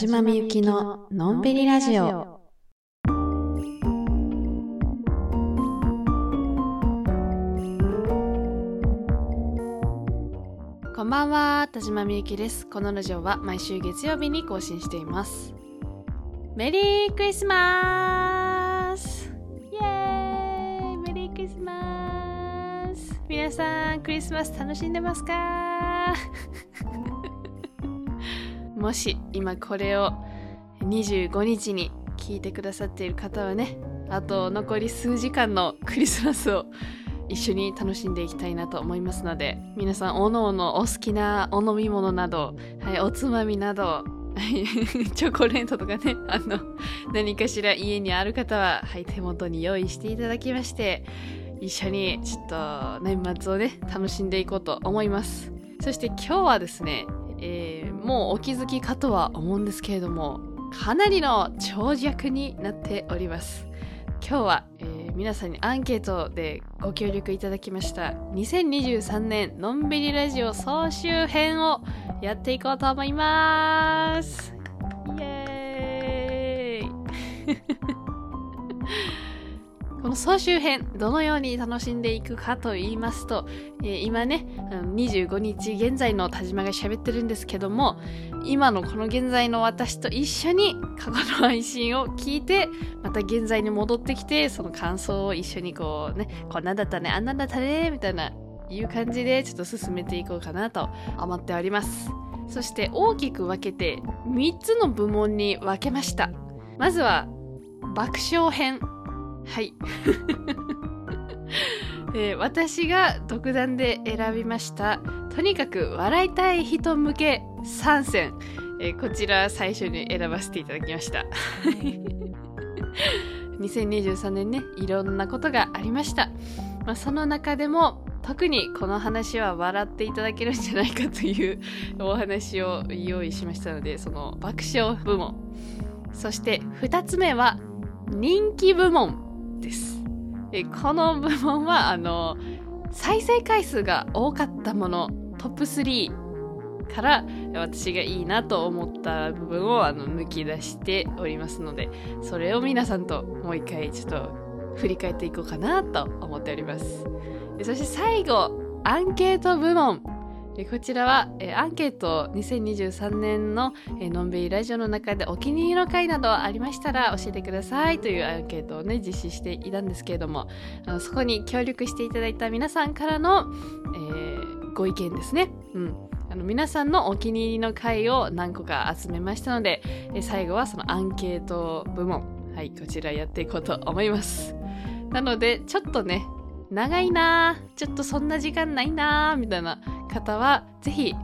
島みゆきののんびりラジオ。こんばんは、田島みゆきです。このラジオは毎週月曜日に更新しています。メリークリスマスイエーイメリークリスマス皆さん、クリスマス楽しんでますか?もし今これを25日に聞いてくださっている方はねあと残り数時間のクリスマスを一緒に楽しんでいきたいなと思いますので皆さんおのおのお好きなお飲み物など、はい、おつまみなど チョコレートとかねあの何かしら家にある方は、はい、手元に用意していただきまして一緒にちょっと年末をね楽しんでいこうと思います。そして今日はですねえもうお気づきかとは思うんですけれどもかなりの長尺になっております。今日は、えー皆さんにアンケートでご協力いただきました2023年のんびりラジオ総集編をやっていこうと思います。イエーイ。この総集編どのように楽しんでいくかと言いますと、えー今ね25日現在の田島が喋ってるんですけども今のこの現在の私と一緒に過去の配信を聞いてまた現在に戻ってきてその感想を一緒にこうねこんなんだったねあんなんだったねみたいないう感じでちょっと進めていこうかなと思っております。そして大きく分けて3つの部門に分けました。まずは爆笑編。はい、えー私が独断で選びましたとにかく笑いたい人向け3選、えーこちら最初に選ばせていただきました。2023年ねいろんなことがありました、まあ、その中でも特にこの話は笑っていただけるんじゃないかという お話を用意しましたのでその爆笑部門。そして2つ目は人気部門です。えこの部門はあの再生回数が多かったものトップ3から私がいいなと思った部分をあの抜き出しておりますのでそれを皆さんともう一回ちょっと振り返っていこうかなと思っております。そして最後アンケート部門。こちらはアンケート2023年ののんびりラジオの中でお気に入りの回などありましたら教えてくださいというアンケートをね実施していたんですけれどもそこに協力していただいた皆さんからの、えーご意見ですね。うん。あの皆さんのお気に入りの回を何個か集めましたので最後はそのアンケート部門。はいこちらやっていこうと思います。なのでちょっとね長いなちょっとそんな時間ないなみたいな方はぜひ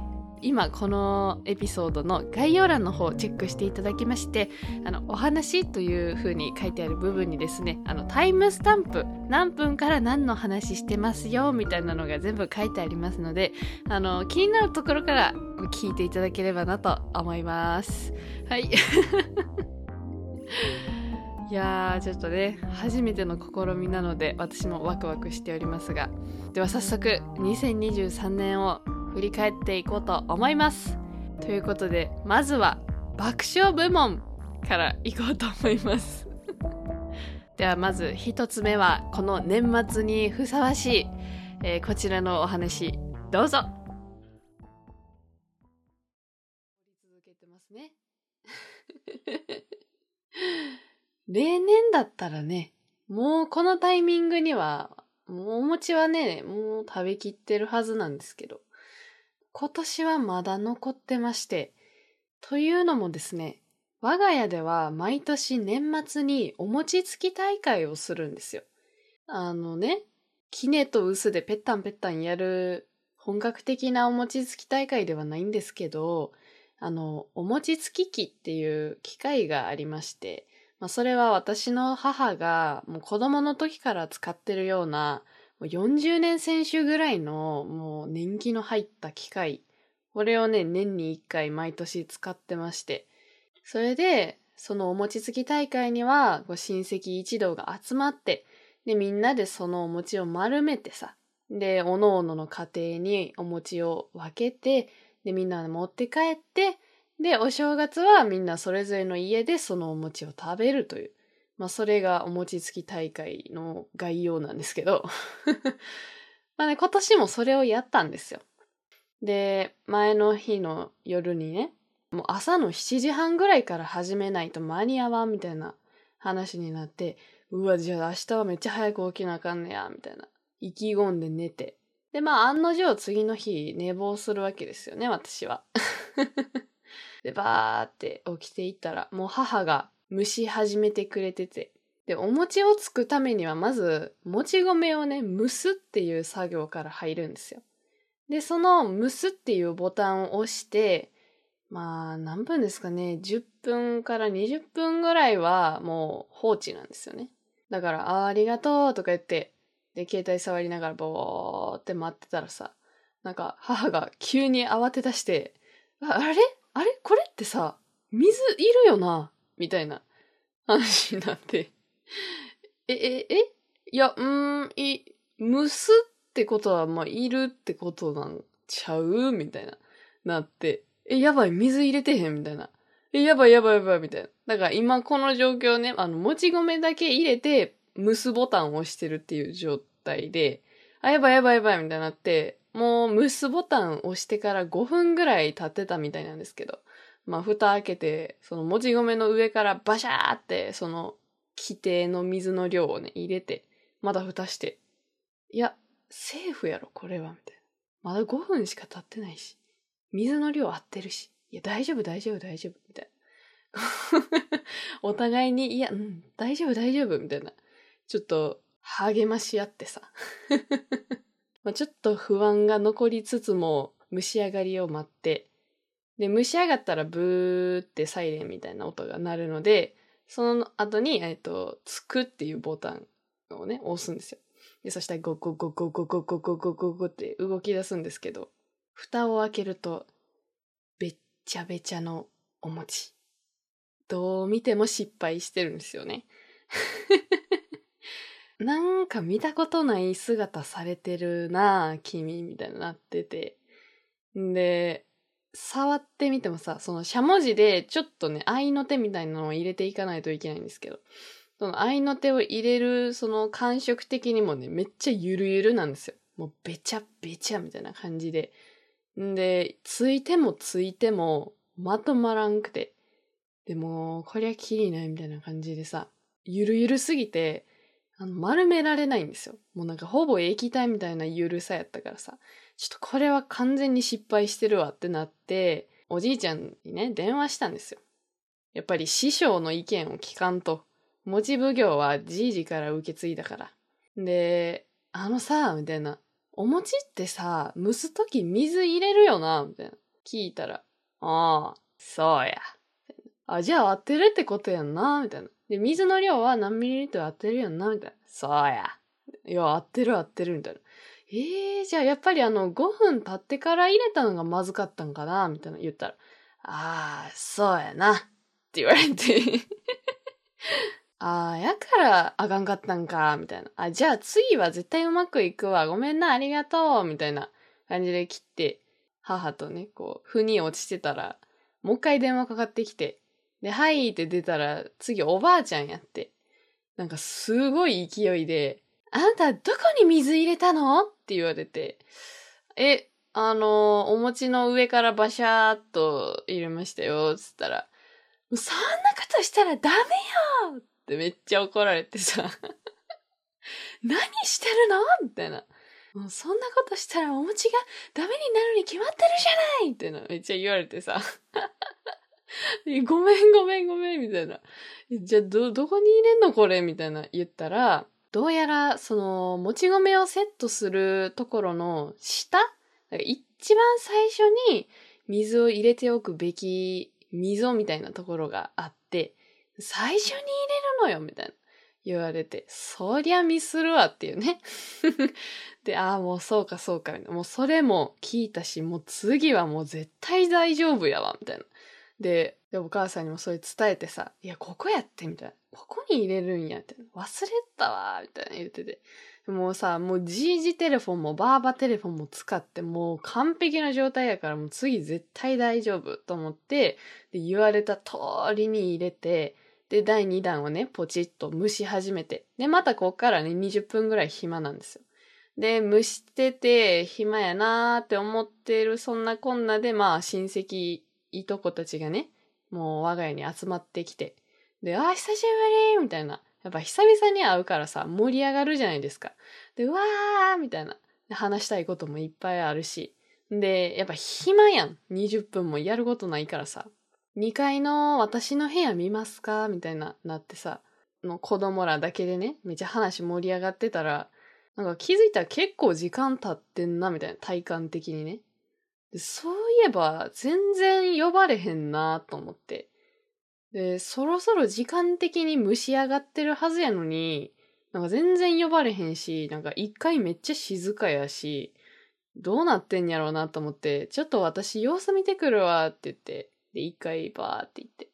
今このエピソードの概要欄の方をチェックしていただきましてあのお話という風に書いてある部分にですねあのタイムスタンプ何分から何の話してますよみたいなのが全部書いてありますのであの気になるところから聞いていただければなと思います。はい。いやーちょっとね初めての試みなので私もワクワクしておりますが。では早速2023年を振り返っていこうと思います。ということでまずは爆笑部門からいこうと思います。ではまず一つ目はこの年末にふさわしい、えーこちらのお話どうぞ。続けてますね例年だったらねもうこのタイミングにはもうお餅はねもう食べきってるはずなんですけど今年はまだ残ってましてというのもですね我が家では毎年年末にお餅つき大会をするんですよ。あのね杵と臼でペッタンペッタンやる本格的なお餅つき大会ではないんですけどあのお餅つき機っていう機械がありましてまあ、それは私の母がもう子供の時から使ってるようなもう40年選手ぐらいのもう年季の入った機械。これをね年に1回毎年使ってまして。それでそのお餅つき大会にはこう親戚一同が集まってでみんなでそのお餅を丸めてさでおのおのの家庭にお餅を分けてでみんなで持って帰ってで、お正月はみんなそれぞれの家でそのお餅を食べるという。まあ、それがお餅つき大会の概要なんですけど。まあね、今年もそれをやったんですよ。で、前の日の夜にね、もう朝の7時半ぐらいから始めないと間に合わんみたいな話になって、うわ、じゃあ明日はめっちゃ早く起きなあかんねや、みたいな。意気込んで寝て。で、まあ案の定次の日寝坊するわけですよね、私は。で、バーって起きていったら、もう母が蒸し始めてくれてて。で、お餅をつくためには、まず、もち米をね、蒸すっていう作業から入るんですよ。で、その蒸すっていうボタンを押して、まあ、何分ですかね、10分から20分ぐらいはもう放置なんですよね。だから、あありがとうとか言って、で、携帯触りながらぼーって待ってたらさ、なんか母が急に慌て出して、ああれ？あれ？これってさ、水いるよな？みたいな話になって。え、え、え？いや、うーん、い、蒸すってことは、まあ、いるってことなんちゃう？みたいな。なって。え、やばい、水入れてへん？みたいな。え、やばいやばいやばいみたいな。だから今この状況ね、あの、もち米だけ入れて、蒸すボタンを押してるっていう状態で、あ、やばいやばいやばいみたいになって、もう蒸すボタン押してから5分ぐらい経ってたみたいなんですけど、まあ蓋開けて、そのもち米の上からバシャーって、その規定の水の量をね、入れて、まだ蓋して、いや、セーフやろ、これは、みたいな。まだ5分しか経ってないし、水の量合ってるし、いや、大丈夫、大丈夫、大丈夫、みたいな。お互いに、いや、うん、大丈夫、大丈夫、みたいな。ちょっと、励まし合ってさ。まあちょっと不安が残りつつも、蒸し上がりを待って、で、蒸し上がったらブーってサイレンみたいな音が鳴るので、その後に、えっと、つくっていうボタンをね、押すんですよ。で、そしたらゴゴゴゴゴゴゴゴゴゴゴって動き出すんですけど、蓋を開けると、べっちゃべちゃのお餅。どう見ても失敗してるんですよね。なんか見たことない姿されてるなぁ、君、みたいになってて。んで、触ってみてもさ、そのしゃもじでちょっとね、愛の手みたいなのを入れていかないといけないんですけど、その愛の手を入れる、その感触的にもね、めっちゃゆるゆるなんですよ。もうべちゃべちゃみたいな感じで。んで、ついてもついてもまとまらんくて。でも、こりゃきりないみたいな感じでさ、ゆるゆるすぎて、あの、丸められないんですよ。もうなんかほぼ液体みたいなゆるさやったからさ、ちょっとこれは完全に失敗してるわってなって、おじいちゃんにね、電話したんですよ。やっぱり師匠の意見を聞かんと。持ち奉行はじいじから受け継いだから。で、あのさ、みたいな。お餅ってさ、蒸すとき水入れるよなみたいな。聞いたら、ああ、そうや。あ、じゃあ合ってるってことやんなみたいな。で、水の量は何ミリリットル合ってるやんなみたいな。そうや。いや、合ってる合ってるみたいな。ええー、じゃあやっぱりあの、5分経ってから入れたのがまずかったんかなみたいな言ったら、ああ、そうやな。って言われて ああ、やからあかんかったんか、みたいな。あ、じゃあ次は絶対うまくいくわ。ごめんな、ありがとう。みたいな感じで切って、母とね、こう、腑に落ちてたら、もう一回電話かかってきて、で、はいって出たら、次おばあちゃんやって。なんかすごい勢いで、あんたどこに水入れたの？って言われて、え、あの、お餅の上からバシャーっと入れましたよ、つったら、そんなことしたらダメよってめっちゃ怒られてさ。何してるの？みたいな。もうそんなことしたらお餅がダメになるに決まってるじゃない！ってのめっちゃ言われてさ。ごめんごめんごめんみたいな。じゃあど、どこに入れんのこれ？みたいな言ったら、どうやら、その、もち米をセットするところの下？一番最初に水を入れておくべき溝みたいなところがあって、最初に入れるのよみたいな言われて、そりゃミスるわっていうね。で、ああ、もうそうかそうか。もうそれも聞いたし、もう次はもう絶対大丈夫やわ、みたいなで、で、お母さんにもそれ伝えてさ、いや、ここやって、みたいな。ここに入れるんや、って。忘れたわ、みたいな言ってて。もうさ、もう G 字テレフォンもバーバテレフォンも使ってもう完璧な状態やからもう次絶対大丈夫と思ってで言われた通りに入れてで第2弾をねポチッと蒸し始めてでまたこっからね20分ぐらい暇なんですよ。で蒸してて暇やなーって思ってるそんなこんなでまあ親戚いとこたちがねもう我が家に集まってきてで、あ、久しぶりみたいな。やっぱ久々に会うからさ、盛り上がるじゃないですか。で、うわーみたいな。話したいこともいっぱいあるし。で、やっぱ暇やん。20分もやることないからさ。2階の私の部屋見ますかみたいな、なってさ。の子供らだけでね、めっちゃ話盛り上がってたら、なんか気づいたら結構時間経ってんな、みたいな、体感的にね。そういえば、全然呼ばれへんなと思って。で、そろそろ時間的に蒸し上がってるはずやのに、なんか全然呼ばれへんし、なんか一回めっちゃ静かやし、どうなってんやろうなと思って、ちょっと私様子見てくるわって言って、で、一回バーって言って、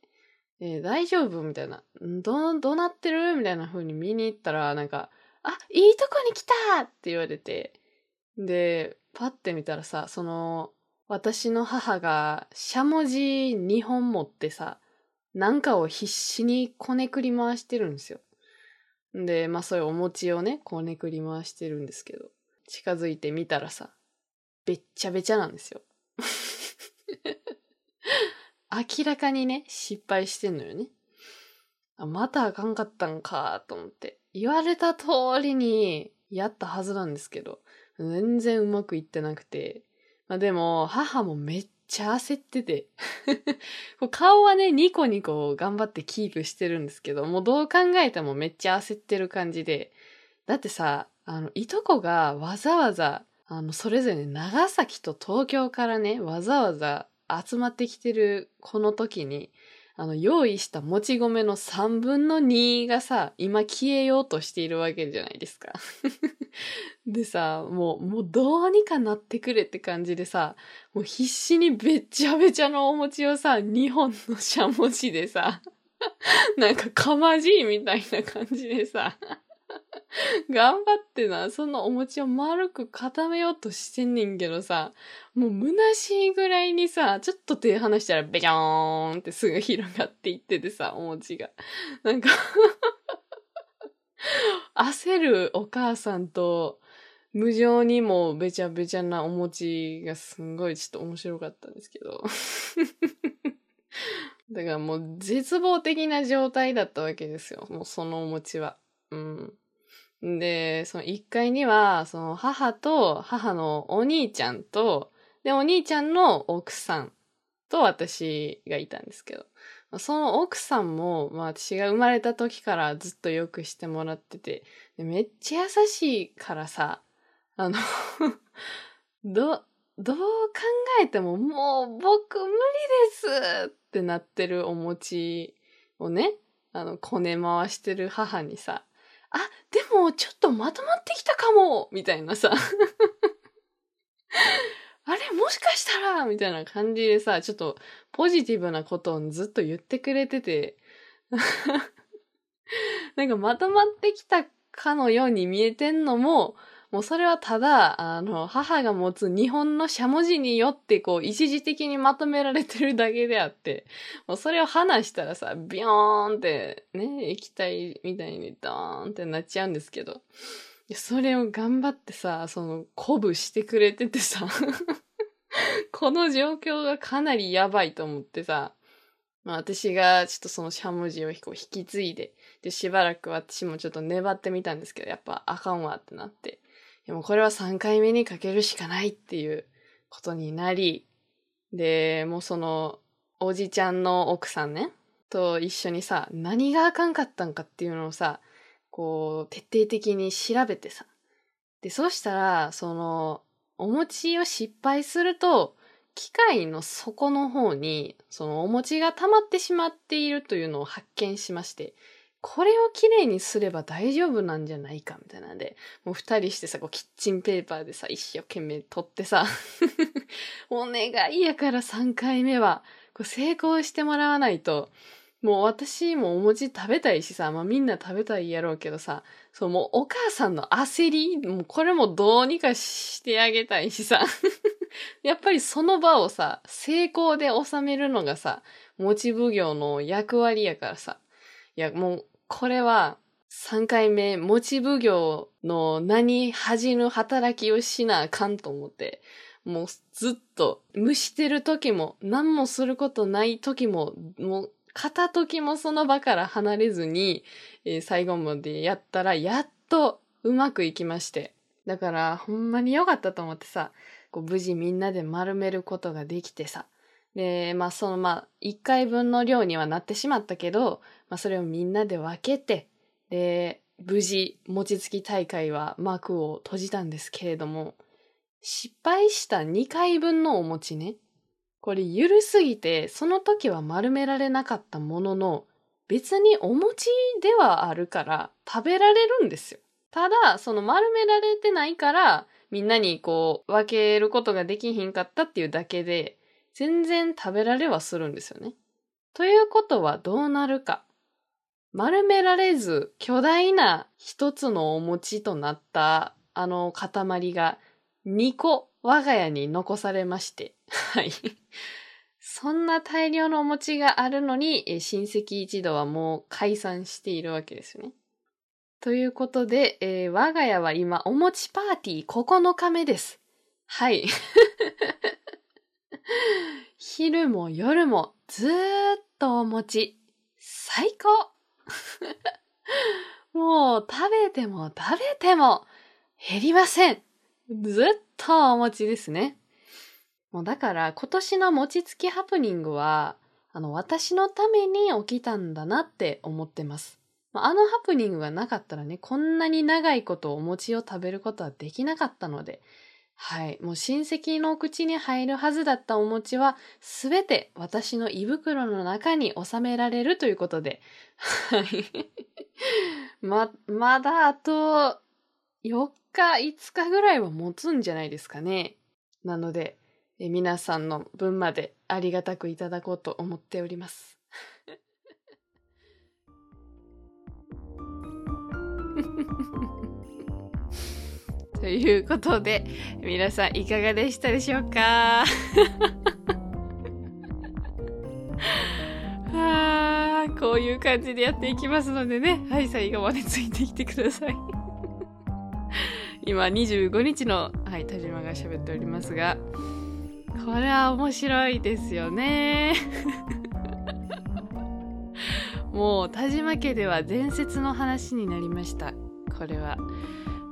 え、大丈夫みたいな。ど、どうなってるみたいな風に見に行ったら、なんか、あ、いいとこに来たって言われて、で、パッて見たらさ、その、私の母がしゃもじ2本持ってさ、なんかを必死にこねくり回してるんですよ。で、まあそういうお餅をね、こねくり回してるんですけど、近づいてみたらさ、べっちゃべちゃなんですよ。明らかにね、失敗してんのよね。あ、またあかんかったんかと思って。言われた通りにやったはずなんですけど、全然うまくいってなくて。まあでも、母もめっちゃ焦ってて 顔はね、ニコニコ頑張ってキープしてるんですけど、もうどう考えてもめっちゃ焦ってる感じで。だってさ、あの、いとこがわざわざ、あの、それぞれ長崎と東京からね、わざわざ集まってきてるこの時に、あの、用意したもち米の3分の2がさ、今消えようとしているわけじゃないですか。でさ、もう、もうどうにかなってくれって感じでさ、もう必死にべっちゃべちゃのお餅をさ、2本のしゃもじでさ、なんかかまじいみたいな感じでさ、頑張ってな、そのお餅を丸く固めようとしてんねんけどさ、もう虚しいぐらいにさ、ちょっと手離したらベキョーンってすぐ広がっていっててさ、お餅が。なんか 焦るお母さんと、無情にもべちゃべちゃなお餅がすんごいちょっと面白かったんですけど。だからもう絶望的な状態だったわけですよ。もうそのお餅は。うん。で、その1階には、その母と母のお兄ちゃんと、で、お兄ちゃんの奥さんと私がいたんですけど、その奥さんも、まあ私が生まれた時からずっとよくしてもらってて、めっちゃ優しいからさ、あの ど、どう考えてももう僕無理ですってなってるお餅をね、あの、こね回してる母にさ、あ、でもちょっとまとまってきたかもみたいなさ。あれもしかしたらみたいな感じでさ、ちょっとポジティブなことをずっと言ってくれてて、なんかまとまってきたかのように見えてんのも、もうそれはただ、あの、母が持つ日本のしゃもじによって、こう、一時的にまとめられてるだけであって、もうそれを離したらさ、ビヨーンって、ね、液体みたいにドーンってなっちゃうんですけど、それを頑張ってさ、その、鼓舞してくれててさ、この状況がかなりやばいと思ってさ、まあ私がちょっとそのしゃもじを引き継いで、で、しばらく私もちょっと粘ってみたんですけど、やっぱあかんわってなって。でもこれは3回目にかけるしかないっていうことになり、で、もうその、おじちゃんの奥さんね、と一緒にさ、何があかんかったんかっていうのをさ、こう、徹底的に調べてさ。で、そうしたら、その、お餅を失敗すると、機械の底の方に、そのお餅が溜まってしまっているというのを発見しまして、これをきれいにすれば大丈夫なんじゃないかみたいなんで、もう二人してさ、こうキッチンペーパーでさ、一生懸命取ってさ、お願いやから3回目は、こう成功してもらわないと、もう私もお餅食べたいしさ、まあみんな食べたいやろうけどさ、そうもうお母さんの焦り、もうこれもどうにかしてあげたいしさ。やっぱりその場をさ、成功で収めるのがさ、餅奉行の役割やからさ。いや、もうこれは3回目、餅奉行の名に恥じぬ働きをしなあかんと思って、もうずっと蒸してる時も、何もすることない時も、もう片時もその場から離れずに、えー、最後までやったら、やっとうまくいきまして。だから、ほんまに良かったと思ってさ、こう無事みんなで丸めることができてさ。で、まあそのまあ、一回分の量にはなってしまったけど、まあそれをみんなで分けて、で、無事、餅つき大会は幕を閉じたんですけれども、失敗した2回分のお餅ね。これゆるすぎて、その時は丸められなかったものの、別にお餅ではあるから食べられるんですよ。ただ、その丸められてないから、みんなにこう分けることができひんかったっていうだけで、全然食べられはするんですよね。ということはどうなるか。丸められず巨大な一つのお餅となったあの塊が2個我が家に残されまして。はい。そんな大量のお餅があるのに、親戚一同はもう解散しているわけですよね。ということで、えー、我が家は今、お餅パーティー9日目です。はい。昼も夜もずーっとお餅。最高 もう食べても食べても減りません。ずっとお餅ですね。もうだから今年の餅つきハプニングは、あの私のために起きたんだなって思ってます。あのハプニングがなかったらね、こんなに長いことお餅を食べることはできなかったので、はい。もう親戚の口に入るはずだったお餅は、すべて私の胃袋の中に収められるということで、はい。ま、まだあと、4日、5日ぐらいは持つんじゃないですかね。なので、え皆さんの分までありがたくいただこうと思っております。ということで、皆さんいかがでしたでしょうか？はあ、こういう感じでやっていきますのでね、はい、最後までついてきてください。今25日の、はい、田島が喋っておりますが、これは面白いですよね。もう田島家では伝説の話になりました。これは。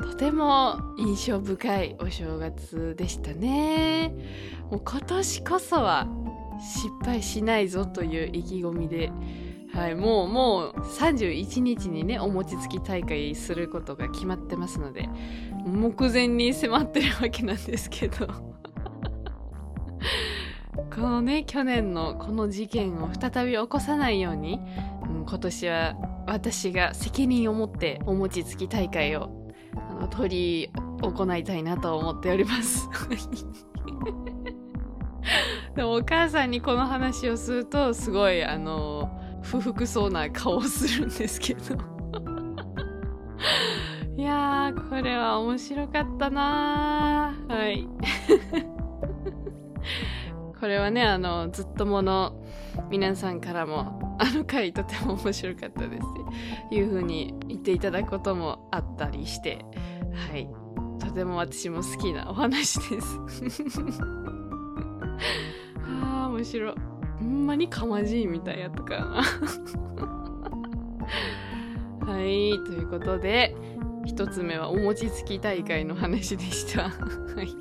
とても印象深いお正月でしたね。もう今年こそは失敗しないぞという意気込みで、はい、もうもう31日にねお餅つき大会することが決まってますので目前に迫ってるわけなんですけど このね去年のこの事件を再び起こさないように、うん、今年は私が責任を持ってお餅つき大会をあの取り行いたいなと思っております。でもお母さんにこの話をするとすごいあの不服そうな顔をするんですけど。いやーこれは面白かったなはい。これはねあのずっともの皆さんからもあの回とても面白かったですっていう風に言っていただくこともあったりしてはい。とても私も好きなお話です。ああ面白い。ほんまにかまじいみたいやったかな。はい。ということで一つ目はお餅つき大会の話でした。はい。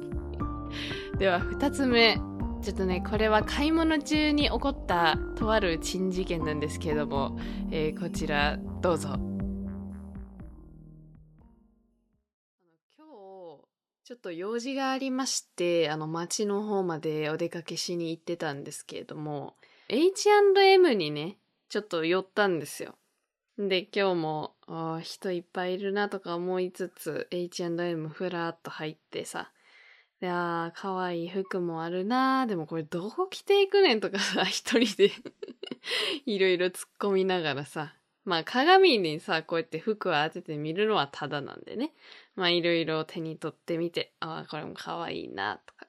では二つ目。ちょっとね、これは買い物中に起こったとある珍事件なんですけれども、えー、こちらどうぞ。今日、ちょっと用事がありまして、あの街の方までお出かけしに行ってたんですけれども、H&M にね、ちょっと寄ったんですよ。で、今日も人いっぱいいるなとか思いつつ、H&M ふらっと入ってさ、いやー、可愛い服もあるなー。でもこれどこ着ていくねんとかさ、一人でいろいろ突っ込みながらさ。まあ鏡にさ、こうやって服を当てて見るのはただなんでね。まあいろいろ手に取ってみて、ああ、これも可愛いなとか、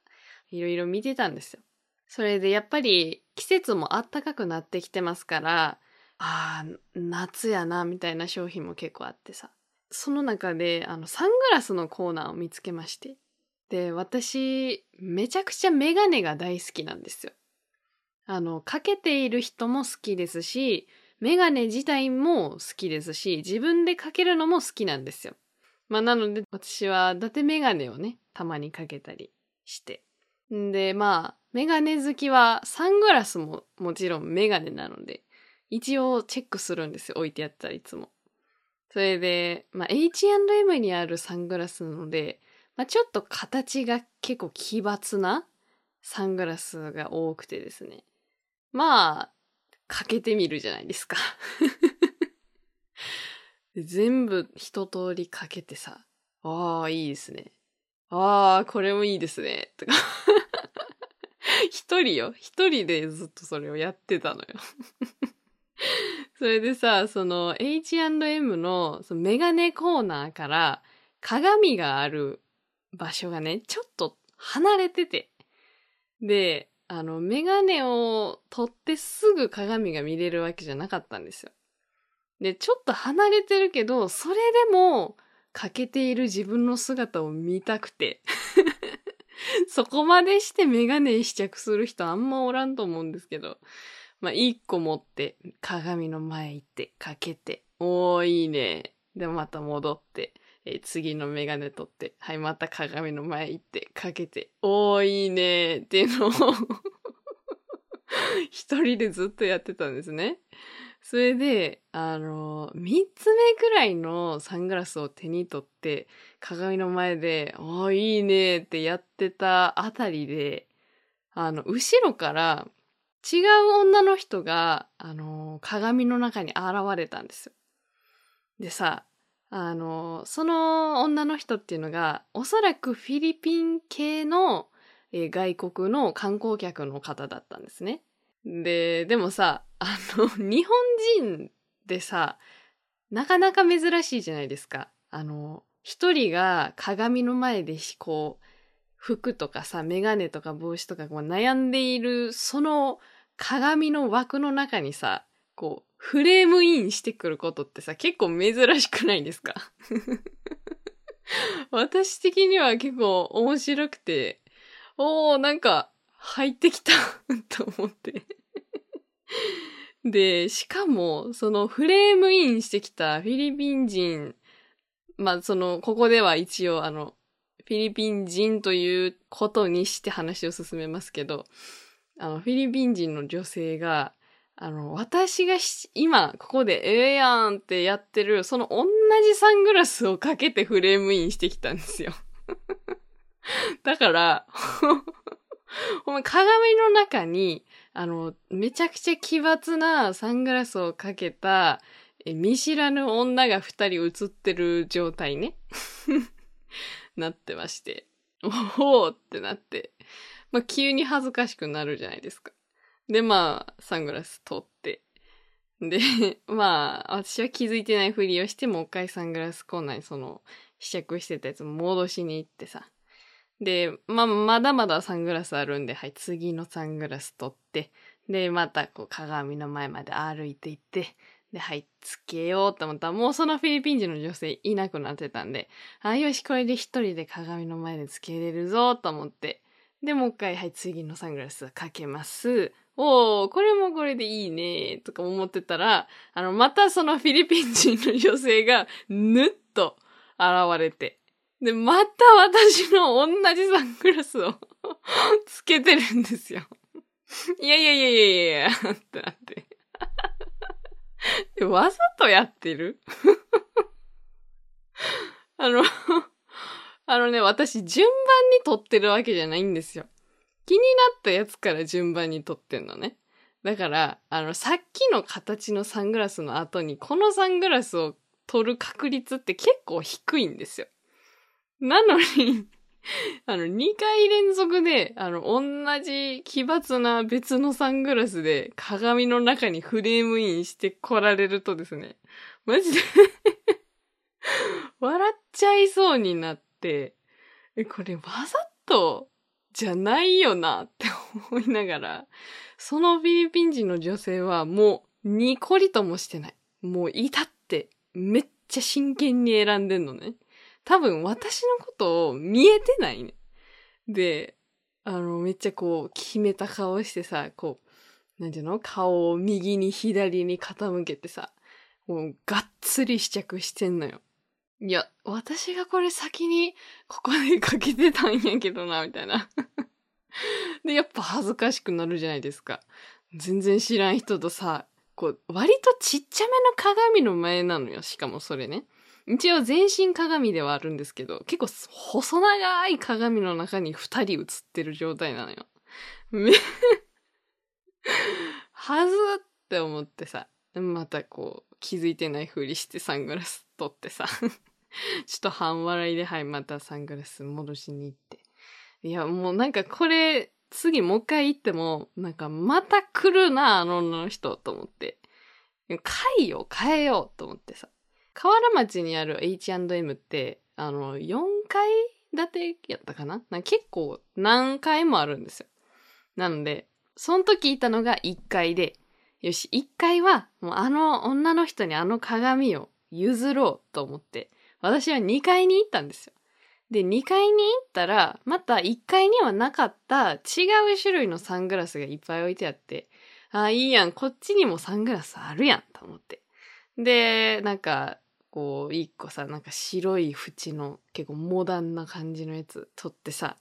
いろいろ見てたんですよ。それでやっぱり季節も暖かくなってきてますから、ああ、夏やな、みたいな商品も結構あってさ。その中で、あの、サングラスのコーナーを見つけまして。で、私、めちゃくちゃメガネが大好きなんですよ。あの、かけている人も好きですし、メガネ自体も好きですし、自分でかけるのも好きなんですよ。まあ、なので、私は伊達メガネをね、たまにかけたりして。んで、まあ、メガネ好きは、サングラスももちろんメガネなので、一応チェックするんですよ。置いてあったらいつも。それで、まあ、H&M にあるサングラスなので、まあ、ちょっと形が結構奇抜なサングラスが多くてですね。まあ、かけてみるじゃないですか 全部一通りかけてさ、ああ、いいですね。ああ、これもいいですね。とか 一人よ。一人でずっとそれをやってたのよ それでさ、その H&M のそのメガネコーナーから鏡がある場所がね、ちょっと離れてて。で、あの、メガネを取ってすぐ鏡が見れるわけじゃなかったんですよ。で、ちょっと離れてるけど、それでも欠けている自分の姿を見たくて。そこまでしてメガネ試着する人あんまおらんと思うんですけど。まあ、一個持って鏡の前行ってかけて、おーいいね。で、また戻って、えー、次のメガネ取って、はい、また鏡の前行って、かけて、おー、いいねーっていうのを 一人でずっとやってたんですね。それで、あの、三つ目くらいのサングラスを手に取って、鏡の前で、おー、いいねーってやってたあたりで、あの、後ろから違う女の人が、あの、鏡の中に現れたんですよ。でさ、あの、その女の人っていうのが、おそらくフィリピン系の、えー、外国の観光客の方だったんですね。で、でもさ、あの、日本人でさ、なかなか珍しいじゃないですか。あの、一人が鏡の前でこう、服とかさ、メガネとか帽子とかこう悩んでいる、その鏡の枠の中にさ、こう、フレームインしてくることってさ、結構珍しくないですか？私的には結構面白くて、おー、なんか入ってきた と思って。で、しかも、そのフレームインしてきたフィリピン人、まあその、ここでは一応あの、フィリピン人ということにして話を進めますけど、あの、フィリピン人の女性が、あの、私が今、ここでええやんってやってる、その同じサングラスをかけてフレームインしてきたんですよ。だから、ほんま鏡の中に、あの、めちゃくちゃ奇抜なサングラスをかけた、え見知らぬ女が二人映ってる状態ね。なってまして。おおってなって。まあ、急に恥ずかしくなるじゃないですか。で、まあ、サングラス取って。で、まあ、私は気づいてないふりをして、もう一回サングラスコーナーにその、試着してたやつ戻しに行ってさ。で、まあ、まだまだサングラスあるんで、はい、次のサングラス取って、で、またこう鏡の前まで歩いていって、で、はい、つけようと思ったら、もうそのフィリピン人の女性いなくなってたんで、あ、よし、これで一人で鏡の前でつけれるぞと思って、で、もう一回、はい、次のサングラスかけます。おー、これもこれでいいね、とか思ってたら、あの、またそのフィリピン人の女性が、ぬっと現れて、で、また私の同じサングラスを つけてるんですよ。いやいやいやいやいやいや、ってなって。わざとやってる？あのあのね、私順番に撮ってるわけじゃないんですよ。気になったやつから順番に撮ってんのね。だから、あの、さっきの形のサングラスの後に、このサングラスを撮る確率って結構低いんですよ。なのに あの、2回連続で、あの、同じ奇抜な別のサングラスで鏡の中にフレームインして来られるとですね、マジで笑っちゃいそうになって、え、これわざとじゃないよなって思いながら、そのフィリピン人の女性はもうニコリともしてない。もういたってめっちゃ真剣に選んでんのね。多分私のことを見えてないね。で、あの、めっちゃこう、決めた顔してさ、こう、なんていうの？顔を右に左に傾けてさ、もう、がっつり試着してんのよ。いや、私がこれ先にここでかけてたんやけどな、みたいな。で、やっぱ恥ずかしくなるじゃないですか。全然知らん人とさ、こう、割とちっちゃめの鏡の前なのよ。しかもそれね。一応全身鏡ではあるんですけど、結構細長い鏡の中に二人映ってる状態なのよ。め はずって思ってさ、またこう気づいてないふりしてサングラス取ってさ、ちょっと半笑いではい、またサングラス戻しに行って。いや、もうなんかこれ、次もう一回行っても、なんかまた来るな、あの女の人、と思って。回を変えようと思ってさ。河原町にある H&M って、あの、4階建てやったかな？結構何階もあるんですよ。なので、その時いたのが1階で、よし、1階はもうあの女の人にあの鏡を譲ろうと思って、私は2階に行ったんですよ。で、2階に行ったら、また1階にはなかった違う種類のサングラスがいっぱい置いてあって、ああ、いいやん、こっちにもサングラスあるやん、と思って。で、なんか、こう、一個さ、なんか白い縁の結構モダンな感じのやつ取ってさ、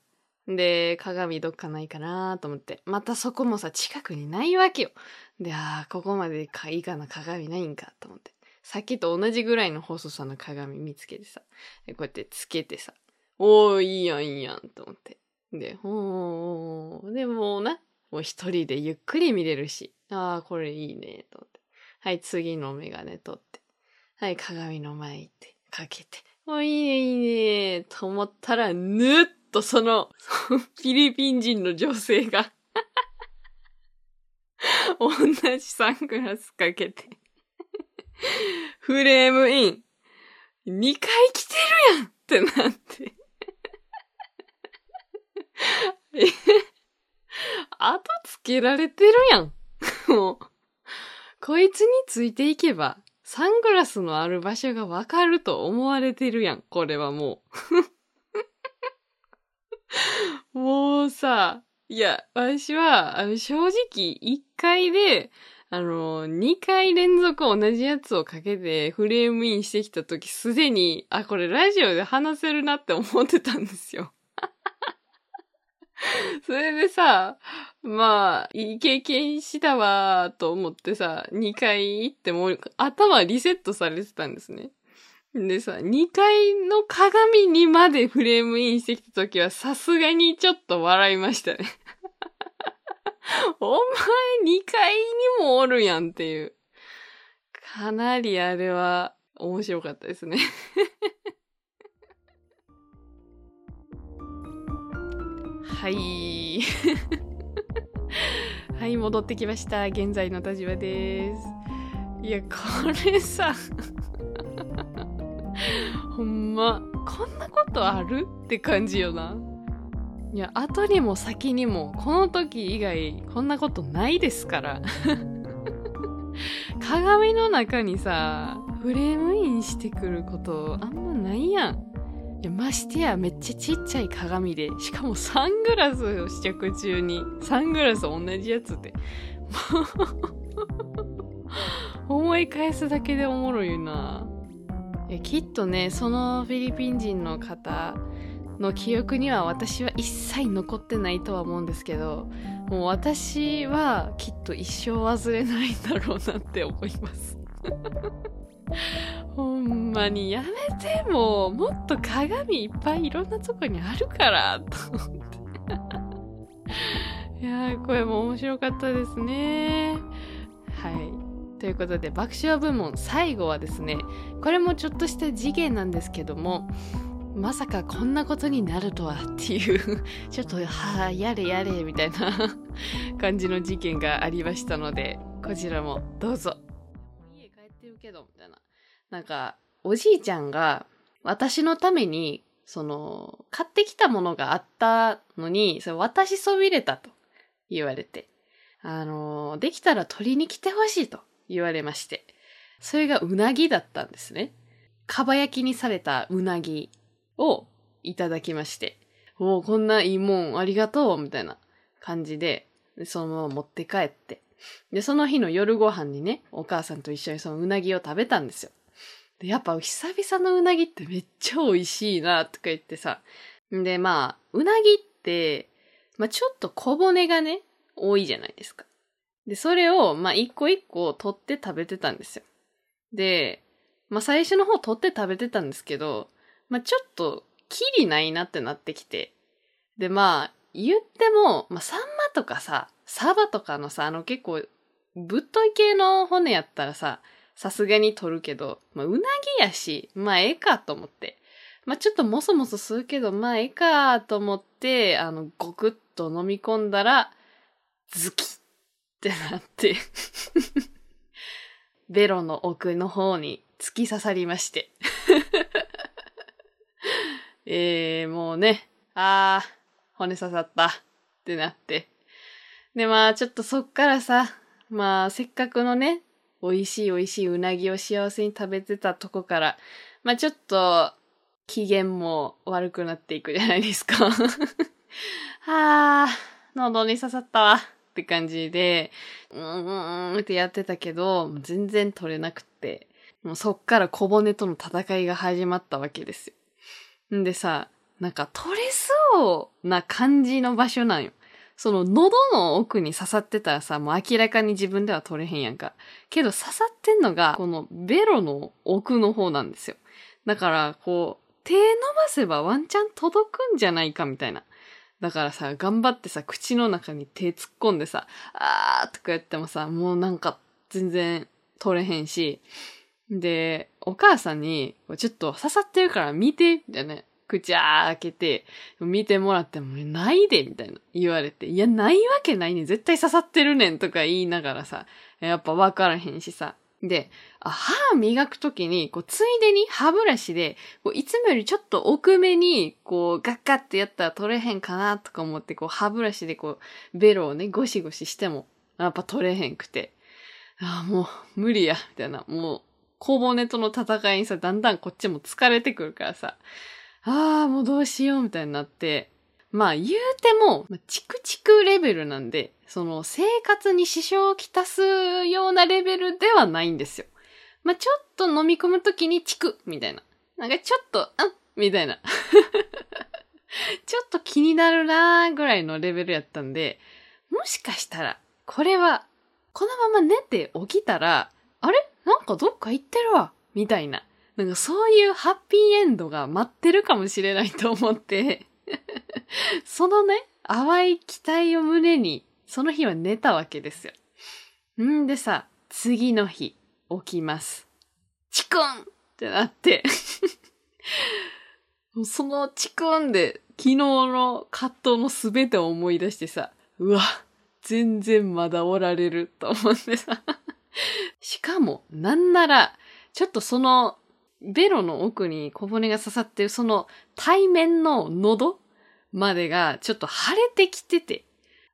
で、鏡どっかないかなと思って。またそこもさ、近くにないわけよ。で、ああ、ここまでかいいかな、鏡ないんかと思って。さっきと同じぐらいの細さの鏡見つけてさ、こうやってつけてさ、おー、いいやん、いいやん、と思って。で、ほー、でもな、もう一人でゆっくり見れるし、ああ、これいいね、と思って。はい、次のメガネ取って。はい、鏡の前行って、かけて、お、いいね、いいね、と思ったら、ぬっとその、フィリピン人の女性が 同じサングラスかけて フレームイン。2回来てるやんってなって 後つけられてるやん。もう、こいつについていけば、サングラスのある場所がわかると思われてるやん。これはもう。もうさ、いや、私は、あの、正直、1回で、あの、2回連続同じやつをかけてフレームインしてきた時、すでに、あ、これラジオで話せるなって思ってたんですよ。それでさ、まあ、いい経験したわーと思ってさ、2回行っても頭リセットされてたんですね。でさ、2階の鏡にまでフレームインしてきた時はさすがにちょっと笑いましたね。お前2階にもおるやんっていう。かなりあれは面白かったですね はい。はい、戻ってきました。現在の立場です。いや、これさ、ほんま、こんなことある？って感じよな。いや、後にも先にも、この時以外、こんなことないですから。鏡の中にさ、フレームインしてくることあんまないやん。いやましてやめっちゃちっちゃい鏡でしかもサングラスを試着中にサングラス同じやつで 思い返すだけでおもろいなきっとねそのフィリピン人の方の記憶には私は一切残ってないとは思うんですけどもう私はきっと一生忘れないんだろうなって思います。ほんまにやめてももっと鏡いっぱいいろんなとこにあるからと思って。いやーこれも面白かったですね。はい。ということで爆笑部門最後はですねこれもちょっとした次元なんですけどもまさかこんなことになるとはっていうちょっと、はあ、やれやれみたいな感じの事件がありましたので、こちらもどうぞ。家帰ってるけど、みたいな。なんか、おじいちゃんが私のために、その、買ってきたものがあったのに、それ渡しそびれたと言われて、あの、できたら取りに来てほしいと言われまして、それがうなぎだったんですね。かば焼きにされたうなぎをいただきまして、おお、こんないいもんありがとうみたいな感じで、そのまま持って帰って。で、その日の夜ご飯にね、お母さんと一緒にそのうなぎを食べたんですよ。で、やっぱ久々のうなぎってめっちゃ美味しいな、とか言ってさ。で、まあ、うなぎって、まあちょっと小骨がね、多いじゃないですか。で、それを、まあ一個一個取って食べてたんですよ。で、まあ最初の方取って食べてたんですけど、まあちょっと、きりないなってなってきて。で、まあ、言っても、まあサンマとかさ、サバとかのさ、あの結構、ぶっとい系の骨やったらさ、さすがに取るけど、まあ、うなぎやし、まあ、ええかと思って。まあ、ちょっともそもそするけど、まあ、ええかと思って、あの、ごくっと飲み込んだら、ズキってなって ベロの奥の方に突き刺さりましてえー、もうね、あー、骨刺さったってなって。で、まあ、ちょっとそっからさ、まあ、せっかくのね、美味しい美味しいうなぎを幸せに食べてたとこから、まあちょっと、機嫌も悪くなっていくじゃないですか。はあ、喉に刺さったわって感じで、うーんってやってたけど、全然取れなくて、もうそっから小骨との戦いが始まったわけですよ。んでさ、なんか取れそうな感じの場所なんよ。その喉の奥に刺さってたらさ、もう明らかに自分では取れへんやんか。けど刺さってんのが、このベロの奥の方なんですよ。だから、こう、手伸ばせばワンチャン届くんじゃないかみたいな。だからさ、頑張ってさ、口の中に手突っ込んでさ、あーとか言ってもさ、もうなんか全然取れへんし。で、お母さんに、ちょっと刺さってるから見て、みたいな口あ開けて、見てもらっても、ないで、みたいな言われて、いや、ないわけないね絶対刺さってるねんとか言いながらさ、やっぱわからへんしさ。で、歯磨くときに、こう、ついでに歯ブラシで、こういつもよりちょっと奥目に、こう、ガッガッてやったら取れへんかなとか思って、こう、歯ブラシでこう、ベロをね、ゴシゴシしても、やっぱ取れへんくて。ああ、もう、無理や、みたいな。もう、小骨との戦いにさ、だんだんこっちも疲れてくるからさ、ああ、もうどうしようみたいになって、まあ言うても、チクチクレベルなんで、その生活に支障をきたすようなレベルではないんですよ。まあちょっと飲み込むときにチクみたいな。なんかちょっと、あみたいな。ちょっと気になるなーぐらいのレベルやったんで、もしかしたら、これは、このまま寝て起きたら、あれ？なんかどっか行ってるわみたいな。なんかそういうハッピーエンドが待ってるかもしれないと思って そのね、淡い期待を胸に、その日は寝たわけですよ。んでさ、次の日、起きます。チクンってなって そのチクンで、昨日の葛藤のすべてを思い出してさ、うわ、全然まだおられると思ってさ しかも、なんなら、ちょっとそのベロの奥に小骨が刺さってるその対面の喉までがちょっと腫れてきてて、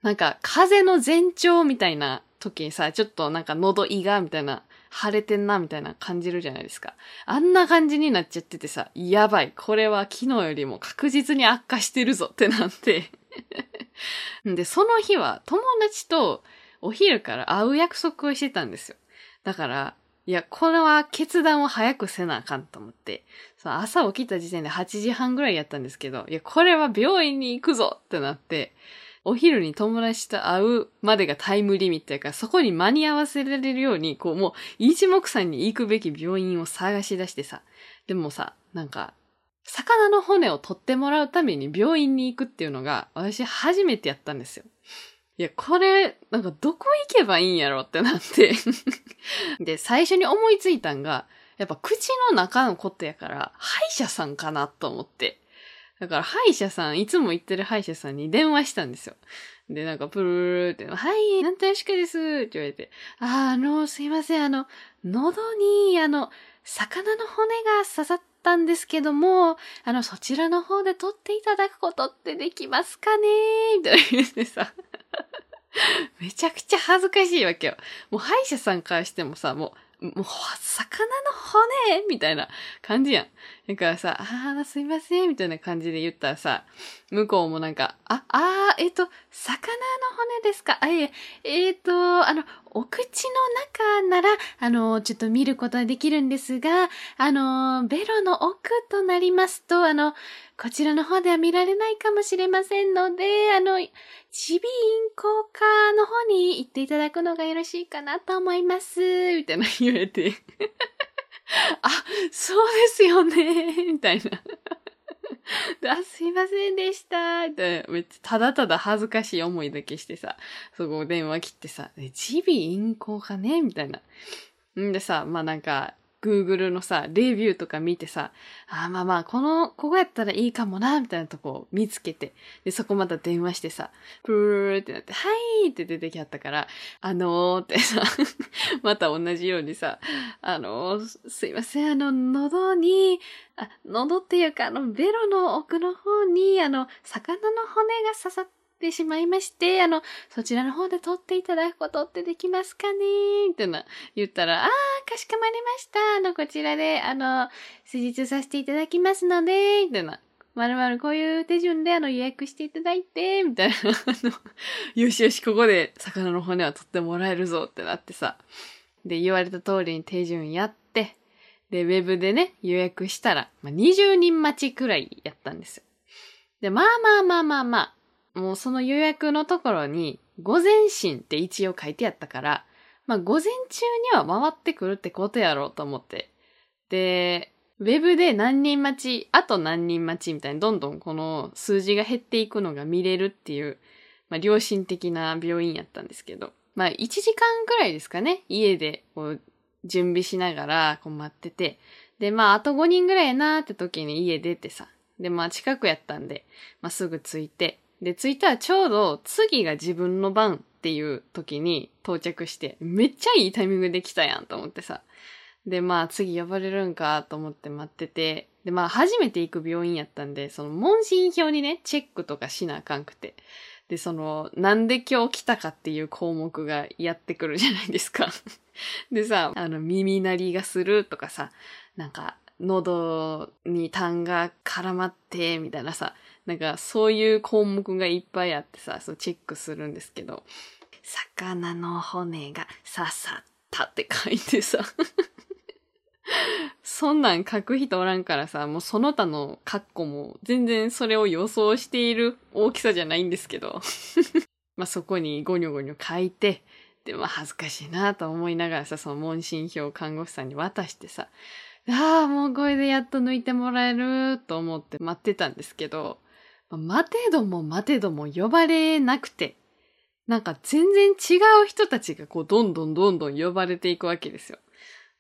なんか風の前兆みたいな時にさ、ちょっとなんか喉胃がみたいな、腫れてんなみたいな感じるじゃないですか。あんな感じになっちゃっててさ、やばい、これは昨日よりも確実に悪化してるぞってなって で、その日は友達とお昼から会う約束をしてたんですよ。だから、いや、これは決断を早くせなあかんと思って、そ朝起きた時点で8時半ぐらいやったんですけど、いや、これは病院に行くぞってなって、お昼に友達と会うまでがタイムリミットやから、そこに間に合わせられるように、こう、もう、一目散に行くべき病院を探し出してさ。でもさ、なんか、魚の骨を取ってもらうために病院に行くっていうのが、私初めてやったんですよ。いや、これ、なんかどこ行けばいいんやろってなって で、最初に思いついたんが、やっぱ口の中のことやから、歯医者さんかなと思って。だから歯医者さん、いつも行ってる歯医者さんに電話したんですよ。で、なんか、プルルルって、はい、なんとよしくですって言われて、あー、あの、すいません、あの、喉に、あの、魚の骨が刺さったんですけども、あの、そちらの方で撮っていただくことってできますかね？みたいな言ってさ、めちゃくちゃ恥ずかしいわけよ。もう歯医者さんからしてもさ、もう、もう、魚の骨？みたいな感じやん。だからさ、あー、すいません、みたいな感じで言ったらさ、向こうもなんか、あ、あー、えっ、と、魚の骨ですかあ、いえ、えっ、と、あの、お口の中なら、あの、ちょっと見ることができるんですが、あの、ベロの奥となりますと、あの、こちらの方では見られないかもしれませんので、あの、耳鼻咽喉科の方に行っていただくのがよろしいかなと思います。みたいな言われて。あ、そうですよね。みたいな。あ、すいませんでした。みたいな。めっちゃただただ恥ずかしい思いだけしてさ、そこ電話切ってさ、耳鼻咽喉かね？みたいな。んでさ、まあなんか、Google のさ、レビューとか見てさ、あまあまあ、この、ここやったらいいかもな、みたいなとこを見つけて、で、そこまた電話してさ、プルルってなって、はいって出てきはったから、あのーってさ、また同じようにさ、あのーすいません、あの、喉に、あ、喉っていうか、あの、ベロの奥の方に、あの、魚の骨が刺さってしまいまして、あの、そちらの方で取っていただくことってできますかね？みたいな言ったら、あー、かしこまりました。あの、こちらで、あの、施術させていただきますので、みたいな。まるまるこういう手順であの予約していただいて、みたいな。あの、よしよし、ここで魚の骨は取ってもらえるぞってなってさ。で、言われた通りに手順やって、で、ウェブでね、予約したら、まあ、20人待ちくらいやったんですよ。で、まあまあまあまあまあ、もうその予約のところに、午前診って一応書いてあったから、まあ午前中には回ってくるってことやろうと思って。で、ウェブで何人待ち、あと何人待ちみたいにどんどんこの数字が減っていくのが見れるっていう、まあ良心的な病院やったんですけど、まあ1時間くらいですかね、家でこう準備しながらこう待ってて、でまああと5人ぐらいやなーって時に家出てさ、でまあ近くやったんで、まあすぐ着いて、で着いたらちょうど次が自分の番っていう時に到着して、めっちゃいいタイミングで来たやんと思ってさ。で、まあ次呼ばれるんかと思って待ってて、で、まあ初めて行く病院やったんで、その問診票にね、チェックとかしなあかんくて。で、その、なんで今日来たかっていう項目がやってくるじゃないですか。でさ、あの、耳鳴りがするとかさ、なんか、喉に痰が絡まって、みたいなさ、なんかそういう項目がいっぱいあってさ、そうチェックするんですけど、魚の骨が刺さったって書いてさ、そんなん書く人おらんからさ、もうその他のカッコも全然それを予想している大きさじゃないんですけど、まあそこにゴニョゴニョ書いて、で、まあ恥ずかしいなと思いながらさ、その問診票を看護師さんに渡してさ、ああ、もうこれでやっと抜いてもらえると思って待ってたんですけど、待てども待てども呼ばれなくて、なんか全然違う人たちがこうどんどんどんどん呼ばれていくわけですよ。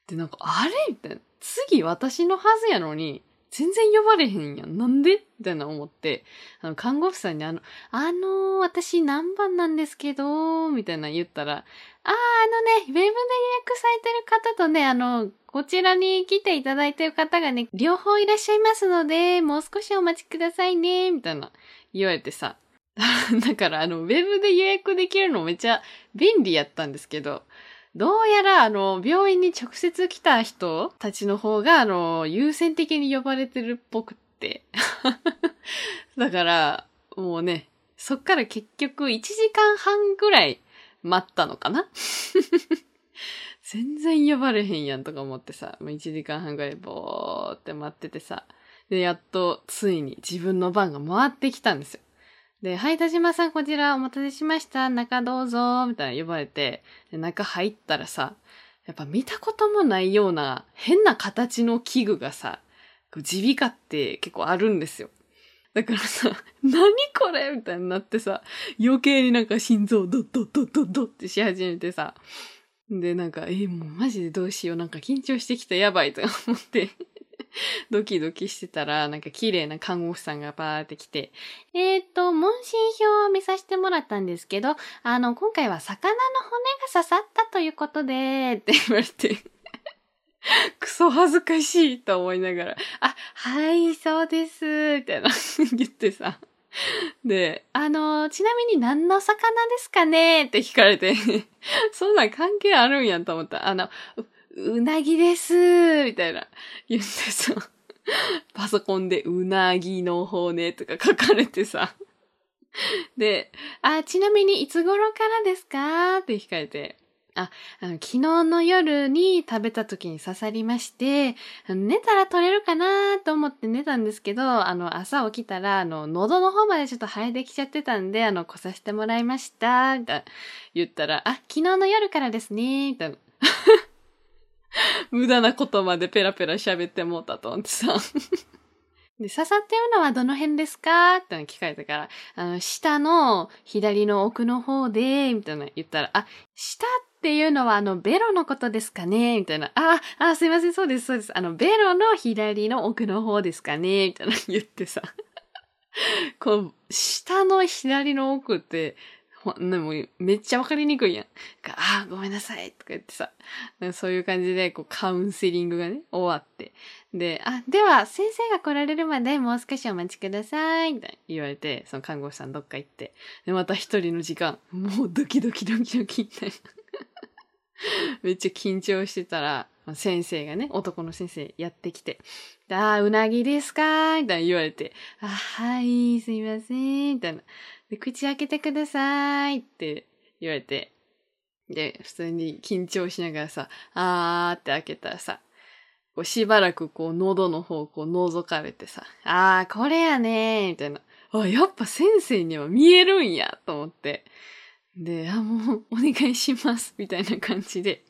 で、なんか、あれ？みたいな。次私のはずやのに、全然呼ばれへんやん。なんで？みたいな思って、あの、看護婦さんにあの、あのー、私何番なんですけど、みたいな言ったら、あー、あのね、ウェブで予約されてる方とね、あの、こちらに来ていただいてる方がね、両方いらっしゃいますので、もう少しお待ちくださいね、みたいな言われてさ。だから、あの、ウェブで予約できるのめっちゃ便利やったんですけど、どうやら、あの、病院に直接来た人たちの方が、あの、優先的に呼ばれてるっぽくって。だから、もうね、そっから結局1時間半ぐらい待ったのかな？全然呼ばれへんやんとか思ってさ、もう1時間半ぐらいぼーって待っててさ、で、やっとついに自分の番が回ってきたんですよ。で、はい、田島さんこちらお待たせしました。中どうぞ、みたいな呼ばれて、で中入ったらさ、やっぱ見たこともないような変な形の器具がさ、耳鼻科って結構あるんですよ。だからさ、何これ？みたいになってさ、余計になんか心臓ドッドッドッドッドッってし始めてさ、で、なんか、え、もうマジでどうしよう？なんか緊張してきた。やばいと思って ドキドキしてたら、なんか綺麗な看護婦さんがバーって来て、えっ、ー、と、問診票を見させてもらったんですけど、あの、今回は魚の骨が刺さったということで、って言われて クソ恥ずかしいと思いながら、あ、はい、そうです、みたいな 言ってさ。で、あの、ちなみに何の魚ですかね？って聞かれてそんなん関係あるんやと思った。あの、うなぎですみたいな言ってさ、パソコンでうなぎの骨とか書かれてさ。で、あ、ちなみにいつ頃からですか？って聞かれて、あ、あの、昨日の夜に食べた時に刺さりまして、寝たら取れるかなと思って寝たんですけど、あの、朝起きたら、あの、喉の方までちょっと生えてきちゃってたんで、あの、来させてもらいました、みたいな言ったら、あ、昨日の夜からですね、みたいな。無駄なことまでペラペラ喋ってもうたと思ってさ。で、刺さってるのはどの辺ですか？って聞かれたから、あの、下の左の奥の方で、みたいな言ったら、あ、下っていうのはあの、ベロのことですかね？みたいな。あ、あ、すいません、そうです、そうです。あの、ベロの左の奥の方ですかね？みたいな言ってさ。こう、下の左の奥って、でもめっちゃわかりにくいやん。ああ、ごめんなさいとか言ってさ、そういう感じでこうカウンセリングがね、終わって。で、あ、では先生が来られるまでもう少しお待ちください、みたいな言われて、その看護師さんどっか行って。で、また一人の時間、もうドキドキドキドキみたいな。めっちゃ緊張してたら、先生がね、男の先生やってきて、ああ、うなぎですかみたいな言われて、あ、はい、すいません、みたいな。で、口開けてくださいって言われて、で、普通に緊張しながらさ、あーって開けたらさ、こうしばらくこう喉の方こう覗かれてさ、あーこれやねーみたいな。あ、やっぱ先生には見えるんやと思って。で、あ、もうお願いしますみたいな感じで、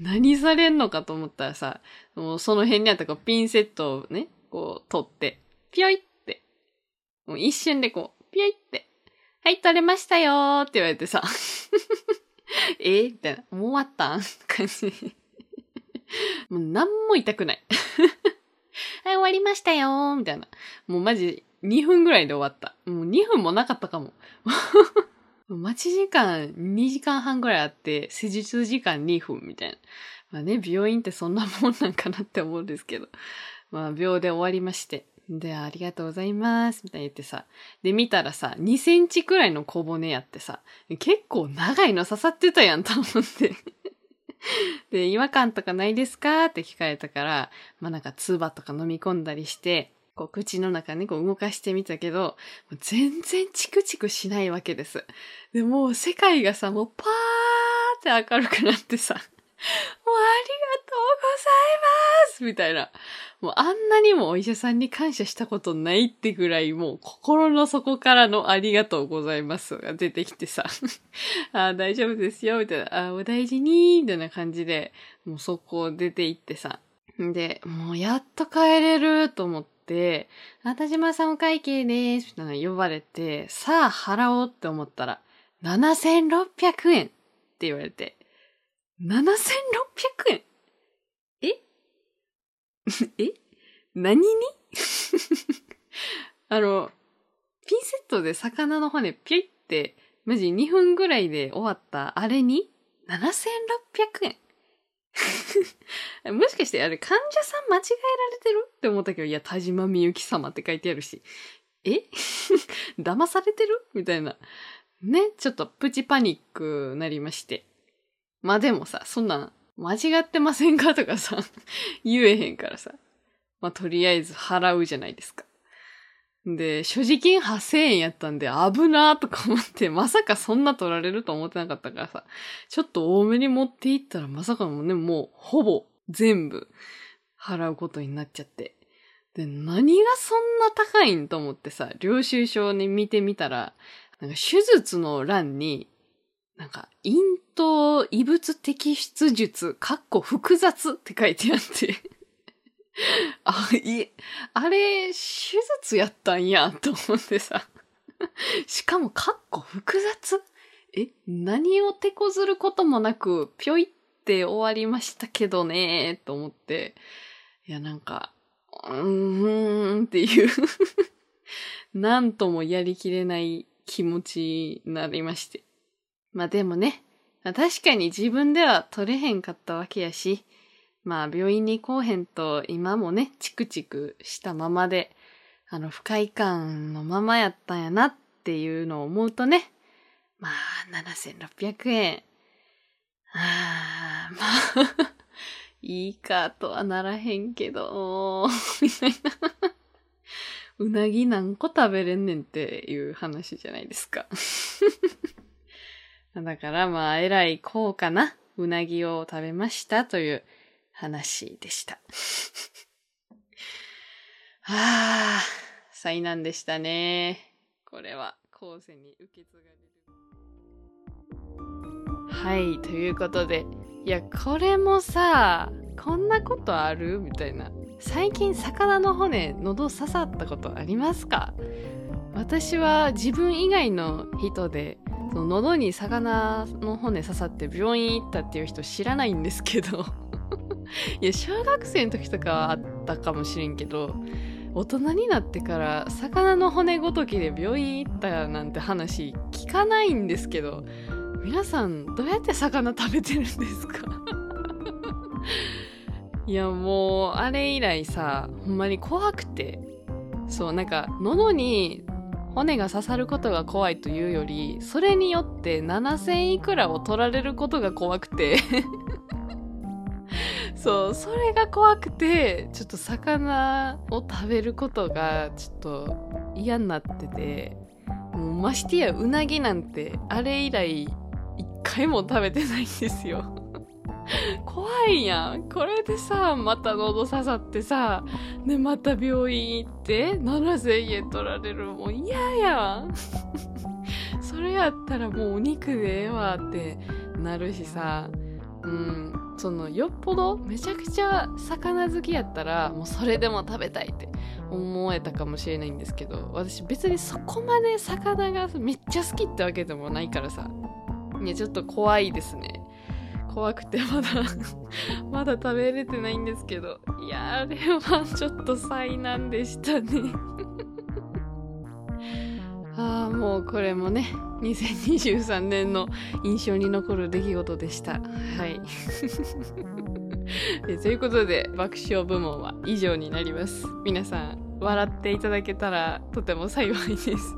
何されんのかと思ったらさ、もうその辺にあったこうピンセットをね、こう取って、ピョイって、もう一瞬でこう、ピョイってはい、取れましたよーって言われてさ。え？みたいな。もう終わった？ん感じ。もう何も痛くない。はい、終わりましたよーみたいな。もうマジ2分ぐらいで終わった。もう2分もなかったかも。待ち時間2時間半ぐらいあって、施術時間2分みたいな。まあね、病院ってそんなもんなんかなって思うんですけど。まあ、秒で終わりまして。で、ありがとうございます、みたいに言ってさ。で、見たらさ、2センチくらいの小骨やってさ、結構長いの刺さってたやん と思ってで、違和感とかないですか？って聞かれたから、まあなんか唾とか飲み込んだりして、こう口の中ね、こう動かしてみたけど、全然チクチクしないわけです。で、もう世界がさ、もうパーって明るくなってさ、もうありがとうございますみたいな。もうあんなにもお医者さんに感謝したことないってぐらいもう心の底からのありがとうございますが出てきてさ。あ大丈夫ですよ、みたいな。あお大事に、みたいな感じで、もうそこ出て行ってさ。で、もうやっと帰れると思って、あたじまさんお会計です、みたいな呼ばれて、さあ払おうって思ったら、7600円って言われて、7600円え？え？何に？あの、ピンセットで魚の骨ピュイって、マジ2分ぐらいで終わったあれに ?7600 円 もしかしてあれ患者さん間違えられてる？って思ったけど、いや、田島みゆき様って書いてあるし。え？騙されてる？みたいな。ね、ちょっとプチパニックなりまして。まあでもさ、そんな、間違ってませんかとかさ、言えへんからさ。まあとりあえず払うじゃないですか。で、所持金8000円やったんで危なーとか思って、まさかそんな取られると思ってなかったからさ、ちょっと多めに持っていったらまさかもね、もうほぼ全部払うことになっちゃって。で、何がそんな高いんと思ってさ、領収書に見てみたら、なんか手術の欄になんか、咽頭異物摘出術、かっこ複雑って書いてあって あ、いえ、あれ、手術やったんや、と思ってさ。しかも、かっこ複雑？え、何を手こずることもなく、ぴょいって終わりましたけどね、と思って、いや、なんか、うーんっていう なんともやりきれない気持ちになりまして。まあでもね、確かに自分では取れへんかったわけやし、まあ病院に行こうへんと今もね、チクチクしたままで、あの不快感のままやったんやなっていうのを思うとね、まあ7600円。ああ、まあ いいかとはならへんけど、みたいな。うなぎ何個食べれんねんっていう話じゃないですか。だからまあ、えらい高価なうなぎを食べましたという話でした。はあ、災難でしたね。これは後世に受け継がれる。はい、ということで、いや、これもさ、こんなことあるみたいな。最近魚の骨喉刺さったことありますか？私は自分以外の人でその喉に魚の骨刺さって病院行ったっていう人知らないんですけど。いや小学生の時とかはあったかもしれんけど大人になってから魚の骨ごときで病院行ったなんて話聞かないんですけど皆さんどうやって魚食べてるんですか？いやもうあれ以来さほんまに怖くて。そうなんか喉に骨が刺さることが怖いというよりそれによって7000いくらを取られることが怖くて。そうそれが怖くてちょっと魚を食べることがちょっと嫌になっててもうましてやうなぎなんてあれ以来一回も食べてないんですよ。怖いやん。これでさ、また喉刺さってさ、で、また病院行って、7000円取られる。もう嫌やん。それやったらもうお肉でええわってなるしさ、うん、その、よっぽどめちゃくちゃ魚好きやったら、もうそれでも食べたいって思えたかもしれないんですけど、私別にそこまで魚がめっちゃ好きってわけでもないからさ、いや、ちょっと怖いですね。怖くてまだ まだ食べれてないんですけど。いやあれはちょっと災難でしたね。ああもうこれもね2023年の印象に残る出来事でした。はい。ということで爆笑部門は以上になります。皆さん笑っていただけたらとても幸いです。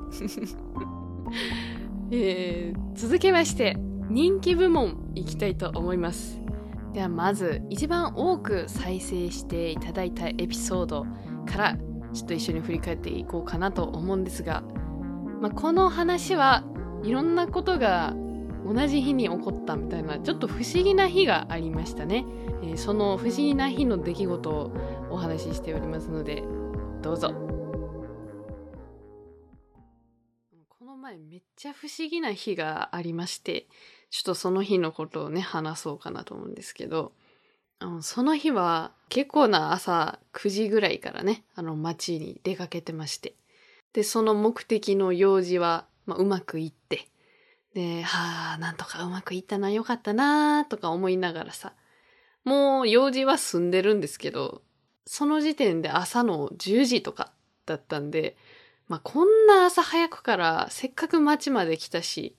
えー、続きまして人気部門いきたいと思います。ではまず一番多く再生していただいたエピソードからちょっと一緒に振り返っていこうかなと思うんですが、まあ、この話はいろんなことが同じ日に起こったみたいなちょっと不思議な日がありましたね、えー、その不思議な日の出来事をお話ししておりますのでどうぞ。この前めっちゃ不思議な日がありましてちょっとその日のことをね、話そうかなと思うんですけど、あのその日は結構な朝9時ぐらいからね、あの街に出かけてまして。で、その目的の用事は、まあ、うまくいって、で、はあ、なんとかうまくいったな、よかったな、とか思いながらさ、もう用事は済んでるんですけど、その時点で朝の10時とかだったんで、まあ、こんな朝早くからせっかく街まで来たし、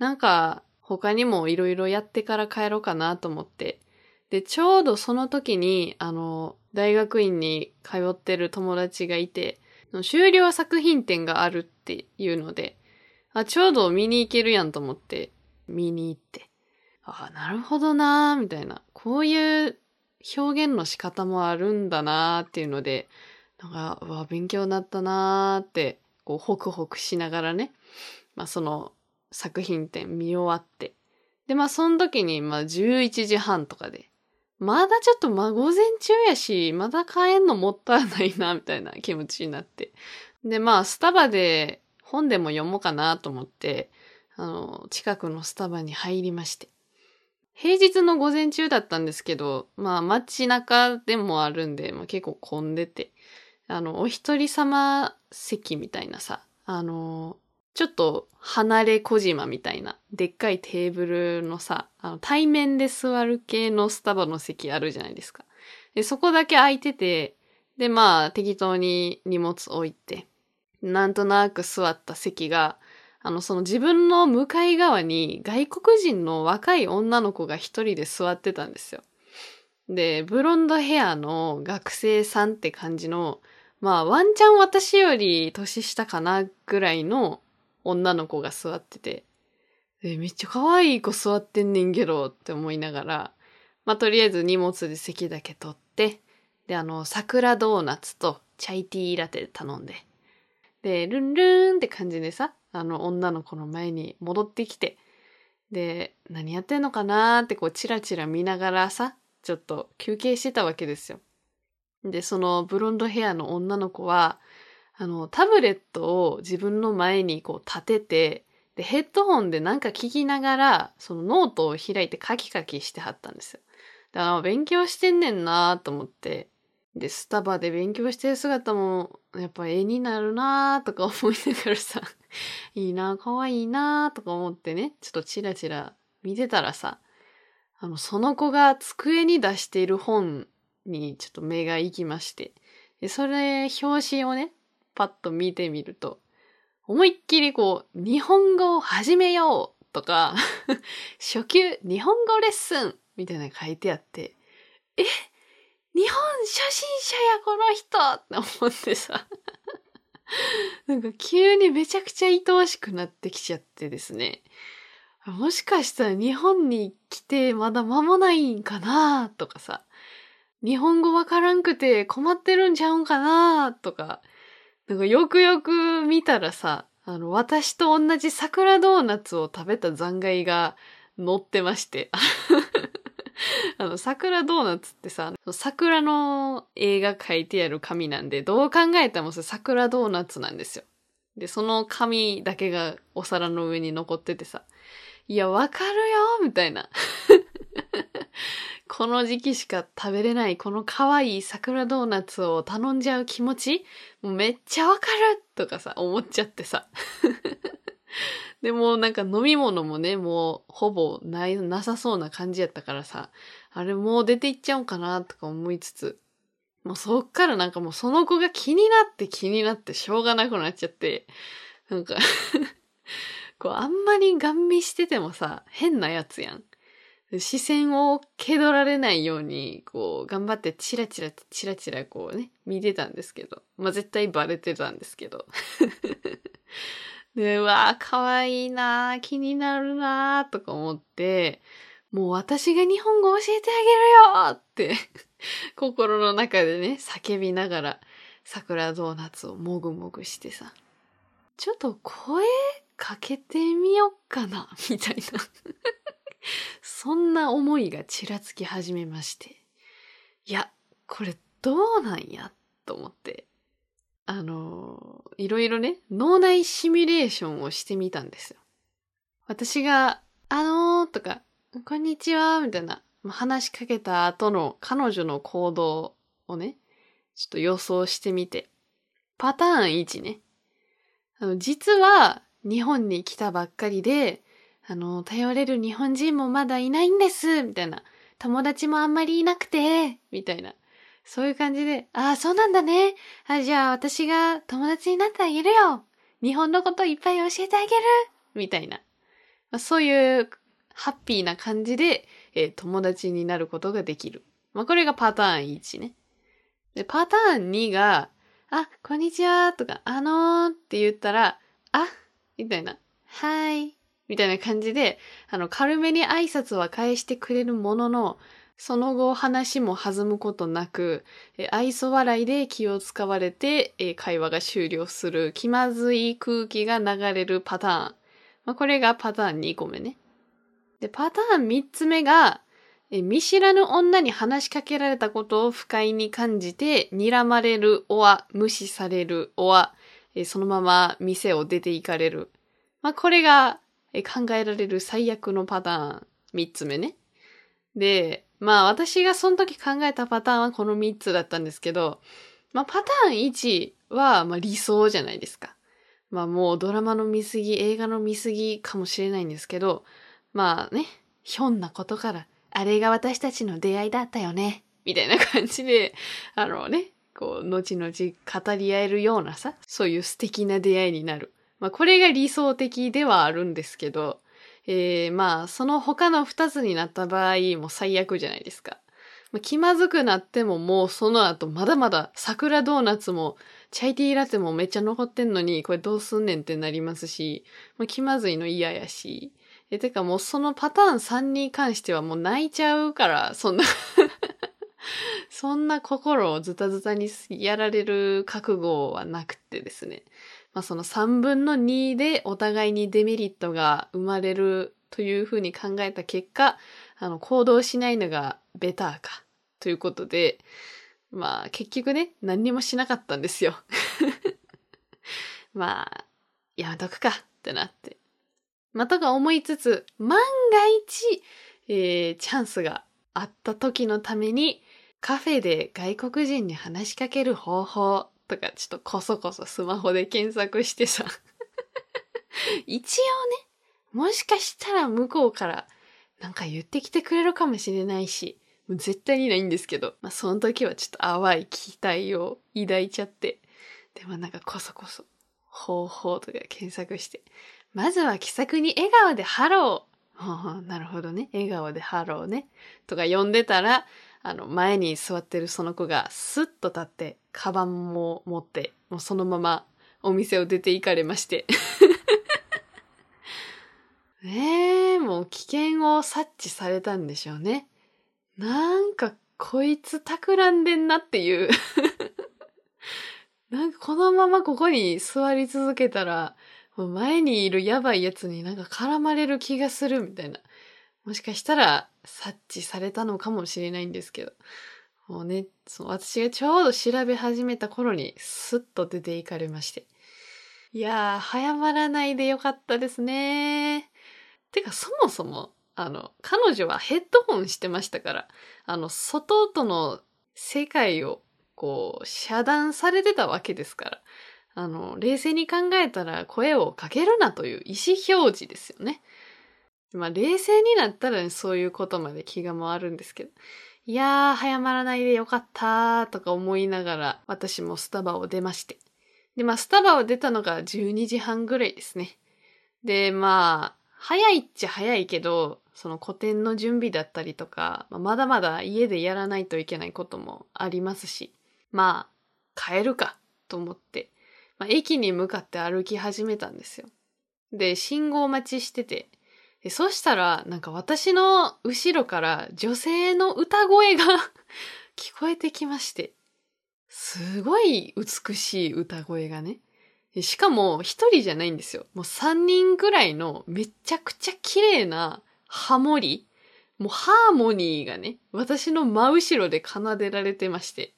なんか他にもいろいろやってから帰ろうかなと思って。で、ちょうどその時に、あの、大学院に通ってる友達がいて、終了作品展があるっていうので、あ、ちょうど見に行けるやんと思って、見に行って。あ、なるほどなーみたいな。こういう表現の仕方もあるんだなーっていうので、なんか、うわ、勉強になったなーって、こう、ホクホクしながらね、まあその、作品展見終わって。で、まあ、その時に、まあ、11時半とかで、まだちょっと、まあ、午前中やし、まだ帰んのもったいないな、みたいな気持ちになって。で、まあ、スタバで本でも読もうかなと思って、あの、近くのスタバに入りまして。平日の午前中だったんですけど、まあ、街中でもあるんで、まあ、結構混んでて、あの、お一人様席みたいなさ、あの、ちょっと離れ小島みたいな、でっかいテーブルのさ、あの対面で座る系のスタバの席あるじゃないですか。で、そこだけ空いてて、で、まあ、適当に荷物置いて、なんとなく座った席が、あの、その自分の向かい側に外国人の若い女の子が一人で座ってたんですよ。で、ブロンドヘアの学生さんって感じの、まあ、ワンチャン私より年下かなぐらいの女の子が座ってて、めっちゃ可愛い子座ってんねんけどって思いながら、まあ、とりあえず荷物で席だけ取って、で、あの、桜ドーナツとチャイティーラテ頼んで、で、ルンルンって感じでさ、あの女の子の前に戻ってきて、で、何やってんのかなーってこうチラチラ見ながらさ、ちょっと休憩してたわけですよ。で、そのブロンドヘアの女の子は、あの、タブレットを自分の前にこう立てて、で、ヘッドホンでなんか聞きながら、そのノートを開いてカキカキしてはったんですよ。だから勉強してんねんなと思って、で、スタバで勉強してる姿も、やっぱ絵になるなーとか思いながらさ、いいな、可愛いいなとか思ってね、ちょっとチラチラ見てたらさ、あの、その子が机に出している本にちょっと目が行きまして、で、それ、表紙をね、パッと見てみると、思いっきりこう、日本語を始めようとか、初級日本語レッスンみたいなの書いてあって、え日本初心者やこの人って思ってさ なんか急にめちゃくちゃ愛おしくなってきちゃってですね。もしかしたら日本に来てまだ間もないんかなとかさ。日本語わからんくて困ってるんちゃうんかなとか。なんかよくよく見たらさ、あの、私と同じ桜ドーナツを食べた残骸が載ってまして。あの、桜ドーナツってさ、桜の絵が描いてある紙なんで、どう考えても桜ドーナツなんですよ。で、その紙だけがお皿の上に残っててさ、いや、わかるよみたいな。この時期しか食べれないこの可愛い桜ドーナツを頼んじゃう気持ちもうめっちゃわかるとかさ、思っちゃってさ。でもなんか飲み物もね、もうほぼない、なさそうな感じやったからさ、あれもう出ていっちゃおうかなとか思いつつ、もうそっからなんかもうその子が気になって気になってしょうがなくなっちゃって、なんか こうあんまりガン見しててもさ、変なやつやん。視線を蹴取られないように、こう、頑張ってチラチラチラチラこうね、見てたんですけど。まあ、絶対バレてたんですけど。で、うわー、かわいいな気になるなーとか思って、もう私が日本語教えてあげるよって 心の中でね、叫びながら、桜ドーナツをもぐもぐしてさ、ちょっと声かけてみよっかな、みたいな そんな思いがちらつき始めまして。いや、これどうなんやと思って。あの、いろいろね、脳内シミュレーションをしてみたんですよ。私が、あのーとか、こんにちは、みたいな、話しかけた後の彼女の行動をね、ちょっと予想してみて。パターン1ね。あの、実は日本に来たばっかりで、あの、頼れる日本人もまだいないんです、みたいな。友達もあんまりいなくて、みたいな。そういう感じで、ああ、そうなんだね。あじゃあ私が友達になってあげるよ。日本のこといっぱい教えてあげる。みたいな。まあ、そういうハッピーな感じで、えー、友達になることができる。まあ、これがパターン1ね。で、パターン2が、あ、こんにちはとか、あのーって言ったら、あ、みたいな。はい。みたいな感じで、あの、軽めに挨拶は返してくれるものの、その後話も弾むことなく、愛想笑いで気を使われて、会話が終了する気まずい空気が流れるパターン。まあ、これがパターン2個目ね。で、パターン3つ目が、見知らぬ女に話しかけられたことを不快に感じて、睨まれる、おは無視される、おは、えそのまま店を出て行かれる。まあ、これが、考えられる最悪のパターン3つ目ね。で、まあ私がその時考えたパターンはこの3つだったんですけど、まあパターン1はまあ理想じゃないですか。まあもうドラマの見過ぎ、映画の見過ぎかもしれないんですけど、まあね、ひょんなことから、あれが私たちの出会いだったよね、みたいな感じで、あのね、こう、後々語り合えるようなさ、そういう素敵な出会いになる。まあこれが理想的ではあるんですけど、えー、まあその他の二つになった場合も最悪じゃないですか。まあ、気まずくなってももうその後まだまだ桜ドーナツもチャイティーラテもめっちゃ残ってんのにこれどうすんねんってなりますし、まあ、気まずいの嫌やし。え、てかもうそのパターン3に関してはもう泣いちゃうから、そんなそんな心をズタズタにやられる覚悟はなくてですね。まあその3分の2でお互いにデメリットが生まれるというふうに考えた結果、あの行動しないのがベターかということで、まあ結局ね、何にもしなかったんですよ。まあ、やめとくかってなって。まあ、とか思いつつ、万が一、えー、チャンスがあった時のために、カフェで外国人に話しかける方法とか、ちょっとこそこそスマホで検索してさ 一応ね、もしかしたら向こうからなんか言ってきてくれるかもしれないし、もう絶対にないんですけど、まあその時はちょっと淡い期待を抱いちゃって、でもなんかこそこそ方法とか検索して、まずは気さくに笑顔で Hello。なるほどね。笑顔でハローね。とか読んでたら、あの、前に座ってるその子がスッと立って、カバンも持って、もうそのままお店を出て行かれまして。ね え、もう危険を察知されたんでしょうね。なんかこいつ企んでんなっていう なんかこのままここに座り続けたら、もう前にいるやばいやつになんか絡まれる気がするみたいな。もしかしたら察知されたのかもしれないんですけど。もうね、その私がちょうど調べ始めた頃にスッと出て行かれまして。いやー、早まらないでよかったですね。てかそもそもあの、彼女はヘッドホンしてましたから、あの、外との世界を、こう、遮断されてたわけですから、あの、冷静に考えたら声をかけるなという意思表示ですよね。まあ、冷静になったら、ね、そういうことまで気が回るんですけど、いやー、早まらないでよかったーとか思いながら、私もスタバを出まして。で、まあ、スタバを出たのが12時半ぐらいですね。で、まあ、早いっちゃ早いけど、その古典の準備だったりとか、まだまだ家でやらないといけないこともありますし、まあ、帰るかと思って、まあ、駅に向かって歩き始めたんですよ。で、信号待ちしてて、でそしたら、なんか私の後ろから女性の歌声が 聞こえてきまして、すごい美しい歌声がね。しかも一人じゃないんですよ。もう三人ぐらいのめちゃくちゃ綺麗なハモリもうハーモニーがね、私の真後ろで奏でられてまして、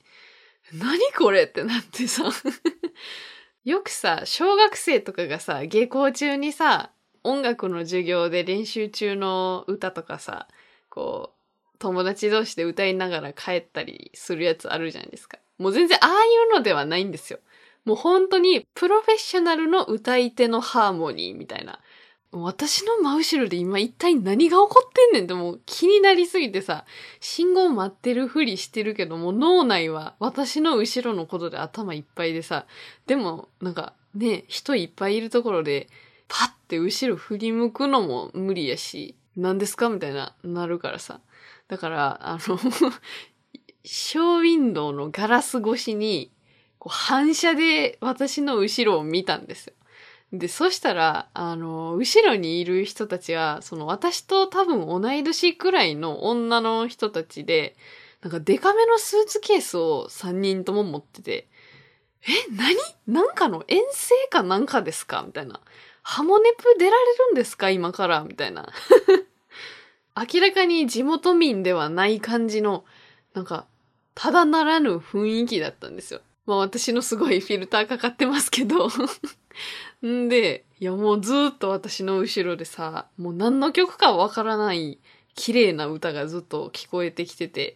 何これってなってさ よくさ、小学生とかがさ、下校中にさ、音楽の授業で練習中の歌とかさ、こう、友達同士で歌いながら帰ったりするやつあるじゃないですか。もう全然ああいうのではないんですよ。もう本当にプロフェッショナルの歌い手のハーモニーみたいな。私の真後ろで今一体何が起こってんねんってもう気になりすぎてさ、信号待ってるふりしてるけども脳内は私の後ろのことで頭いっぱいでさ、でもなんかね、人いっぱいいるところでパッて後ろ振り向くのも無理やし、何ですかみたいな、なるからさ。だから、あのショーウィンドウのガラス越しに、こう反射で私の後ろを見たんですよ。で、そしたら、あの、後ろにいる人たちは、その私と多分同い年くらいの女の人たちで、なんかデカめのスーツケースを3人とも持ってて、え、何？なんかの遠征かなんかですか？みたいな。ハモネプ出られるんですか？今からみたいな。明らかに地元民ではない感じの、なんか、ただならぬ雰囲気だったんですよ。まあ私のすごいフィルターかかってますけど んで、いやもうずっと私の後ろでさ、もう何の曲かわからない綺麗な歌がずっと聞こえてきてて、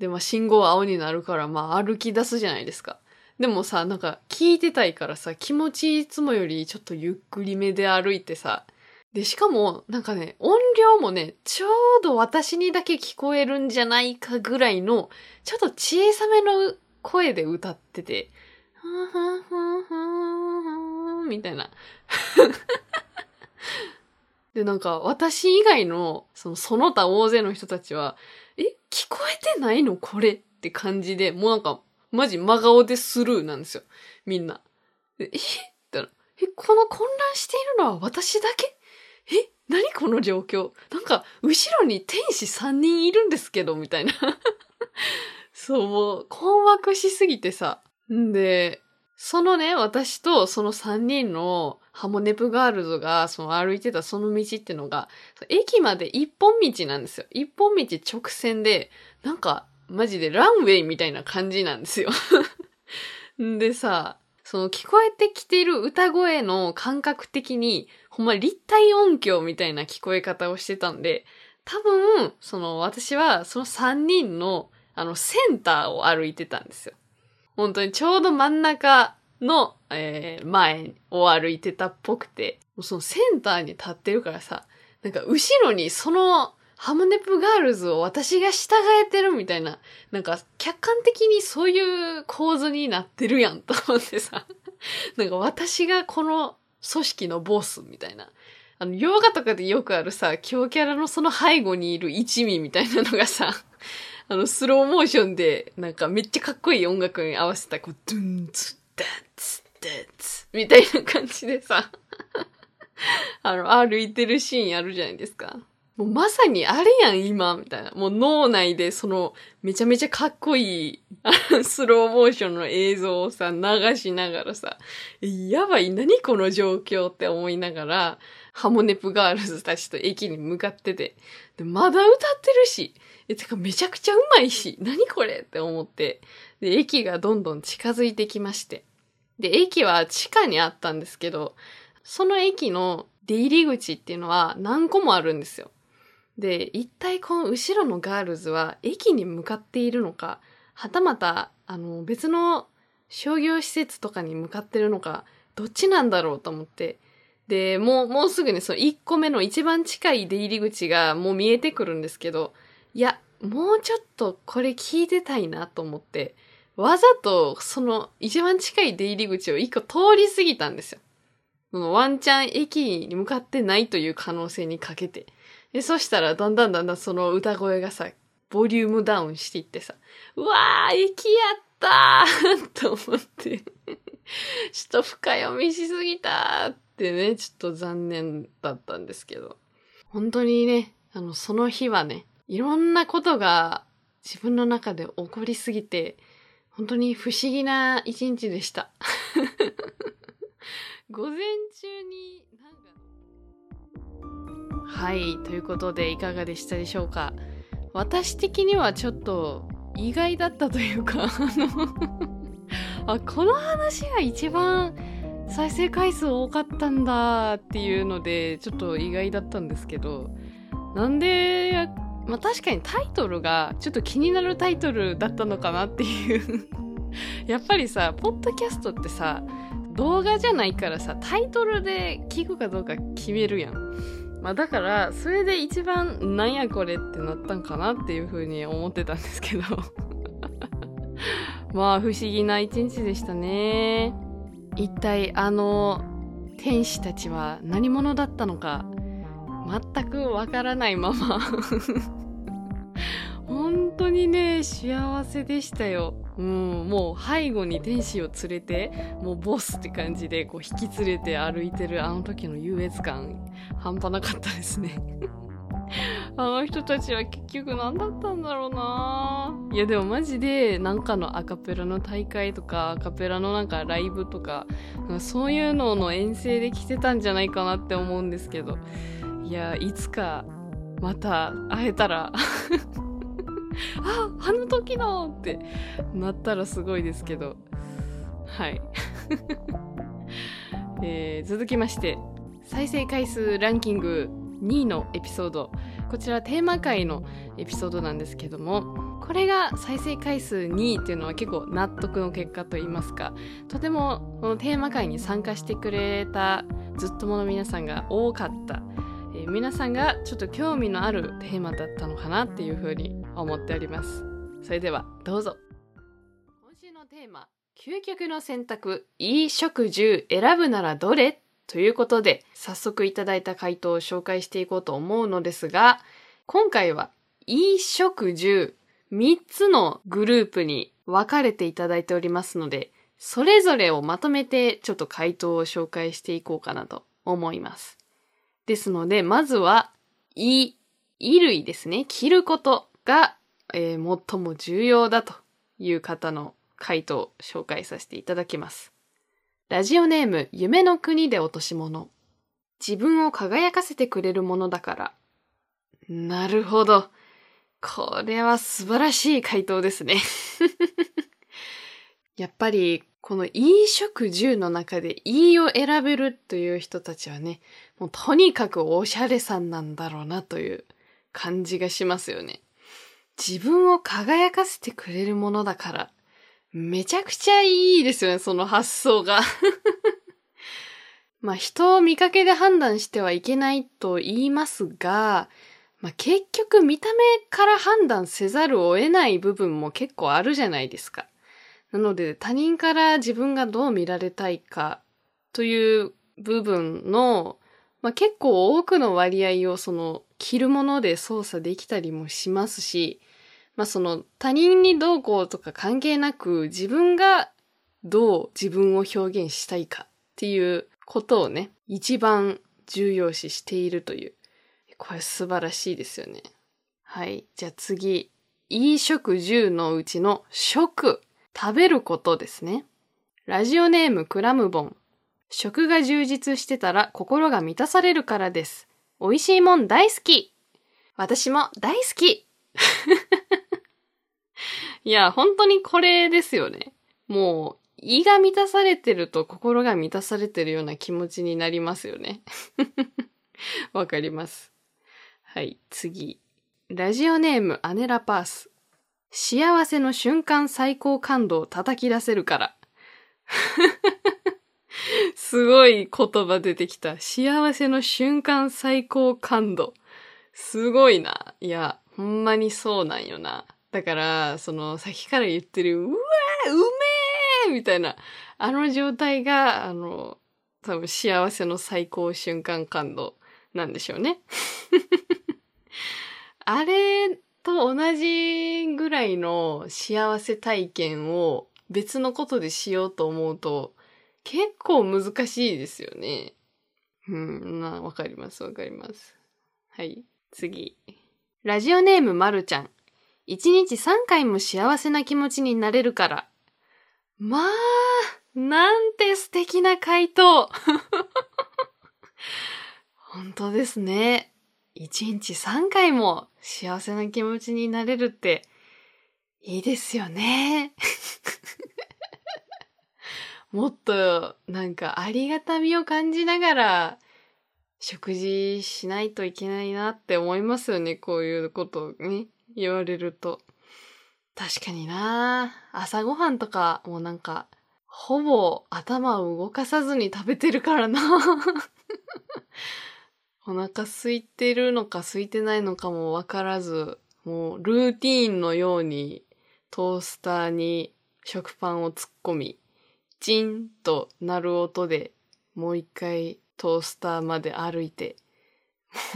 で、まあ信号青になるからまあ歩き出すじゃないですか。でもさ、なんか聞いてたいからさ、気持ちいつもよりちょっとゆっくりめで歩いてさ、で、しかも、なんかね、音量もね、ちょうど私にだけ聞こえるんじゃないかぐらいの、ちょっと小さめの声で歌ってて、ふんふんふんふんみたいな。で、なんか、私以外の、その、その他大勢の人たちは、え、聞こえてないの？これって感じで、もうなんか、マジ真顔でスルーなんですよ。みんな。えって言ったら、え、この混乱しているのは私だけ？え何この状況？なんか、後ろに天使3人いるんですけど、みたいな。そう、もう、困惑しすぎてさ。んで、そのね、私とその3人のハモネプガールズがその歩いてたその道ってのが、駅まで一本道なんですよ。一本道直線で、なんか、マジでランウェイみたいな感じなんですよ。でさ、その聞こえてきてる歌声の感覚的に、ほんま立体音響みたいな聞こえ方をしてたんで、多分、その私はその3人のあのセンターを歩いてたんですよ。本当にちょうど真ん中の、えー、前を歩いてたっぽくて、そのセンターに立ってるからさ、なんか後ろにそのハムネプガールズを私が従えてるみたいな、なんか客観的にそういう構図になってるやんと思ってさ、なんか私がこの組織のボスみたいな。あの、洋画とかでよくあるさ、強キャラのその背後にいる一味みたいなのがさ、あの、スローモーションで、なんかめっちゃかっこいい音楽に合わせた、こう、ドゥンツ、ダッツ、ダッツ、みたいな感じでさ、あの、歩いてるシーンあるじゃないですか。もうまさにあれやん、今、みたいな。もう脳内でその、めちゃめちゃかっこいい、スローモーションの映像をさ、流しながらさ、やばい、何この状況って思いながら、ハモネプガールズたちと駅に向かってて、で、まだ歌ってるし、え、てかめちゃくちゃうまいし、何これって思って、で、駅がどんどん近づいてきまして。で、駅は地下にあったんですけど、その駅の出入り口っていうのは何個もあるんですよ。で、一体この後ろのガールズは駅に向かっているのか、はたまた、あの、別の商業施設とかに向かってるのか、どっちなんだろうと思って。で、もう、もうすぐにその1個目の一番近い出入り口がもう見えてくるんですけど、いや、もうちょっとこれ聞いてたいなと思って、わざとその一番近い出入り口を1個通り過ぎたんですよ。そのワンチャン駅に向かってないという可能性にかけて。で、そしたらだんだんだんだんその歌声がさ、ボリュームダウンしていってさ、うわー、駅やったーと思って ちょっと深読みしすぎたーってね、ちょっと残念だったんですけど。本当にね、あの、その日はね、いろんなことが自分の中で起こりすぎて、本当に不思議な一日でした。午前中にはい、ということでいかがでしたでしょうか？私的にはちょっと意外だったというか、あのあ、この話が一番再生回数多かったんだっていうので、ちょっと意外だったんですけど、なんで、まあ確かにタイトルがちょっと気になるタイトルだったのかなっていう やっぱりさ、ポッドキャストってさ、動画じゃないからさ、タイトルで聞くかどうか決めるやん。まあだから、それで一番なんやこれってなったんかなっていうふうに思ってたんですけど まあ不思議な一日でしたね。一体あの天使たちは何者だったのか全くわからないまま 本当にね幸せでしたよ。うん、もう背後に天使を連れてもうボスって感じでこう引き連れて歩いてるあの時の優越感半端なかったですね。あの人たちは結局何だったんだろうな。いやでもマジでなんかのアカペラの大会とかアカペラのなんかライブとかそういうのの遠征で来てたんじゃないかなって思うんですけど。いやいつかまた会えたらああの時のってなったらすごいですけど。はい。えー、続きまして再生回数ランキング2位のエピソード。こちらテーマ回のエピソードなんですけどもこれが再生回数2位っていうのは結構納得の結果といいますかとてもこのテーマ会に参加してくれたずっともの皆さんが多かった、ー、皆さんがちょっと興味のあるテーマだったのかなっていうふうに思っております。それではどうぞ。今週のテーマ究極の選択いい食住選ぶならどれ？ということで早速いただいた回答を紹介していこうと思うのですが今回はいい食住3つのグループに分かれていただいておりますので、それぞれをまとめてちょっと回答を紹介していこうかなと思います。ですので、まずは、い、衣類ですね。着ることが、えー、最も重要だという方の回答を紹介させていただきます。ラジオネーム、夢の国で落とし物。自分を輝かせてくれるものだから。なるほど。これは素晴らしい回答ですね やっぱり、このいい食住の中でいいを選べるという人たちはね、もうとにかくおしゃれさんなんだろうなという感じがしますよね。自分を輝かせてくれるものだから、めちゃくちゃいいですよね、その発想が まあ人を見かけで判断してはいけないと言いますが、まあ、結局見た目から判断せざるを得ない部分も結構あるじゃないですか。なので他人から自分がどう見られたいかという部分の、まあ、結構多くの割合をその着るもので操作できたりもしますし、まあその他人にどうこうとか関係なく自分がどう自分を表現したいかっていうことをね、一番重要視しているというこれ素晴らしいですよね。はい。じゃあ次。いい食10のうちの食。食べることですね。ラジオネームクラムボン。食が充実してたら心が満たされるからです。美味しいもん大好き。私も大好き。いや、本当にこれですよね。もう、胃が満たされてると心が満たされてるような気持ちになりますよね。わかります。はい、次。ラジオネームアネラパース。幸せの瞬間最高感度を叩き出せるから。すごい言葉出てきた。幸せの瞬間最高感度。すごいな。いや、ほんまにそうなんよな。だから、その、先から言ってる、うわーうめーみたいな、あの状態が、あの、多分幸せの最高瞬間感度なんでしょうね。あれと同じぐらいの幸せ体験を別のことでしようと思うと結構難しいですよね。うん、な、わかりますわかります。はい、次。ラジオネームまるちゃん。一日三回も幸せな気持ちになれるから。まあ、なんて素敵な回答。本当ですね。一日三回も幸せな気持ちになれるっていいですよね。もっとなんかありがたみを感じながら食事しないといけないなって思いますよね。こういうことをね、言われると。確かにな朝ごはんとかもうなんかほぼ頭を動かさずに食べてるからなお腹空いてるのか空いてないのかもわからず、もうルーティーンのようにトースターに食パンを突っ込み、チンと鳴る音でもう一回トースターまで歩いて、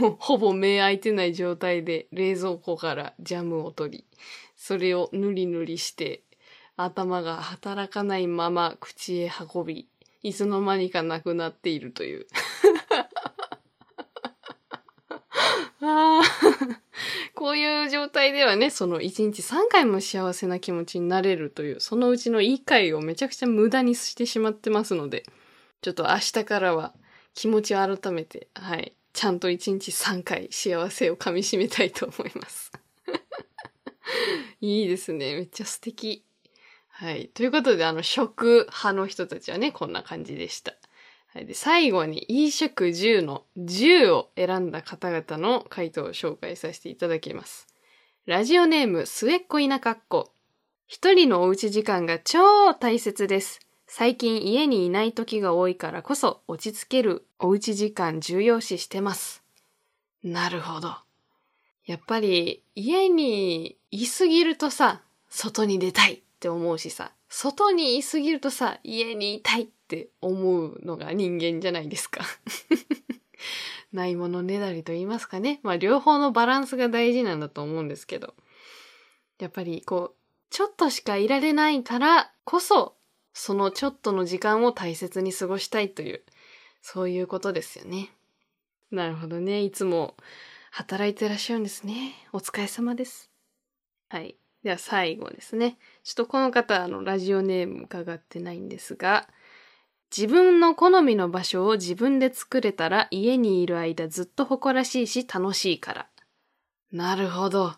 もうほぼ目開いてない状態で冷蔵庫からジャムを取り、それをぬりぬりして頭が働かないまま口へ運び、いつの間にかなくなっているという。ああ、こういう状態ではね、その1日3回も幸せな気持ちになれるという、そのうちの1回をめちゃくちゃ無駄にしてしまってますので、ちょっと明日からは気持ちを改めて、はい、ちゃんと1日3回幸せを噛み締めたいと思います。いいですね。めっちゃ素敵。はい。ということで、あの、食派の人たちはね、こんな感じでした。はい、で最後に、飲食10の10を選んだ方々の回答を紹介させていただきます。ラジオネーム、末っ子いなかっこ。一人のおうち時間が超大切です。最近家にいない時が多いからこそ落ち着けるおうち時間重要視してます。なるほど。やっぱり家にいすぎるとさ、外に出たいって思うしさ、外にいすぎるとさ、家にいたいっって思うのが人間じゃないですか。ないものねだりと言いますかね。まあ両方のバランスが大事なんだと思うんですけど。やっぱりこう、ちょっとしかいられないからこそ、そのちょっとの時間を大切に過ごしたいという、そういうことですよね。なるほどね。いつも働いてらっしゃるんですね。お疲れ様です。はい。では最後ですね。ちょっとこの方、あの、ラジオネーム伺ってないんですが、自分の好みの場所を自分で作れたら家にいる間ずっと誇らしいし楽しいから。なるほど。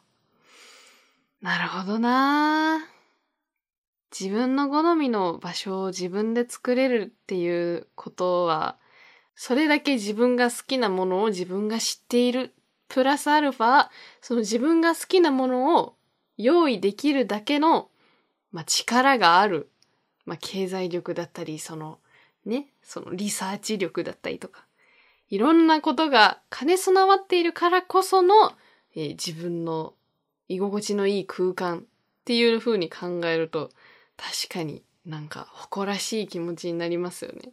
なるほどな自分の好みの場所を自分で作れるっていうことは、それだけ自分が好きなものを自分が知っている。プラスアルファ、その自分が好きなものを用意できるだけの、まあ、力がある。まあ、経済力だったり、その、ね、そのリサーチ力だったりとか、いろんなことが兼ね備わっているからこその、えー自分の居心地のいい空間っていう風に考えると、確かになんか誇らしい気持ちになりますよね。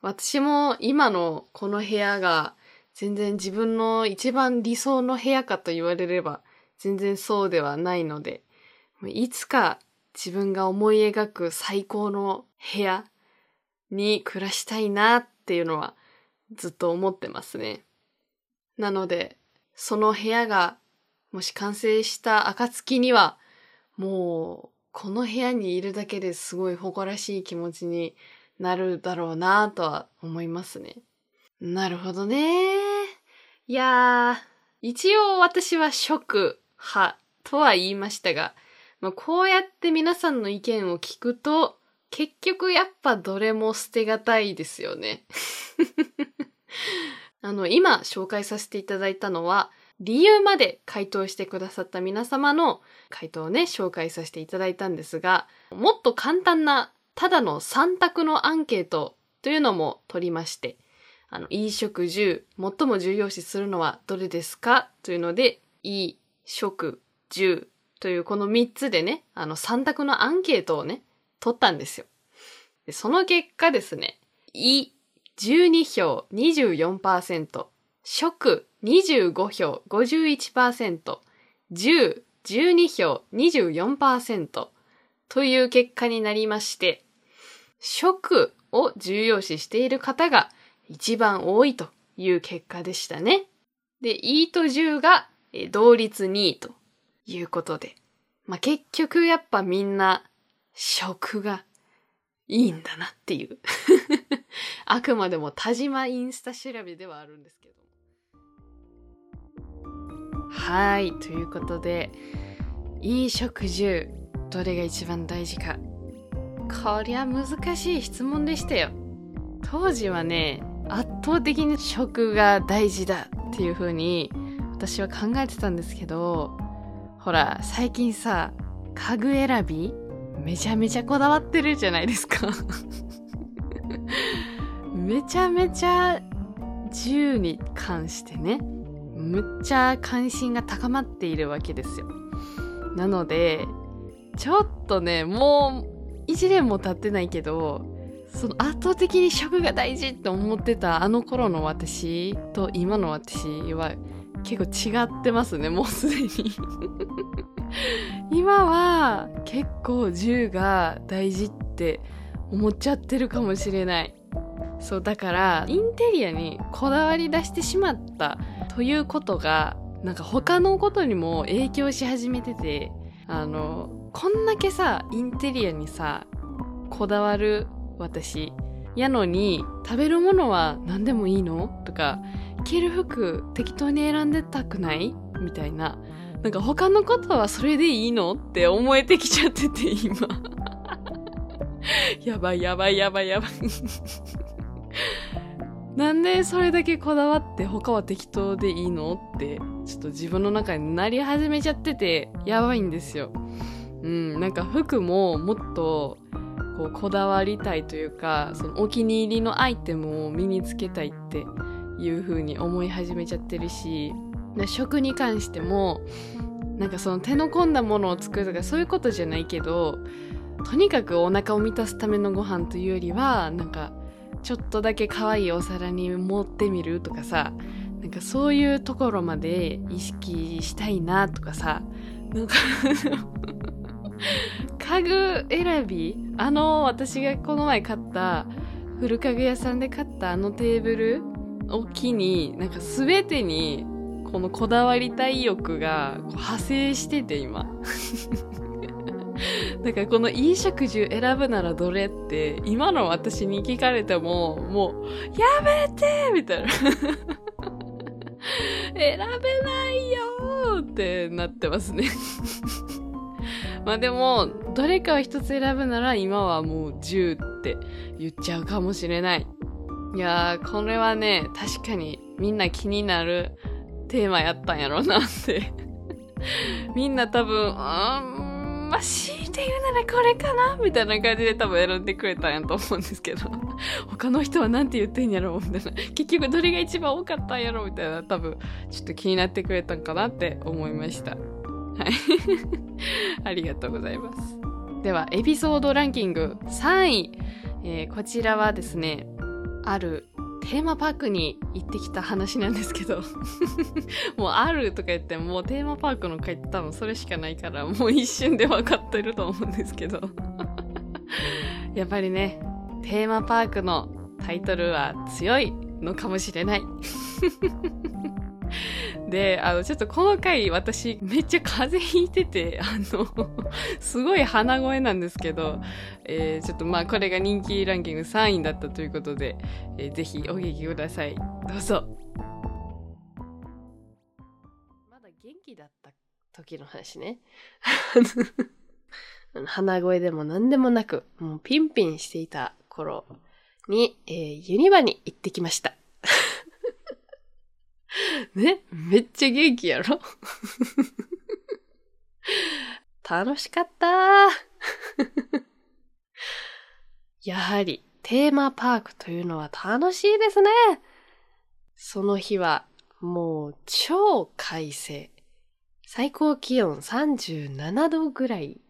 私も今のこの部屋が全然自分の一番理想の部屋かと言われれば全然そうではないので、いつか自分が思い描く最高の部屋に暮らしたいなっていうのはずっと思ってますね。なので、その部屋がもし完成した暁には、もうこの部屋にいるだけですごい誇らしい気持ちになるだろうなとは思いますね。なるほどね。いやー、一応私は食派とは言いましたが、まあ、こうやって皆さんの意見を聞くと、結局やっぱどれも捨てがたいですよね。あの、今紹介させていただいたのは、理由まで回答してくださった皆様の回答をね、紹介させていただいたんですが、もっと簡単な、ただの3択のアンケートというのも取りまして、あの、衣食住、最も重要視するのはどれですかというので、衣食住というこの3つでね、あの3択のアンケートをね、取ったんですよ。でその結果ですね、衣12票24%、食25票51%、住12票24%という結果になりまして、食を重要視している方が一番多いという結果でしたね。で、E と10が同率2位ということで。まあ、結局やっぱみんな食がいいんだなっていう。あくまでも田島インスタ調べではあるんですけど。はい、ということで、いい食住、どれが一番大事か。こりゃ難しい質問でしたよ。当時はね、圧倒的に食が大事だっていう風に私は考えてたんですけど、ほら、最近さ、家具選びめちゃめちゃこだわってるじゃないですか。めちゃめちゃ銃に関してね、むっちゃ関心が高まっているわけですよ。なので、ちょっとね、もう一年も経ってないけど、その圧倒的に食が大事って思ってたあの頃の私と今の私は結構違ってますね、もうすでに。今は結構銃が大事って思っちゃってるかもしれない。そう、だから、インテリアにこだわり出してしまったということが、なんか他のことにも影響し始めてて、あの、こんだけさ、インテリアにさ、こだわる私、やのに、食べるものは何でもいいのとか、着る服適当に選んでたくないみたいな。なんか他のことはそれでいいのって思えてきちゃってて、今。やばいやばいやばいやばい。なんでそれだけこだわって他は適当でいいのってちょっと自分の中になり始めちゃっててやばいんですよ。うん、なんか服ももっとこうこだわりたいというかそのお気に入りのアイテムを身につけたいっていう風に思い始めちゃってるし食に関してもなんかその手の込んだものを作るとかそういうことじゃないけどとにかくお腹を満たすためのご飯というよりはなんかちょっとだけ可愛いお皿に盛ってみるとかさなんかそういうところまで意識したいなとかさなんか 家具選びあの私がこの前買った古家具屋さんで買ったあのテーブルを機になんか全てにこのこだわりたい欲が派生してて今。だからこの飲食住選ぶならどれって今の私に聞かれてももうやめてみたいな。選べないよってなってますね。まあでもどれかを一つ選ぶなら今はもう10って言っちゃうかもしれない。いやーこれはね確かにみんな気になる。テーマやったんやろうなって みんな多分、うん、まあ、強いて言うならこれかなみたいな感じで多分選んでくれたんやと思うんですけど、他の人は何て言ってんやろみたいな。結局どれが一番多かったんやろみたいな、多分、ちょっと気になってくれたんかなって思いました。はい。ありがとうございます。では、エピソードランキング3位。えー、こちらはですね、あるテーマパークに行ってきた話なんですけど。もうあるとか言ってもうテーマパークの回って多分それしかないからもう一瞬で分かってると思うんですけど。やっぱりねテーマパークのタイトルは強いのかもしれない。で、あの、ちょっとこの回私めっちゃ風邪ひいてて、あのすごい鼻声なんですけど、えー、ちょっとまあこれが人気ランキング3位だったということで、えー、ぜひお聞きください。どうぞ。まだ元気だった時の話ね。鼻声でも何でもなく、もうピンピンしていた頃に、えー、ユニバに行ってきました。ねめっちゃ元気やろ？楽しかった やはりテーマパークというのは楽しいですね。その日はもう超快晴。最高気温37度ぐらい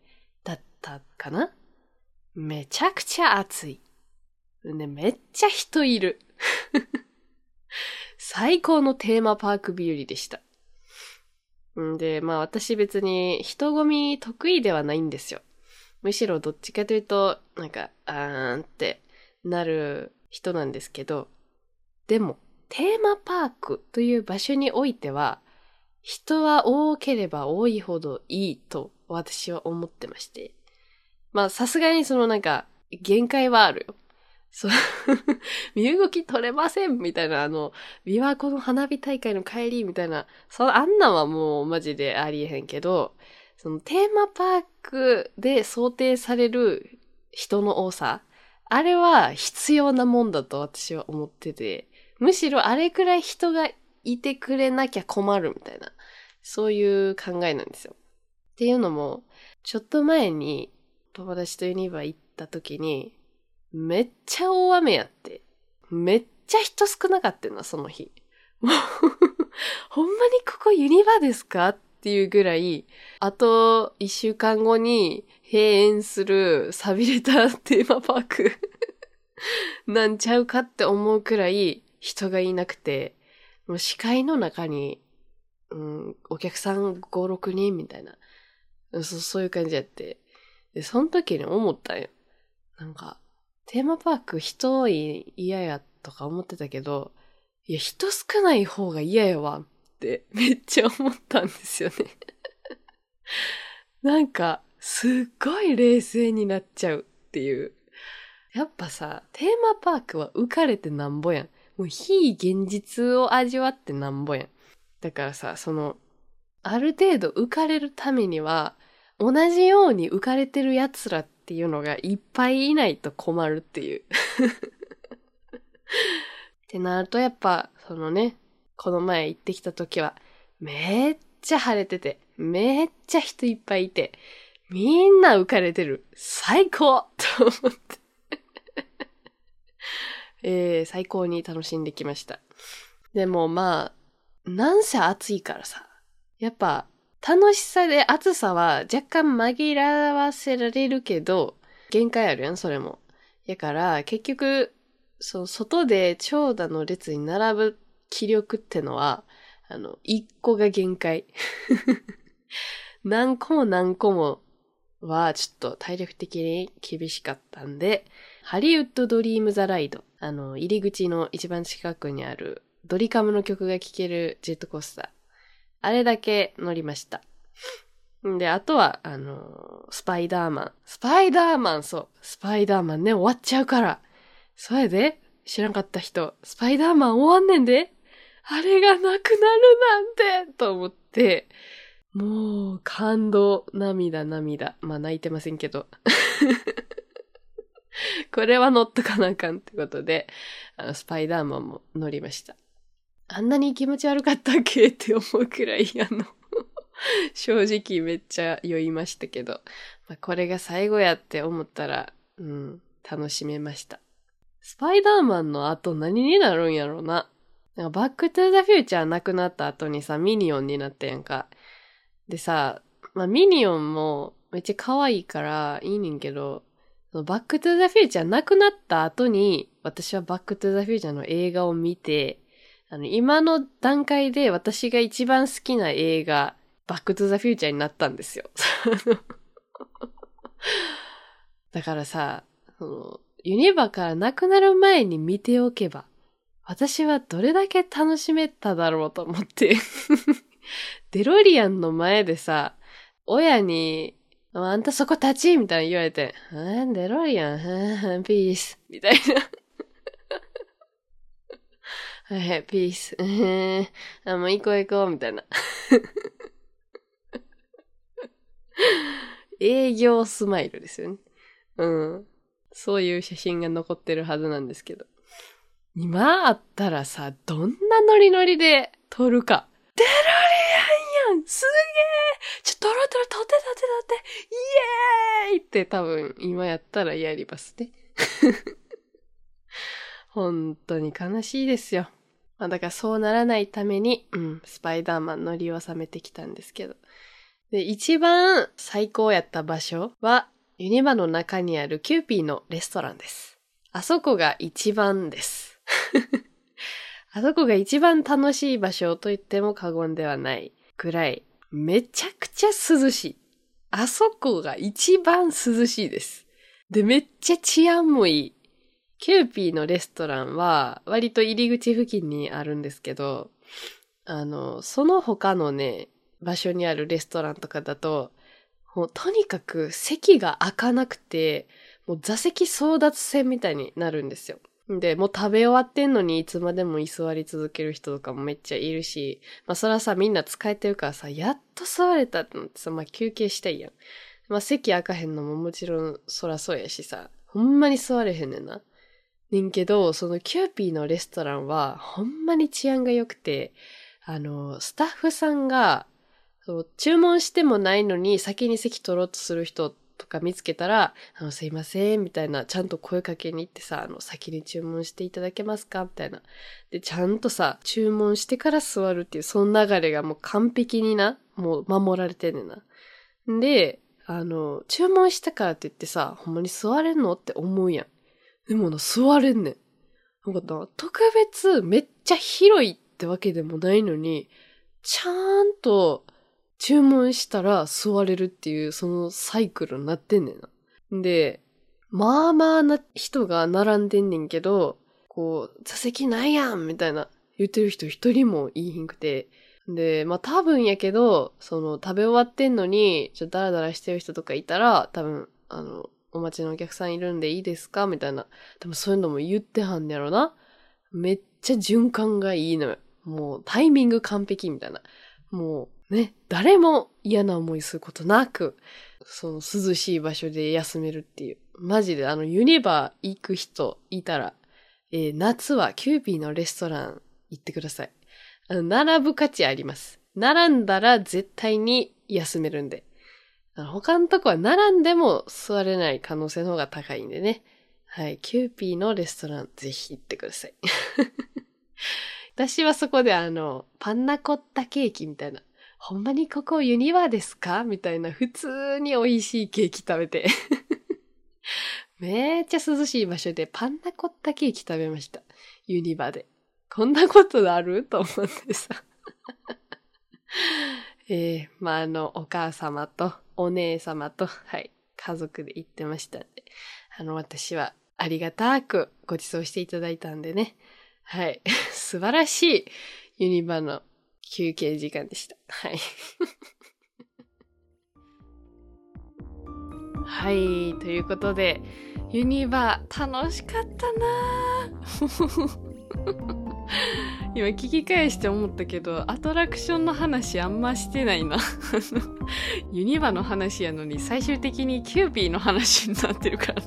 だったかなめちゃくちゃ暑い。ね、めっちゃ人いる。最高のテーマパーク日和でした。んで、まあ私別に人混み得意ではないんですよ。むしろどっちかというと、なんか、あーんってなる人なんですけど、でも、テーマパークという場所においては、人は多ければ多いほどいいと私は思ってまして。まあさすがにそのなんか、限界はあるよ。そう、身動き取れませんみたいな、あの、琵琶湖の花火大会の帰りみたいな、そあんなはもうマジでありえへんけど、そのテーマパークで想定される人の多さ、あれは必要なもんだと私は思ってて、むしろあれくらい人がいてくれなきゃ困るみたいな、そういう考えなんですよ。っていうのも、ちょっと前に友達とユニバ行った時に、めっちゃ大雨やって。めっちゃ人少なかったな、その日。も うほんまにここユニバですかっていうぐらい、あと一週間後に閉園する錆びれたテーマパークなんちゃうかって思うくらい人がいなくて、もう視界の中に、うん、お客さん5、6人みたいな、そそういう感じやって。で、その時に思ったんよ。なんか、テーマパーク人多い嫌やとか思ってたけど、いや、人少ない方が嫌やわってめっちゃ思ったんですよねなんか、すっごい冷静になっちゃうっていう。やっぱさ、テーマパークは浮かれてなんぼやん。もう非現実を味わってなんぼやん。だからさ、その、ある程度浮かれるためには、同じように浮かれてる奴らっていうのがいっぱいいないと困るっていう。ってなるとやっぱ、そのね、この前行ってきた時は、めっちゃ晴れてて、めっちゃ人いっぱいいて、みんな浮かれてる。最高 と思って えー、最高に楽しんできました。でもまあ、なんせ暑いからさ。やっぱ、楽しさで暑さは若干紛らわせられるけど、限界あるやん、それも。やから、結局、そう、外で長蛇の列に並ぶ気力ってのは、あの、一個が限界。何個も何個もはちょっと体力的に厳しかったんで、ハリウッドドリームザライド、あの、入り口の一番近くにあるドリカムの曲が聴けるジェットコースター。あれだけ乗りました。で、あとは、あの、スパイダーマン。スパイダーマン、そう。スパイダーマンね、終わっちゃうから。それで、知らんかった人、スパイダーマン終わんねんであれがなくなるなんてと思って、もう、感動、涙、涙。まあ、泣いてませんけど。これは乗っとかなあかんってことで、あの、スパイダーマンも乗りました。あんなに気持ち悪かったっけ？って思うくらい、あの 正直めっちゃ酔いましたけど、まあ、これが最後やって思ったら、うん、楽しめました。スパイダーマンの後何になるんやろうな。なんかバックトゥーザフューチャーなくなった後にさ、ミニオンになったやんか。でさ、まあミニオンもめっちゃ可愛いからいいねんけど、バックトゥーザフューチャーなくなった後に、私はバックトゥーザフューチャーの映画を見て、あの、今の段階で私が一番好きな映画、バックトゥザフューチャーになったんですよ。だからさ、その、ユニバからなくなる前に見ておけば、私はどれだけ楽しめただろうと思って デロリアンの前でさ、親にあんたそこ立ちみたいに言われて、デロリアン、ピース、みたいな。はい、ピース、え ーあ、もう行こう行こう、みたいな。営業スマイルですよね。うん。そういう写真が残ってるはずなんですけど。今あったらさ、どんなノリノリで撮るか。デロリアンやんすげえちょ、トロトロ、とてとてとて、イエーイって多分今やったらやりますね。本当に悲しいですよ。まあ、だからそうならないために、うん、スパイダーマン乗り納めてきたんですけど。で、一番最高やった場所は、ユニバの中にあるキューピーのレストランです。あそこが一番です。あそこが一番楽しい場所と言っても過言ではないくらいめちゃくちゃ涼しい。あそこが一番涼しいです。で、めっちゃ治安もいい。キューピーのレストランは割と入り口付近にあるんですけど、あの、その他のね、場所にあるレストランとかだと、もうとにかく席が空かなくて、もう座席争奪戦みたいになるんですよ。で、もう食べ終わってんのにいつまでも居座り続ける人とかもめっちゃいるし、まあそれはさ、みんな使えてるからさ、やっと座れたってってさ、まあ休憩したいやん。まあ席開かへんのももちろんそらそうやしさ、ほんまに座れへんねんな。ねんけど、そのキューピーのレストランはほんまに治安が良くて、あの、スタッフさんが、そう注文してもないのに先に席取ろうとする人とか見つけたら、あの、すいません、みたいな、ちゃんと声かけに行ってさ、あの、先に注文していただけますかみたいな。で、ちゃんとさ、注文してから座るっていう、その流れがもう完璧にな、もう守られてんねんな。で、あの、注文したからって言ってさ、ほんまに座れんのって思うやん。でもな、座れんねん。なんかな、特別めっちゃ広いってわけでもないのに、ちゃんと注文したら座れるっていう、そのサイクルになってんねんな。で、まあまあな人が並んでんねんけど、こう、座席ないやんみたいな言ってる人一人もいいひんくて。で、まあ多分やけど、その食べ終わってんのに、ちょっとダラダラしてる人とかいたら、多分、あの、お待ちのお客さんいるんでいいですか？みたいな。多分そういうのも言ってはんやろな。めっちゃ循環がいいのよ。もうタイミング完璧みたいな。もうね、誰も嫌な思いすることなく、その涼しい場所で休めるっていう。マジであのユニバー行く人いたら、えー夏はキューピーのレストラン行ってください。あの、並ぶ価値あります。並んだら絶対に休めるんで。他のとこは並んでも座れない可能性の方が高いんでね。はい。キューピーのレストランぜひ行ってください。私はそこであの、パンナコッタケーキみたいな。ほんまにここユニバーですか？みたいな普通に美味しいケーキ食べて。めっちゃ涼しい場所でパンナコッタケーキ食べました。ユニバで。こんなことある？と思ってさ。えー、まあ、あの、お母様とお姉様と、はい、家族で行ってましたんで、あの、私はありがたくご馳走していただいたんでね。はい。素晴らしいユニバの休憩時間でした。はい。はい。ということで、ユニバ楽しかったなぁ 今聞き返して思ったけど、アトラクションの話あんましてないな。ユニバの話やのに最終的にキューピーの話になってるから。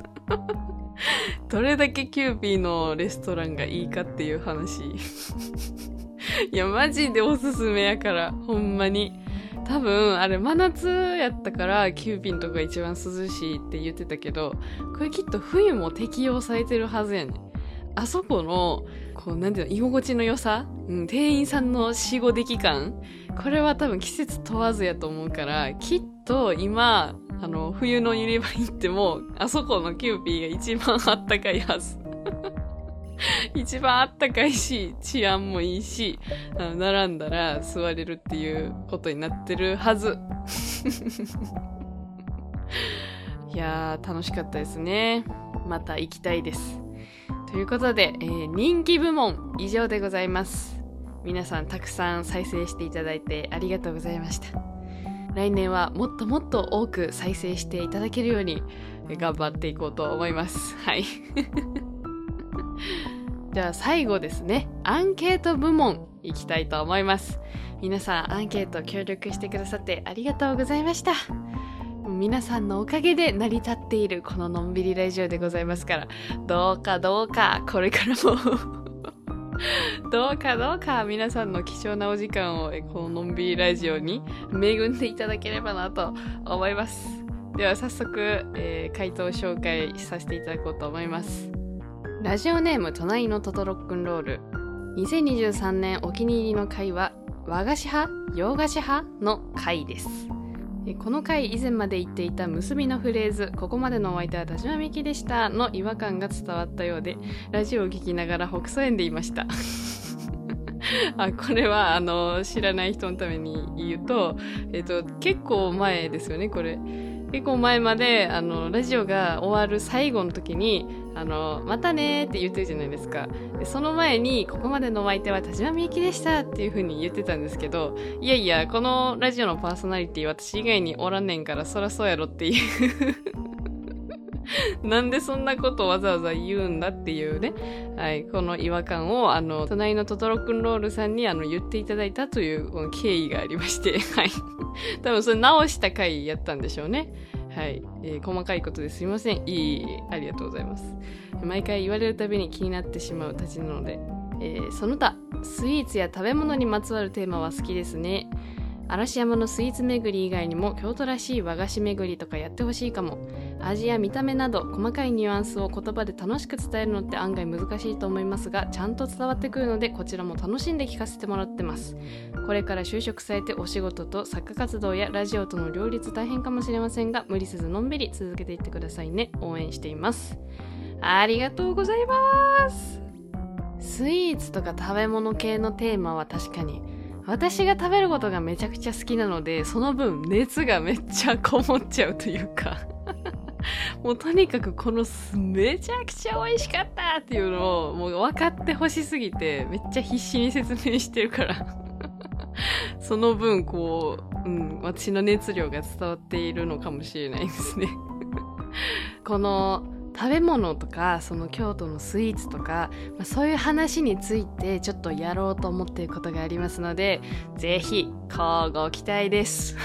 どれだけキューピーのレストランがいいかっていう話。いや、マジでおすすめやから、ほんまに。多分、あれ、真夏やったから、キューピーのとこが一番涼しいって言ってたけど、これきっと冬も適用されてるはずやねん。あそこの、こう、なんていうの、居心地の良さ、うん、店員さんの死後出来感これは多分季節問わずやと思うから、きっと今、あの、冬のユニバ行っても、あそこのキューピーが一番あったかいはず。一番あったかいし、治安もいいし、あの並んだら座れるっていうことになってるはず。いやー、楽しかったですね。また行きたいです。ということで、えー人気部門以上でございます。皆さんたくさん再生していただいてありがとうございました。来年はもっともっと多く再生していただけるように頑張っていこうと思います。はい。じゃあ最後ですね。アンケート部門いきたいと思います。皆さんアンケート協力してくださってありがとうございました。皆さんのおかげで成り立っているこののんびりラジオでございますから、どうかどうかこれからも どうかどうか皆さんの貴重なお時間をこののんびりラジオに恵んでいただければなと思います。では早速、えー回答を紹介させていただこうと思います。ラジオネーム隣のトトロックンロール。2023年お気に入りの回は和菓子派洋菓子派の回です。この回以前まで言っていた結びのフレーズ「ここまでのお相手は田島みきでした」の違和感が伝わったようでラジオを聞きながら北斎園でいました。あこれはあの知らない人のために言うと、えっと、結構前ですよねこれ。結構前まであのラジオが終わる最後の時にあのまたねって言ってるじゃないですか。でその前にここまでのお相手は田島みゆきでしたっていう風に言ってたんですけどいやいやこのラジオのパーソナリティ私以外におらんねんからそらそうやろっていう。なんでそんなことわざわざ言うんだっていうね、はい、この違和感をあの隣のトトロくんロールさんにあの言っていただいたという経緯がありまして、はい、多分それ直した回やったんでしょうね。はい、えー細かいことですいません。いい、ありがとうございます。毎回言われるたびに気になってしまうたちなので、えーその他、スイーツや食べ物にまつわるテーマは好きですね。嵐山のスイーツ巡り以外にも京都らしい和菓子巡りとかやってほしいかも。味や見た目など細かいニュアンスを言葉で楽しく伝えるのって案外難しいと思いますが、ちゃんと伝わってくるのでこちらも楽しんで聞かせてもらってます。これから就職されてお仕事と作家活動やラジオとの両立大変かもしれませんが、無理せずのんびり続けていってくださいね。応援しています。ありがとうございます。スイーツとか食べ物系のテーマは確かに私が食べることがめちゃくちゃ好きなのでその分熱がめっちゃこもっちゃうというか。もうとにかくこのめちゃくちゃ美味しかったっていうのをもう分かってほしすぎてめっちゃ必死に説明してるから。その分こう、うん、私の熱量が伝わっているのかもしれないですね。この食べ物とかその京都のスイーツとか、まあ、そういう話についてちょっとやろうと思っていることがありますのでぜひ乞うご期待です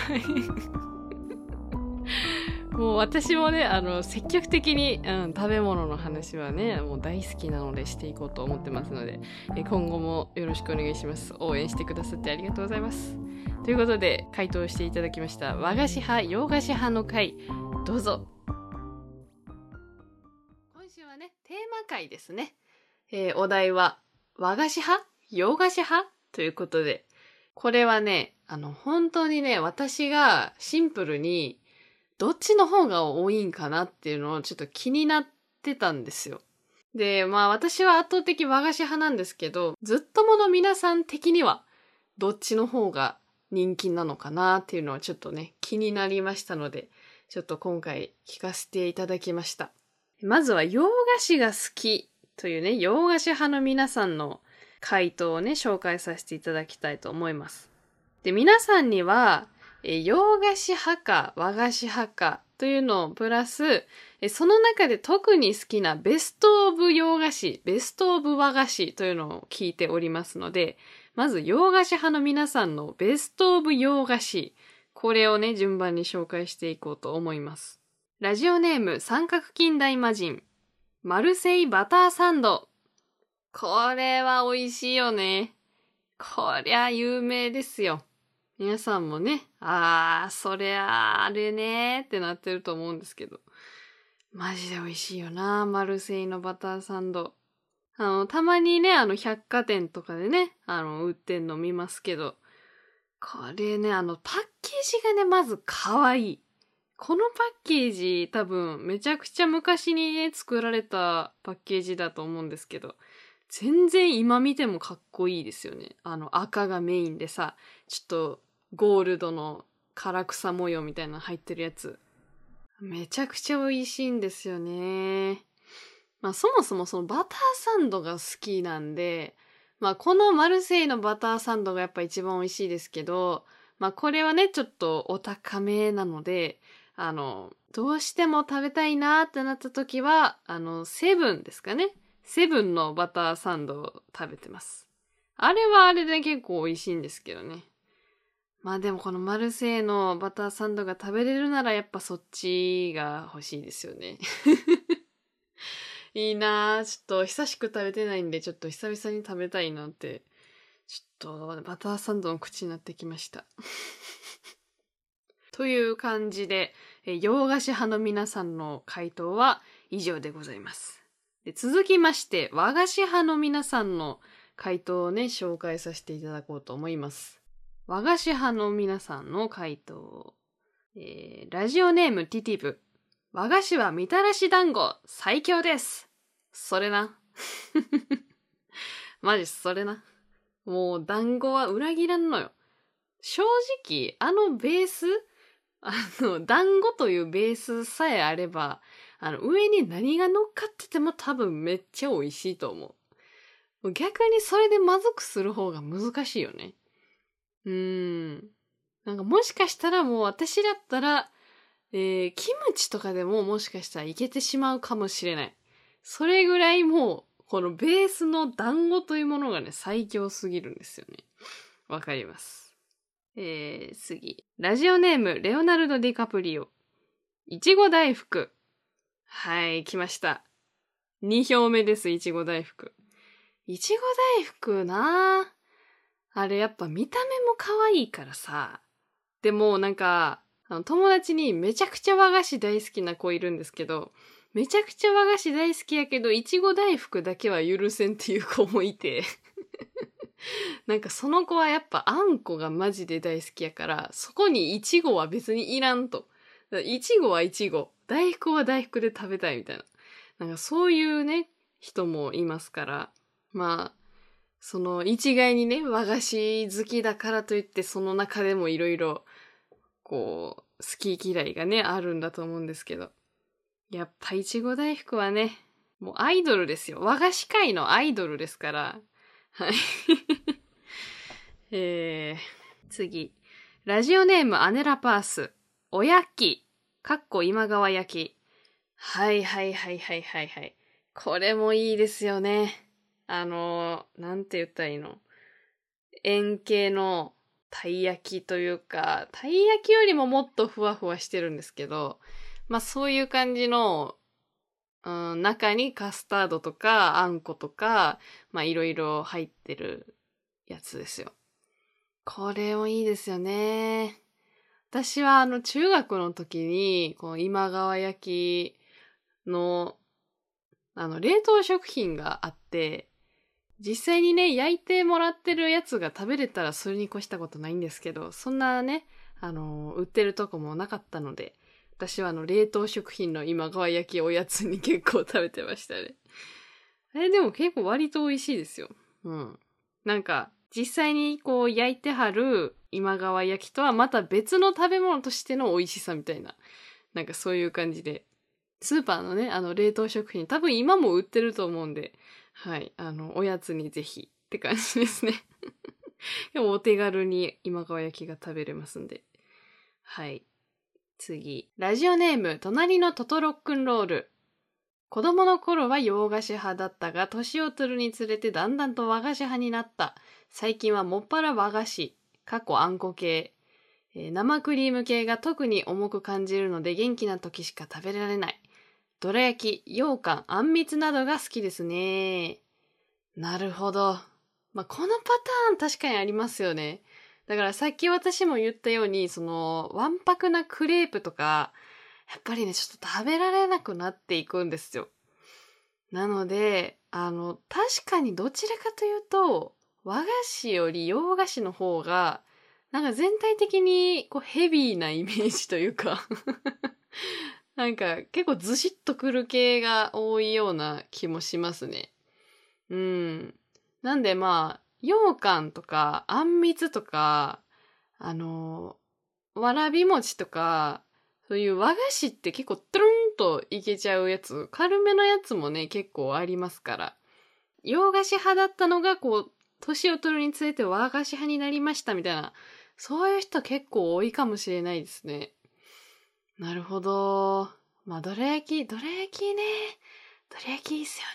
も もう私もね、あの、積極的に、うん、食べ物の話はね、もう大好きなのでしていこうと思ってますので、え今後もよろしくお願いします。応援してくださってありがとうございます。ということで、回答していただきました。和菓子派、洋菓子派の回、どうぞ。テーマ回ですね。えー、お題は、和菓子派洋菓子派ということで、これはね、あの、本当にね、私がシンプルに、どっちの方が多いんかなっていうのをちょっと気になってたんですよ。で、まあ私は圧倒的和菓子派なんですけど、ずっともの皆さん的には、どっちの方が人気なのかなっていうのはちょっとね、気になりましたので、ちょっと今回聞かせていただきました。まずは洋菓子が好きというね、洋菓子派の皆さんの回答をね、紹介させていただきたいと思います。で、皆さんには、え洋菓子派か和菓子派かというのをプラス、えその中で特に好きなベストオブ洋菓子、ベストオブ和菓子というのを聞いておりますので、まず洋菓子派の皆さんのベストオブ洋菓子、これをね、順番に紹介していこうと思います。ラジオネーム三角近代魔人、マルセイバターサンド。これは美味しいよね。こりゃ有名ですよ。皆さんもね、あー、そりゃあれねってなってると思うんですけど。マジで美味しいよな、マルセイのバターサンド。あの、たまにね、あの、百貨店とかでね、あの、売ってんの見ますけど、これね、あの、パッケージがね、まず可愛い。このパッケージ多分めちゃくちゃ昔にね、作られたパッケージだと思うんですけど、全然今見てもかっこいいですよね。あの赤がメインでさ、ちょっとゴールドの唐草模様みたいなの入ってるやつ。めちゃくちゃ美味しいんですよね。まあそもそもそのバターサンドが好きなんで、まあこのマルセイのバターサンドがやっぱ一番美味しいですけど、まあこれはね、ちょっとお高めなので、あの、どうしても食べたいなってなった時は、あの、セブンですかね。セブンのバターサンドを食べてます。あれはあれで結構美味しいんですけどね。まあでもこのマルセイのバターサンドが食べれるならやっぱそっちが欲しいですよね。いいなぁ。ちょっと久しく食べてないんでちょっと久々に食べたいなって。ちょっとバターサンドの口になってきました。という感じで、洋菓子派の皆さんの回答は以上でございます。で続きまして、和菓子派の皆さんの回答をね、紹介させていただこうと思います。和菓子派の皆さんの回答。えー、ラジオネームティティブ。和菓子はみたらし団子最強です。それな。マジそれな。もう団子は裏切らんのよ。正直、あのベースあの、団子というベースさえあれば、あの、上に何が乗っかってても多分めっちゃ美味しいと思う。逆にそれでまずくする方が難しいよね。うーん。なんかもしかしたらもう私だったら、えー、キムチとかでももしかしたらいけてしまうかもしれない。それぐらいもう、このベースの団子というものがね、最強すぎるんですよね。わかります。えー、次。ラジオネーム、レオナルド・ディカプリオ。いちご大福。はい、来ました。2票目です、いちご大福。いちご大福なぁ。あれやっぱ見た目も可愛いからさ。でもなんか、あの友達にめちゃくちゃ和菓子大好きな子いるんですけど、めちゃくちゃ和菓子大好きやけど、いちご大福だけは許せんっていう子もいて。なんかその子はやっぱあんこがマジで大好きやから、そこにいちごは別にいらんと。いちごはいちご、大福は大福で食べたいみたいな。なんかそういうね、人もいますから、まあ、その一概にね、和菓子好きだからといって、その中でもいろいろ、こう、好き嫌いがね、あるんだと思うんですけど。やっぱいちご大福はね、もうアイドルですよ。和菓子界のアイドルですから。はい。えー、次。ラジオネームアネラパース。おやき。かっこ今川焼き。はいはいはいはいはいはい。これもいいですよね。あの、なんて言ったらいいの？円形のたい焼きというか、たい焼きよりももっとふわふわしてるんですけど、まあそういう感じの、うん、中にカスタードとかあんことか、まあいろいろ入ってるやつですよ。これもいいですよね。私はあの中学の時に、この今川焼きの、あの冷凍食品があって、実際にね、焼いてもらってるやつが食べれたらそれに越したことないんですけど、そんなね、あの、売ってるとこもなかったので、私はあの、冷凍食品の今川焼きおやつに結構食べてましたね。あれでも結構割と美味しいですよ。うん。なんか、実際にこう焼いてはる今川焼きとはまた別の食べ物としての美味しさみたいな。なんかそういう感じで。スーパーのね、あの冷凍食品、多分今も売ってると思うんで、はい、あの、おやつにぜひって感じですね。でもお手軽に今川焼きが食べれますんで。はい。次。ラジオネーム、隣のトトロックンロール。子供の頃は洋菓子派だったが、年を取るにつれてだんだんと和菓子派になった。最近はもっぱら和菓子、過去あんこ系、えー、生クリーム系が特に重く感じるので元気な時しか食べられない。どら焼き、羊羹、あんみつなどが好きですね。なるほど。まあ、このパターン確かにありますよね。だからさっき私も言ったように、その、わんぱくなクレープとか、やっぱりね、ちょっと食べられなくなっていくんですよ。なので、あの、確かにどちらかというと、和菓子より洋菓子の方が、なんか全体的にこうヘビーなイメージというか なんか結構ずしっとくる系が多いような気もしますね。うん。なんでまあ、羊羹とか、あんみつとか、あの、わらび餅とか、そういう和菓子って結構トゥルンといけちゃうやつ、軽めのやつもね、結構ありますから。洋菓子派だったのが、こう、年を取るにつれて和菓子派になりましたみたいな、そういう人結構多いかもしれないですね。なるほど。まあ、どら焼き、どら焼きね。どら焼きいいっすよ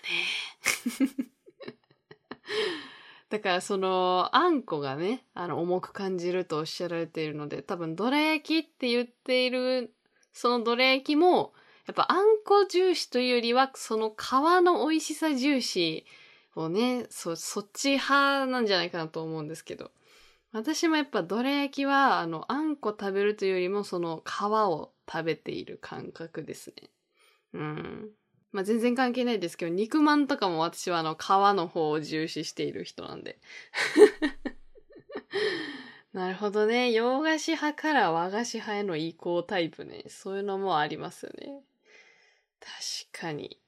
ね。だからその、あんこがね、あの、重く感じるとおっしゃられているので、多分、どら焼きって言っている、そのどら焼きも、やっぱあんこ重視というよりは、その皮の美味しさ重視をね、そ、そっち派なんじゃないかなと思うんですけど。私もやっぱどら焼きは、あの、あんこ食べるというよりも、その皮を食べている感覚ですね。うん。まあ、全然関係ないですけど、肉まんとかも私はあの皮の方を重視している人なんで。なるほどね。洋菓子派から和菓子派への移行タイプね。そういうのもありますよね。確かに。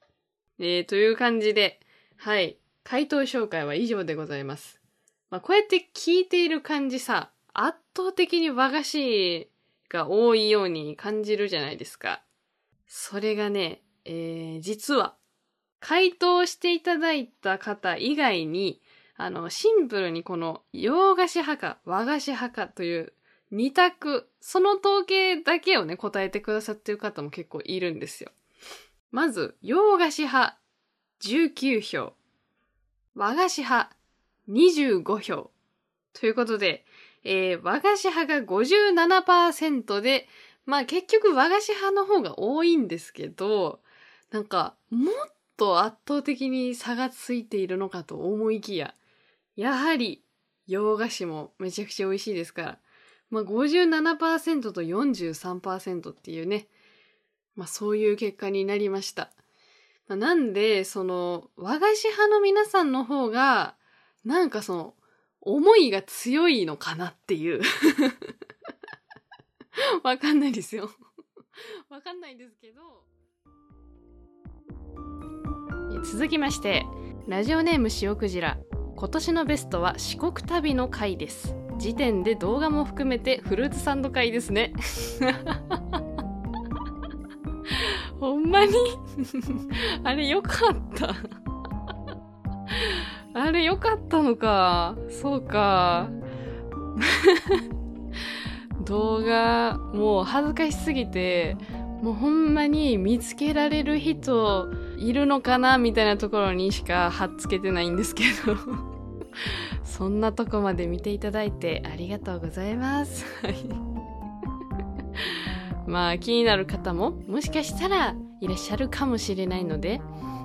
えー、という感じで、はい。回答紹介は以上でございます。まあ、こうやって聞いている感じさ、圧倒的に和菓子が多いように感じるじゃないですか。それがね、えー、実は、回答していただいた方以外に、あの、シンプルにこの洋菓子派か和菓子派かという二択、その統計だけをね、答えてくださってる方も結構いるんですよ。まず、洋菓子派19票、和菓子派25票。ということで、えー、和菓子派が57%で、まあ結局和菓子派の方が多いんですけど、なんか、もっと圧倒的に差がついているのかと思いきや、やはり、洋菓子もめちゃくちゃ美味しいですから、まあ57%と43%っていうね、まあそういう結果になりました。まあ、なんで、その、和菓子派の皆さんの方が、なんかその、思いが強いのかなっていう わかんないですよわかんないですけど、続きましてラジオネーム塩クジラ。今年のベストは四国旅の回です。時点で動画も含めてフルーツサンド回ですね。ほんまに？あれよかった。あれよかったのか。そうか。動画もう恥ずかしすぎてもうほんまに見つけられる人いるのかなみたいなところにしか貼っつけてないんですけど。そんなとこまで見ていただいてありがとうございます。まあ気になる方ももしかしたらいらっしゃるかもしれないので、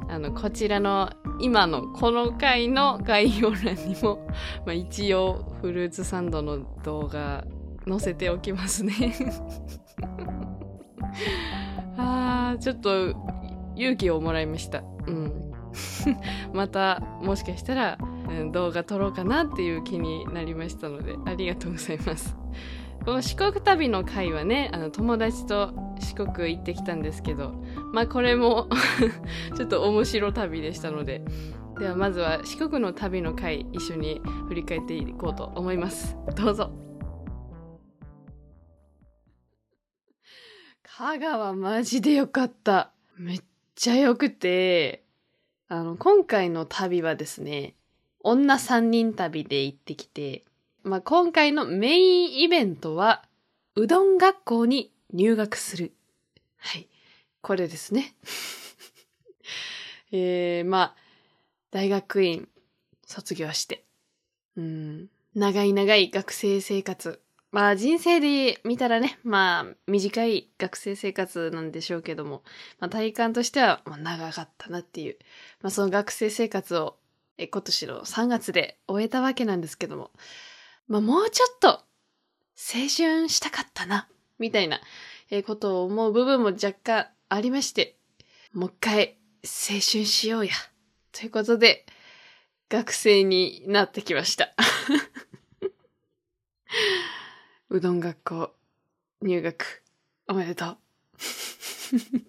あの、こちらの今のこの回の概要欄にも、まあ一応フルーツサンドの動画載せておきますね。あー、ちょっと勇気をもらいました。うん。また、もしかしたら、うん動画撮ろうかなっていう気になりましたので、ありがとうございます。この四国旅の回はね、あの友達と四国行ってきたんですけど、まあこれも ちょっと面白旅でしたので、ではまずは四国の旅の回一緒に振り返っていこうと思います。どうぞ。香川マジでよかった。めっちゃよくて、あの、今回の旅はですね、女三人旅で行ってきて、まあ、今回のメインイベントは、うどん学校に入学する。はい。これですね。えー、まあ、大学院卒業して、うん、長い長い学生生活。まあ人生で見たらね、まあ短い学生生活なんでしょうけども、まあ体感としてはま長かったなっていう、まあその学生生活をえ今年の3月で終えたわけなんですけども、まあもうちょっと青春したかったな、みたいなえことを思う部分も若干ありまして、もう一回青春しようや。ということで、学生になってきました。うどん学校入学おめでとう。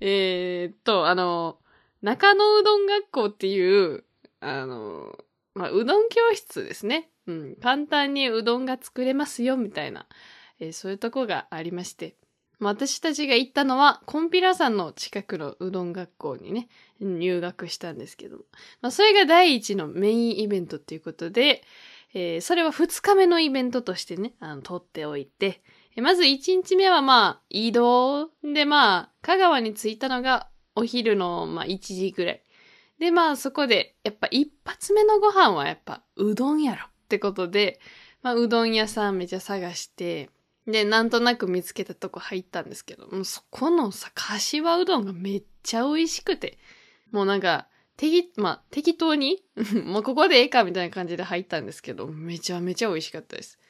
えーっと、あの、中野うどん学校っていう、あの、まあ、うどん教室ですね。うん。簡単にうどんが作れますよ、みたいな、えーそういうとこがありまして。まあ私たちが行ったのは、コンピラ山の近くのうどん学校にね、入学したんですけど。まあそれが第一のメインイベントっていうことで、えーそれは2日目のイベントとしてね、あの、取っておいて、えまず1日目はまあ、移動でまあ、香川に着いたのがお昼のまあ1時ぐらい。でまあそこで、やっぱ一発目のご飯はやっぱうどんやろってことで、まあうどん屋さんめちゃ探して、で、なんとなく見つけたとこ入ったんですけど、もうそこのさ、柏うどんがめっちゃ美味しくて、もうなんか、適、まあ、適当に、もうここでええかみたいな感じで入ったんですけど、めちゃめちゃ美味しかったです。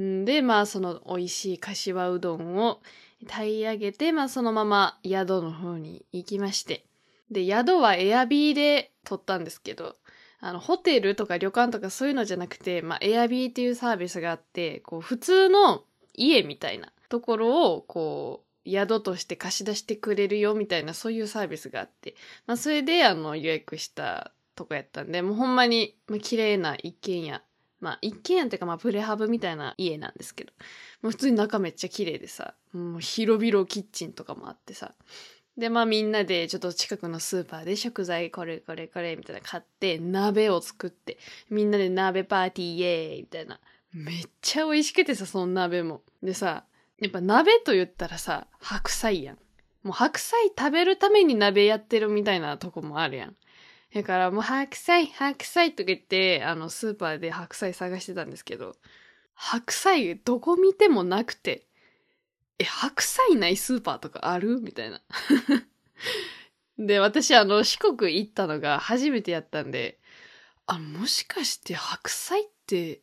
んで、まあ、その美味しい柏うどんを炊い上げて、まあ、そのまま宿の方に行きまして。で、宿はエアビーで取ったんですけど、あの、ホテルとか旅館とかそういうのじゃなくて、まあ、エアビーっていうサービスがあって、こう、普通の家みたいなところを、こう、宿として貸し出してくれるよみたいな、そういうサービスがあって、まあ、それで、あの、予約したとこやったんで、もうほんまに、まあ、綺麗な一軒家。まあ、一軒家っていうか、まあ、プレハブみたいな家なんですけど、もう普通に中めっちゃ綺麗でさ、もう広々キッチンとかもあってさ、で、まあみんなでちょっと近くのスーパーで食材これこれこれみたいな買って、鍋を作って、みんなで鍋パーティーイエーイみたいな。めっちゃ美味しくてさ、その鍋も。でさ、やっぱ鍋と言ったらさ、白菜やん。もう白菜食べるために鍋やってるみたいなとこもあるやん。だからもう白菜、白菜とか言って、あのスーパーで白菜探してたんですけど、白菜どこ見てもなくて、え、白菜ないスーパーとかある？みたいな。で、私あの四国行ったのが初めてやったんで、あ、もしかして白菜って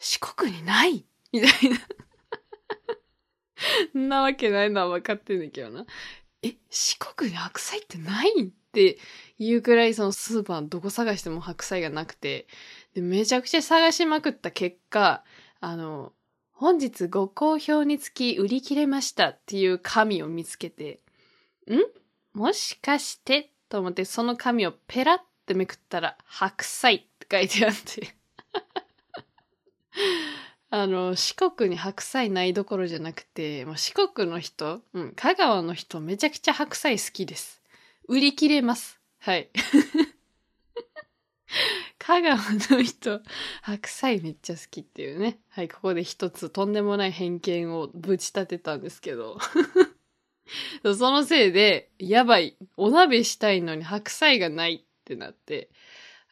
四国にない？みたいな。んなわけないのは分かってんねんけどな。え、四国に白菜ってないっていうくらいそのスーパーどこ探しても白菜がなくて、で、めちゃくちゃ探しまくった結果、あの、本日ご好評につき売り切れましたっていう紙を見つけて、ん？もしかして？と思ってその紙をペラってめくったら白菜って書いてあって。あの、四国に白菜ないどころじゃなくて、もう四国の人、うん、香川の人めちゃくちゃ白菜好きです。売り切れます。はい。香川の人、白菜めっちゃ好きっていうね。はい、ここで一つとんでもない偏見をぶち立てたんですけど。そのせいで、やばい。お鍋したいのに白菜がないってなって、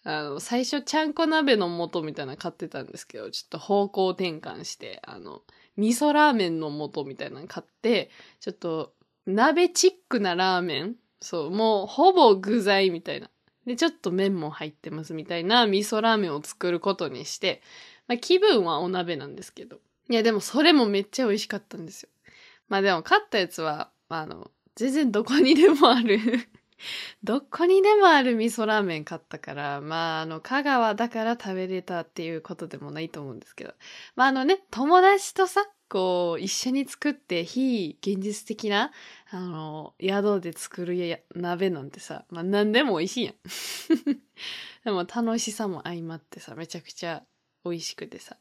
あの、最初、ちゃんこ鍋の素みたいなの買ってたんですけど、ちょっと方向転換して、あの、味噌ラーメンの素みたいなの買って、ちょっと、鍋チックなラーメンそう、もう、ほぼ具材みたいな。で、ちょっと麺も入ってますみたいな味噌ラーメンを作ることにして、まあ、気分はお鍋なんですけど。いや、でもそれもめっちゃ美味しかったんですよ。まあでも買ったやつは、あの、全然どこにでもある どこにでもある味噌ラーメン買ったから、まあ、あの、香川だから食べれたっていうことでもないと思うんですけど。まあ、あのね、友達とさ、こう、一緒に作って非現実的な、あの、宿で作る鍋なんてさ、まあ、何でも美味しいやん。でも楽しさも相まってさ、めちゃくちゃ美味しくてさ。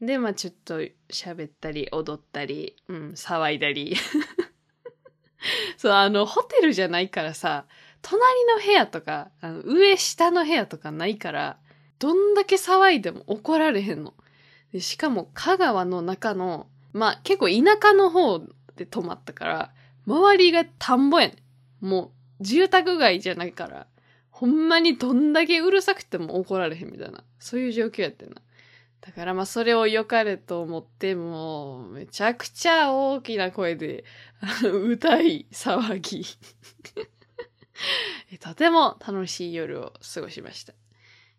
で、まあちょっと喋ったり、踊ったり、うん、騒いだり。そう、あの、ホテルじゃないからさ、隣の部屋とか、あの上下の部屋とかないから、どんだけ騒いでも怒られへんの。でしかも、香川の中の、まあ結構田舎の方で泊まったから、周りが田んぼやねん。もう、住宅街じゃないから、ほんまにどんだけうるさくても怒られへんみたいな、そういう状況やってんな。だからまあそれを良かれと思って、もめちゃくちゃ大きな声で 歌い、騒ぎ。とても楽しい夜を過ごしました。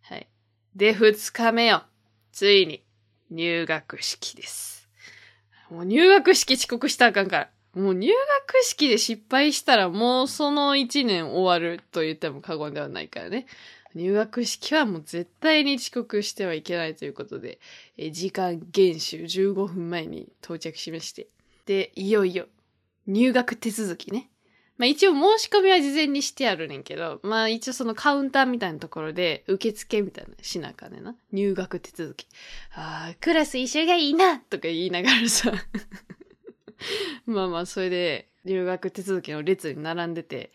はい。で、二日目よ。ついに入学式です。もう入学式遅刻したらあかんから。もう入学式で失敗したらもうその一年終わると言っても過言ではないからね。入学式はもう絶対に遅刻してはいけないということで、え時間厳守15分前に到着しまして。で、いよいよ入学手続きね。まあ一応申し込みは事前にしてあるねんけど、まあ一応そのカウンターみたいなところで受付みたいなしなかんねな。入学手続き。ああ、クラス一緒がいいなとか言いながらさ。まあまあそれで入学手続きの列に並んでて、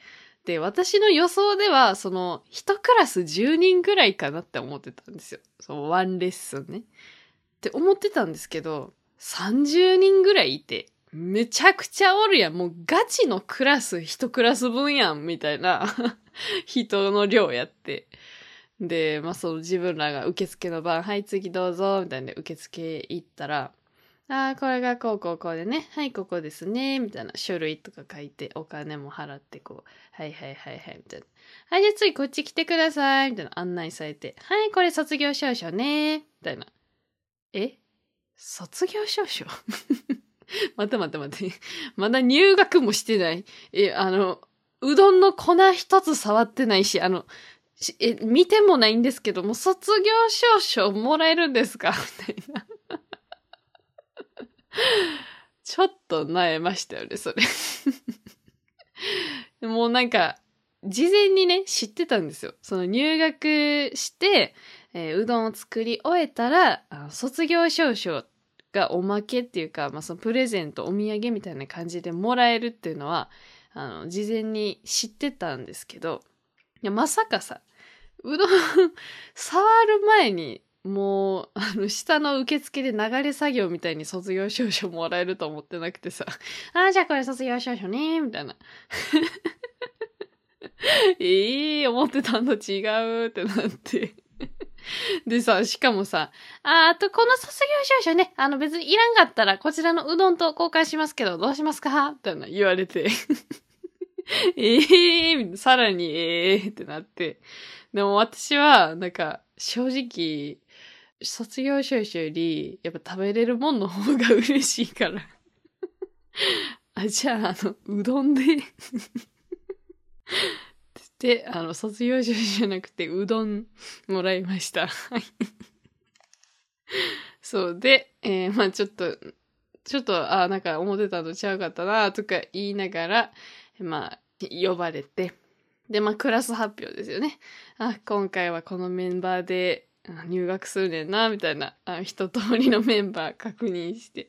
私の予想では、その、一クラス10人ぐらいかなって思ってたんですよ。その、ワンレッスンね。って思ってたんですけど、30人ぐらいいて、めちゃくちゃおるやん。もうガチのクラス一クラス分やん、みたいな 人の量やって。で、まあその自分らが受付の番、はい次どうぞ、みたいな受付行ったら、ああ、これがこうこうこうでね。はい、ここですね。みたいな書類とか書いて、お金も払って、こう、はいはいはいはい、みたいな。はい、じゃあ次こっち来てください。みたいな案内されて、はい、これ卒業証書ね。みたいな。え？卒業証書？待って待って待って。まだ入学もしてない。え、あの、うどんの粉一つ触ってないし、あの、え、見てもないんですけども、卒業証書もらえるんですか？みたいな。ちょっと萎えましたよね、それ。もうなんか、事前にね、知ってたんですよ。その入学して、えーうどんを作り終えたら、卒業証書がおまけっていうか、まあ、そのプレゼント、お土産みたいな感じでもらえるっていうのは、あの、事前に知ってたんですけど、いや、まさかさ、うどん 触る前に、もう、あの、下の受付で流れ作業みたいに卒業証書もらえると思ってなくてさ、ああ、じゃあこれ卒業証書ね、みたいな。ええ思ってたの違うってなって。でさ、しかもさ、あ、あとこの卒業証書ね、あの別にいらんかったらこちらのうどんと交換しますけど、どうしますかみたいな言われて。ええさらにええってなって。でも私は、なんか、正直、卒業証書より、やっぱ食べれるもんの方が嬉しいから。あ、じゃあ、あの、うどんで で、あの、卒業証書じゃなくて、うどんもらいました。はい。そう。で、えーまあちょっと、ちょっと、あなんか思ってたのちゃうかったな、とか言いながら、まあ、呼ばれて。で、まあ、クラス発表ですよね。あ、今回はこのメンバーで入学するねんな、みたいな、あ一通りのメンバー確認して。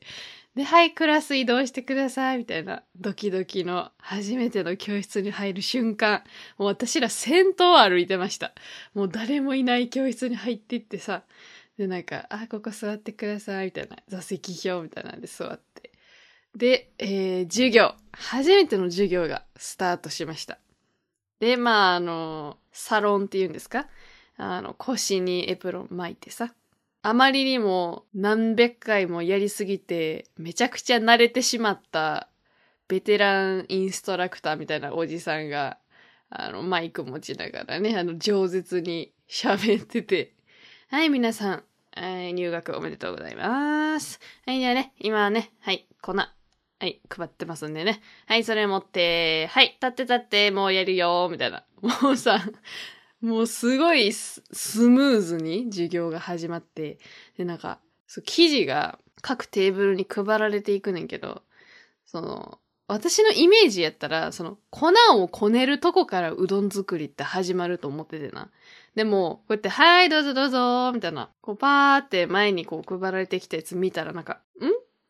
で、はい、クラス移動してください、みたいな、ドキドキの初めての教室に入る瞬間、もう私ら先頭を歩いてました。もう誰もいない教室に入っていってさ、で、なんか、あ、ここ座ってください、みたいな、座席表みたいなんで座って。で、えー授業、初めての授業がスタートしました。で、まあ、あの、サロンっていうんですか？あの、腰にエプロン巻いてさ。あまりにも何百回もやりすぎて、めちゃくちゃ慣れてしまったベテランインストラクターみたいなおじさんが、あの、マイク持ちながらね、あの、饒舌に喋ってて、はい、皆さん、はい、入学おめでとうございます。はい、じゃあね、今はね、はい、粉、はい、配ってますんでね。はい、それ持って、はい、立って立って、もうやるよ、みたいな。もうさ、もうすごいスムーズに授業が始まって、で、なんか、そう、記事が各テーブルに配られていくねんけど、その、私のイメージやったら、その、粉をこねるとこからうどん作りって始まると思っててな。でも、こうやって、はい、どうぞどうぞ、みたいな、こう、パーって前にこう配られてきたやつ見たら、なんか、ん？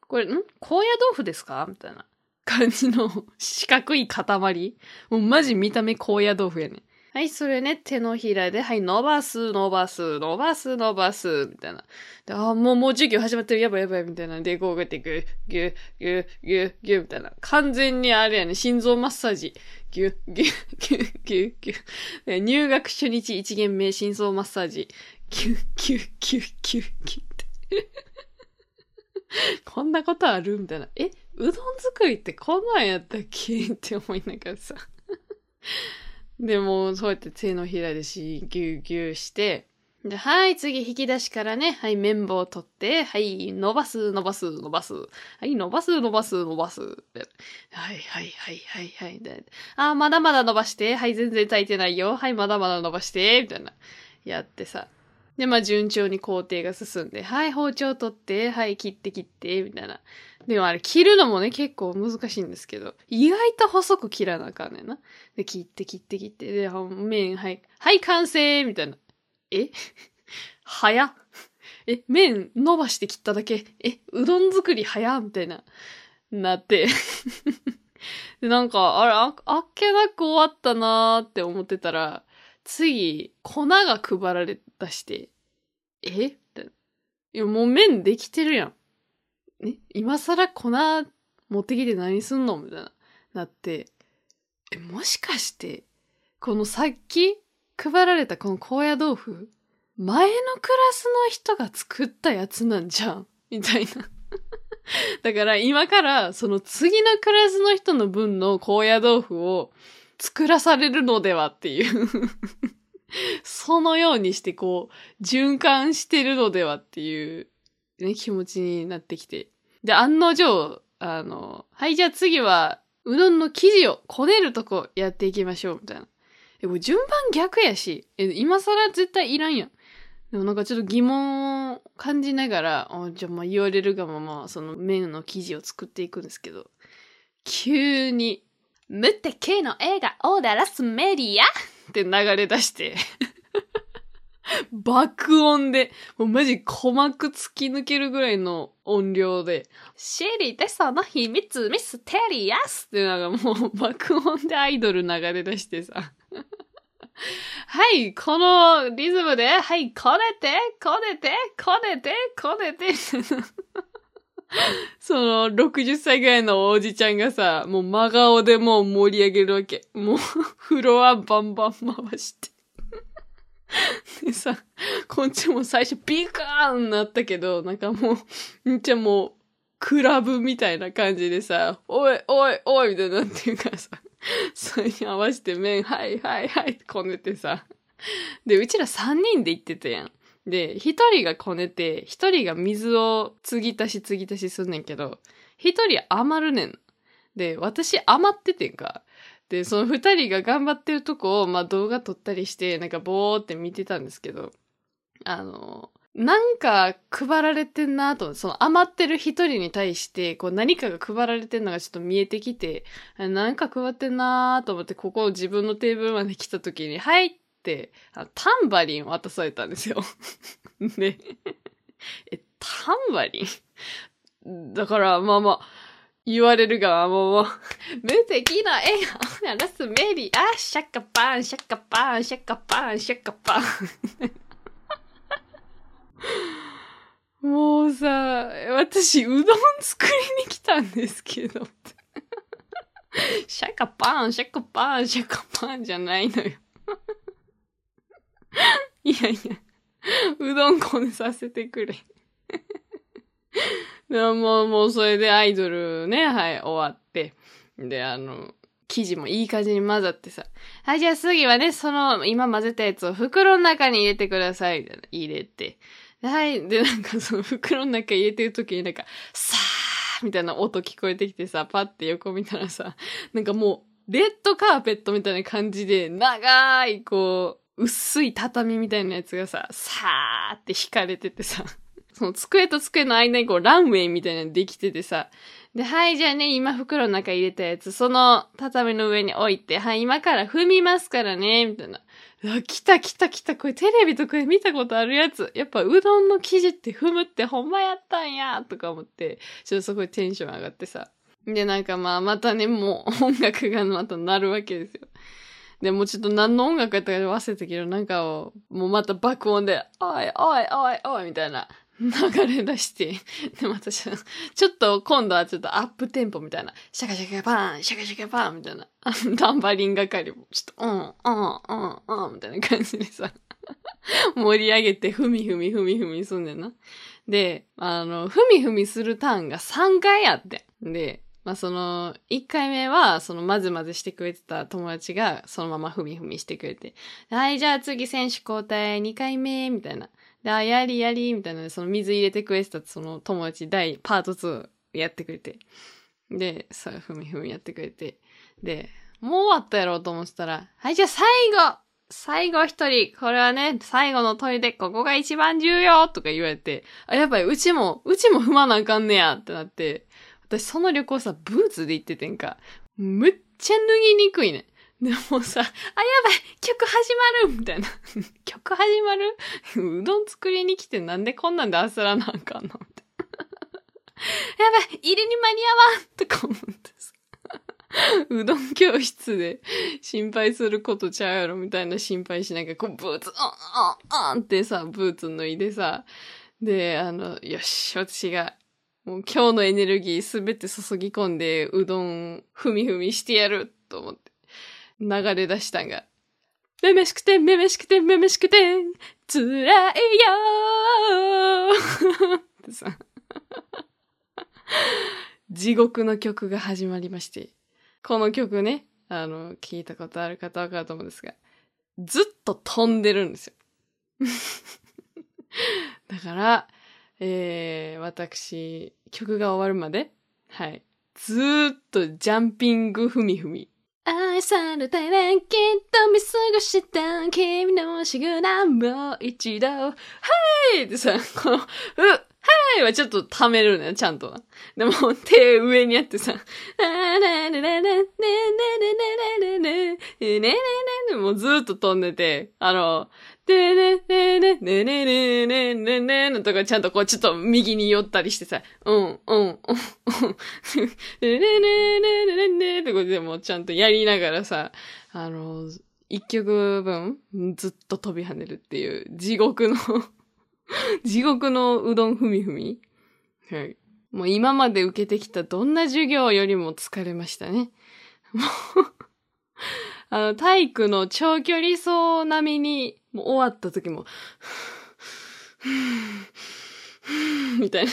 これ、ん？高野豆腐ですか？みたいな感じの四角い塊もうマジ見た目高野豆腐やねん。はい、それね、手のひらで、はい、伸ばす、伸ばす、伸ばす、伸ばす、みたいな。で、あ、もう、もう授業始まってる、やばいやばい、みたいな。で、こうやって、ぐ、ゅ、ぎゅ、ぎゅ、ぎゅ、ぎゅ、みたいな。完全にあれやね、心臓マッサージ。ぎゅ、ぎゅ、ぎゅ、ぎゅ、ぎゅ。入学初日一元目心臓マッサージ。ぎゅ、ぎゅ、ぎゅ、ぎゅ、ぎゅって。こんなことある？みたいな。え、うどん作りってこんなんやったっけ？って思いながらさ。でも、そうやって手のひらでし、ぎゅうぎゅうして、で、はい、次引き出しからね、はい、綿棒を取って、はい、伸ばす、伸ばす、伸ばす。はい、伸ばす、伸ばす、伸ばす。はい、はい、はい、はい、はい。あ、まだまだ伸ばして、はい、全然足りてないよ。はい、まだまだ伸ばして、みたいな。やってさ。で、まあ、順調に工程が進んで、はい、包丁取って、はい、切って切って、みたいな。でもあれ、切るのもね、結構難しいんですけど、意外と細く切らなあかんねんな。で、切って切って切って、で、麺、はい、はい、完成みたいな。え？早っえ、麺伸ばして切っただけ？え、うどん作り早みたいな、なって で、なんか、あれ、ああっけなく終わったなーって思ってたら、次、粉が配られ出して、え？みたい。や、もう麺できてるやん。え今更粉持ってきて何すんの？みたいな、なって、え、もしかして、このさっき配られたこの高野豆腐、前のクラスの人が作ったやつなんじゃん？みたいな。だから今からその次のクラスの人の分の高野豆腐を作らされるのではっていう。そのようにしてこう循環してるのではっていうね、気持ちになってきて。で、案の定、あの、はい、じゃあ次は、うどんの生地をこねるとこやっていきましょう、みたいな。え、これ順番逆やし、え、今更絶対いらんやん。でもなんかちょっと疑問を感じながら、あじゃあまあ言われるがまま、その麺の生地を作っていくんですけど、急に、ムって系の映画オーダーラスメディアって流れ出して。爆音で、もうマジ鼓膜突き抜けるぐらいの音量で、知りてその秘密ミステリアスってなんかもう爆音でアイドル流れ出してさ。はい、このリズムで、はい、こねて、こねて、こねて、こねて、その60歳ぐらいのおじちゃんがさ、もう真顔でもう盛り上げるわけ。もうフロアバンバン回して。でさ、こっちも最初ビカーンなったけど、なんかもう、んちゃもう、クラブみたいな感じでさ、おいおいおいみたいになってるかさ、それに合わせて麺、はいはいはいってこねてさ。で、うちら3人で行ってたやん。で、1人がこねて、1人が水を継ぎ足し継ぎ足しすんねんけど、1人余るねん。で、私余っててんか。で、その二人が頑張ってるとこを、まあ動画撮ったりして、なんかぼーって見てたんですけど、あの、なんか配られてんなと、その余ってる一人に対して、こう何かが配られてんのがちょっと見えてきて、なんか配ってんなと思って、ここを自分のテーブルまで来た時に、はいって、タンバリンを渡されたんですよ。で、え、タンバリン？だから、まあまあ、言われるがもう、無敵の笑顔ならすめり、あ、シャカパン、シャカパン、シャカパン、シャカパン。もうさ、私、うどん作りに来たんですけど。シャカパン、シャカパン、シャカパンじゃないのよ。いやいや、うどんこねさせてくれ。でもう、もうそれでアイドルね、はい、終わって。で、あの、生地もいい感じに混ざってさ。はい、じゃあ次はね、その、今混ぜたやつを袋の中に入れてください。入れて。はい。で、なんかその袋の中入れてる時になんか、さーみたいな音聞こえてきてさ、パッて横見たらさ、なんかもう、レッドカーペットみたいな感じで、長い、こう、薄い畳みたいなやつがさ、さーって引かれててさ、その机と机の間にこうランウェイみたいなのできててさ、で、はい、じゃあね、今袋の中入れたやつ、その畳の上に置いて、はい、今から踏みますからね、みたいな。あ、来た来た来た、これテレビとかで見たことあるやつ。やっぱうどんの生地って踏むってほんまやったんや、とか思って、ちょっとそこでテンション上がってさ。で、なんかまあ、またね、もう音楽がまた鳴るわけですよ。で、もちょっと何の音楽やったか忘れたけど、なんかを、もうまた爆音で、おいおいおいおいみたいな。流れ出して、で、またちょっと、今度はちょっとアップテンポみたいな、シャカシャカパン、シャカシャカパンみたいな、タンバリン係も、ちょっと、うん、うん、うん、うん、みたいな感じでさ、盛り上げて、ふみふみふみふみすんねんな。で、あの、ふみふみするターンが3回あって。で、まあ、その、1回目は、その、まずまずしてくれてた友達が、そのままふみふみしてくれて、はい、じゃあ次選手交代2回目、みたいな。で、あ、やりやり、みたいな、その水入れてくれてたその友達第パート2やってくれて。で、さ、ふみふみやってくれて。で、もう終わったやろうと思ってたら、はい、じゃあ最後最後一人、これはね、最後の問いで、ここが一番重要とか言われて、あ、やっぱりうちも、うちも踏まなあかんねやってなって、私その旅行さ、ブーツで行っててんか、むっちゃ脱ぎにくいね。でもさ、あ、やばい曲始まるみたいな。曲始まる？うどん作りに来てなんでこんなんで焦らなあかんのみたいな。やばい入れに間に合わんとか思ってさ。うどん教室で心配することちゃうやろみたいな心配しなきゃ、こうブーツ、あん、あん、あんってさ、ブーツ脱いでさ、で、あの、よし、私が、もう今日のエネルギーすべて注ぎ込んで、うどんふみふみしてやると思って。流れ出したんが、めめしくて、めめしくて、めめしくて、辛いよー。ってさ、地獄の曲が始まりまして、この曲ね、あの、聞いたことある方わかると思うんですが、ずっと飛んでるんですよ。だから、えー、私、曲が終わるまで、はい。ずーっとジャンピングふみふみ。愛されたらきっと見過ごした君のシグナルを一度、はいってさ、この、う、はいはちょっと溜めるのよ、ちゃんと。でも、手上にあってさ、もうずっと飛んでて、あの、ねねねねねねねねねねのとかちゃんとこうちょっと右に寄ったりしてさ、うん、うん、うん、うん、ねねねねねねねってことでもちゃんとやりながらさ、あの、一曲分ずっと飛び跳ねるっていう地獄の地獄のうどんふみふみ。はい。もう今まで受けてきたどんな授業よりも疲れましたね。もうあの、体育の長距離走並みに、もう終わった時も、みたいな。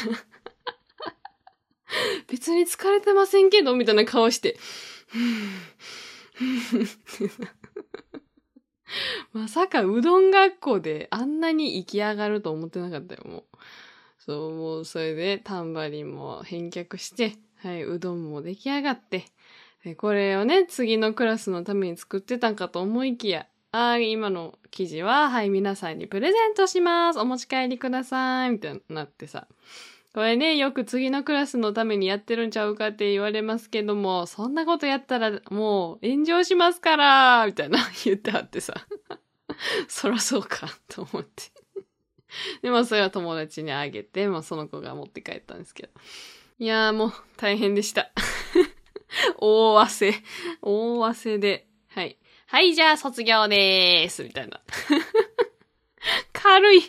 別に疲れてませんけど、みたいな顔して、まさかうどん学校であんなに行き上がると思ってなかったよ、もう。そう、もうそれでタンバリンも返却して、はい、うどんも出来上がって、これをね、次のクラスのために作ってたんかと思いきや、あ、今の記事は、はい、皆さんにプレゼントします。お持ち帰りください。みたいになってさ。これね、よく次のクラスのためにやってるんちゃうかって言われますけども、そんなことやったらもう炎上しますからみたいな言ってはってさ。そらそうか、と思ってで、まあそれは友達にあげて、まあその子が持って帰ったんですけど。いやーもう大変でした。大汗。大汗で。はい。はい、じゃあ卒業でーす。みたいな。軽い。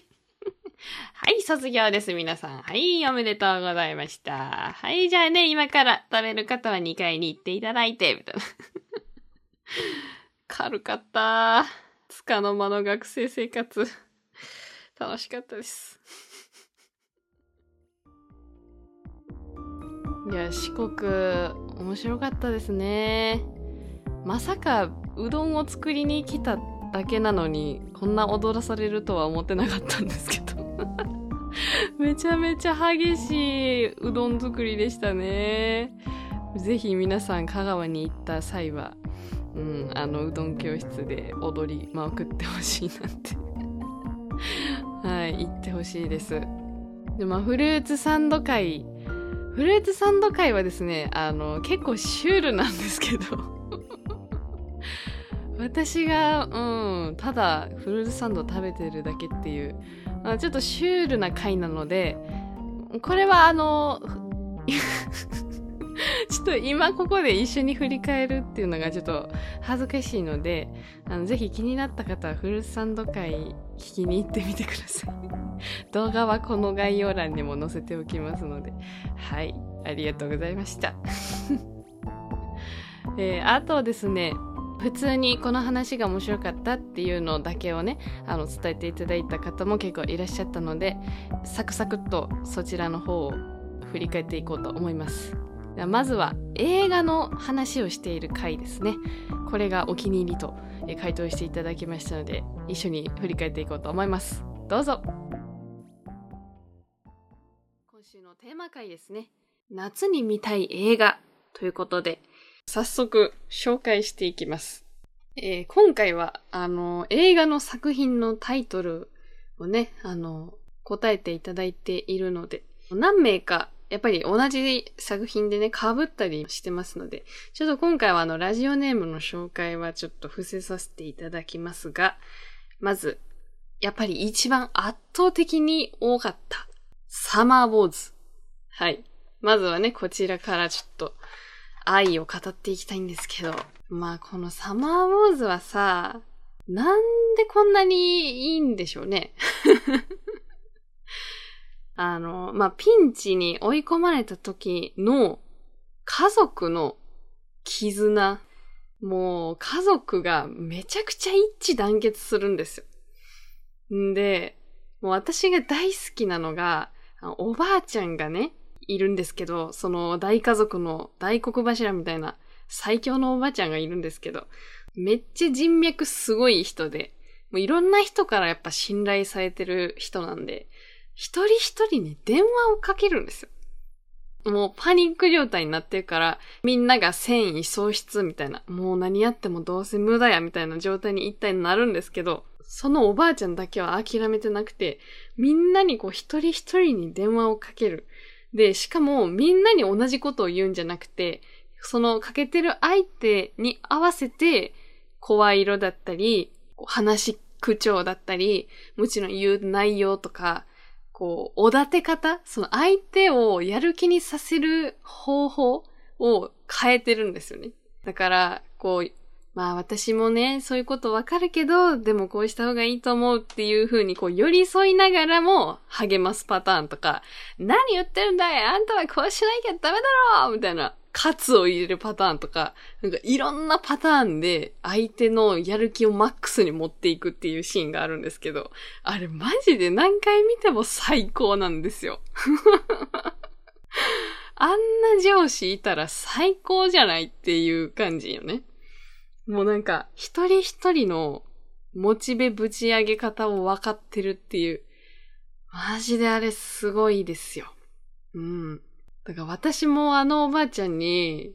はい、卒業です、皆さん。はい、おめでとうございました。はい、じゃあね、今から食べる方は2階に行っていただいて、みたいな。軽かった。つかの間の学生生活。楽しかったです。いや、四国、面白かったですね。まさか、うどんを作りに来ただけなのに、こんな踊らされるとは思ってなかったんですけど。めちゃめちゃ激しいうどん作りでしたね。ぜひ皆さん香川に行った際は、うん、あのうどん教室で踊りまくってほしいなって。はい、行ってほしいです。で、まあ、フルーツサンド会、フルーツサンド会はですね、あの、結構シュールなんですけど。私が、うん、ただフルーツサンド食べてるだけっていう、あちょっとシュールな回なので、これはあの、ちょっと今ここで一緒に振り返るっていうのがちょっと恥ずかしいので、あのぜひ気になった方はフルーツサンド会聞きに行ってみてください。動画はこの概要欄にも載せておきますので、はい、ありがとうございました。えーあとですね、普通にこの話が面白かったっていうのだけをね、あの伝えていただいた方も結構いらっしゃったので、サクサクっとそちらの方を振り返っていこうと思います。まずは映画の話をしている回ですね。これがお気に入りと回答していただきましたので、一緒に振り返っていこうと思います。どうぞ今週のテーマ回ですね。夏に見たい映画ということで、早速紹介していきます。えー今回は、あの、映画の作品のタイトルをね、あの、答えていただいているので、何名か、やっぱり同じ作品でね、被ったりしてますので、ちょっと今回はあの、ラジオネームの紹介はちょっと伏せさせていただきますが、まず、やっぱり一番圧倒的に多かった、サマーウォーズ。はい。まずはね、こちらからちょっと、愛を語っていきたいんですけど、まあこのサマーウォーズはさ、なんでこんなにいいんでしょうね。あの、まあピンチに追い込まれた時の家族の絆。もう家族がめちゃくちゃ一致団結するんですよ。んで、もう私が大好きなのが、おばあちゃんがね、いるんですけど、その大家族の大黒柱みたいな最強のおばちゃんがいるんですけど、めっちゃ人脈すごい人で、もういろんな人からやっぱ信頼されてる人なんで、一人一人に電話をかけるんですよ。もうパニック状態になってるから、みんなが戦意喪失みたいな、もう何やってもどうせ無駄やみたいな状態に一体なるんですけど、そのおばあちゃんだけは諦めてなくて、みんなにこう一人一人に電話をかける。で、しかもみんなに同じことを言うんじゃなくて、そのかけてる相手に合わせて、声色だったり、話口調だったり、もちろん言う内容とか、こう、おだて方その相手をやる気にさせる方法を変えてるんですよね。だから、こう、まあ私もね、そういうことわかるけど、でもこうした方がいいと思うっていう風にこう寄り添いながらも励ますパターンとか、何言ってるんだいあんたはこうしなきゃダメだろみたいな、喝を入れるパターンとか、なんかいろんなパターンで相手のやる気をマックスに持っていくっていうシーンがあるんですけど、あれマジで何回見ても最高なんですよ。あんな上司いたら最高じゃないっていう感じよね。もうなんか、一人一人のモチベぶち上げ方を分かってるっていう。マジであれすごいですよ。うん。だから私もあのおばあちゃんに、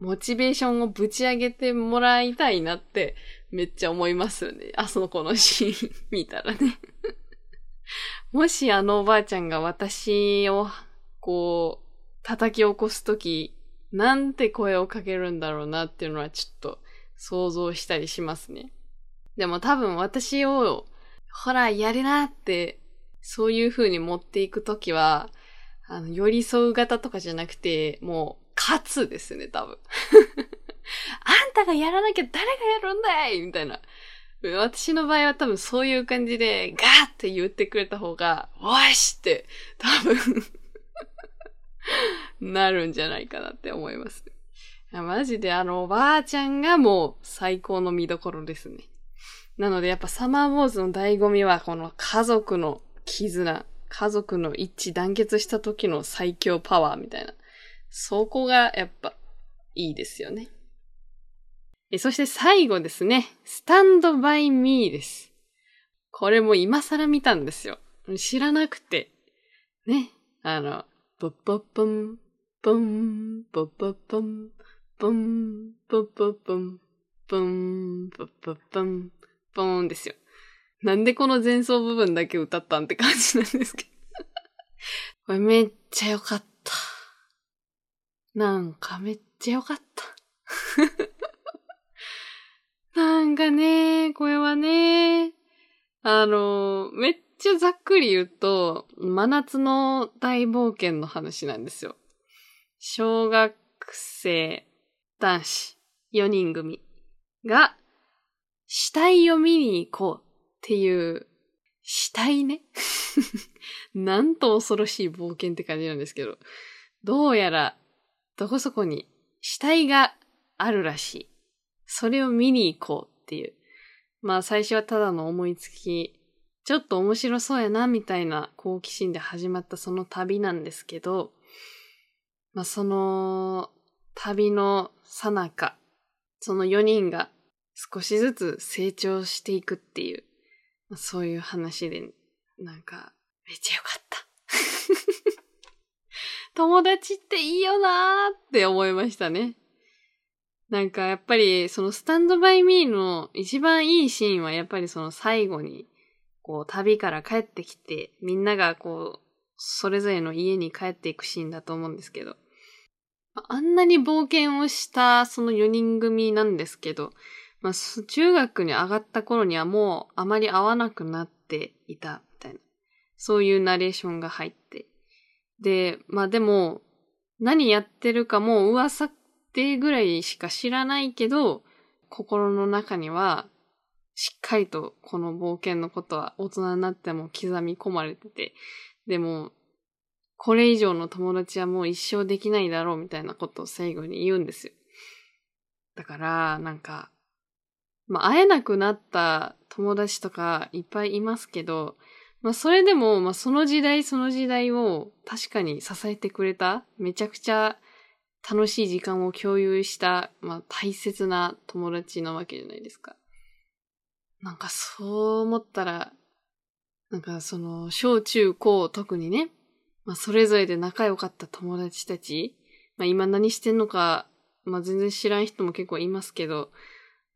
モチベーションをぶち上げてもらいたいなってめっちゃ思いますよね。あその子のシーン見たらね。もしあのおばあちゃんが私を、こう、叩き起こすとき、なんて声をかけるんだろうなっていうのはちょっと想像したりしますね。でも多分私を、ほら、やれなって、そういう風に持っていくときは、あの、寄り添う型とかじゃなくて、もう、勝つですね、多分。あんたがやらなきゃ誰がやるんだいみたいな。私の場合は多分そういう感じで、ガーって言ってくれた方が、おいしって、多分 なるんじゃないかなって思います。やマジであのおばあちゃんがもう最高の見どころですね。なのでやっぱサマーウォーズの醍醐味はこの家族の絆、家族の一致団結した時の最強パワーみたいな。そこがやっぱいいですよね。えそして最後ですね。スタンドバイミーです。これも今更見たんですよ。知らなくて。ね。あの、ポッポッポン、ポン、ポッポッポン、ポン、ポッポッポン、ポン、ポッポッポン、ポーンですよ。なんでこの前奏部分だけ歌ったんって感じなんですけど。これめっちゃ良かった。なんかめっちゃ良かった。なんかね、これはね、あの、めっちゃざっくり言うと、真夏の大冒険の話なんですよ。小学生男子4人組が死体を見に行こうっていう、死体ね。なんと恐ろしい冒険って感じなんですけど、どうやら、どこそこに死体があるらしい。それを見に行こうっていう。まあ最初はただの思いつき、ちょっと面白そうやなみたいな好奇心で始まったその旅なんですけど、まあその旅のさなか、その4人が少しずつ成長していくっていう、そういう話で、なんか、めっちゃよかった。友達っていいよなーって思いましたね。なんかやっぱりそのスタンドバイミーの一番いいシーンはやっぱりその最後にこう旅から帰ってきてみんながこうそれぞれの家に帰っていくシーンだと思うんですけどあんなに冒険をしたその4人組なんですけどまあ、中学に上がった頃にはもうあまり会わなくなっていたみたいな。そういうナレーションが入って。で、まあでも、何やってるかもう噂ってぐらいしか知らないけど、心の中には、しっかりとこの冒険のことは大人になっても刻み込まれてて、でも、これ以上の友達はもう一生できないだろうみたいなことを最後に言うんですよ。だから、なんか、まあ、会えなくなった友達とかいっぱいいますけど、まあ、それでも、まあ、その時代その時代を確かに支えてくれた、めちゃくちゃ楽しい時間を共有した、まあ、大切な友達なわけじゃないですか。なんかそう思ったら、なんかその、小中高特にね、まあ、それぞれで仲良かった友達たち、まあ、今何してんのか、まあ、全然知らん人も結構いますけど、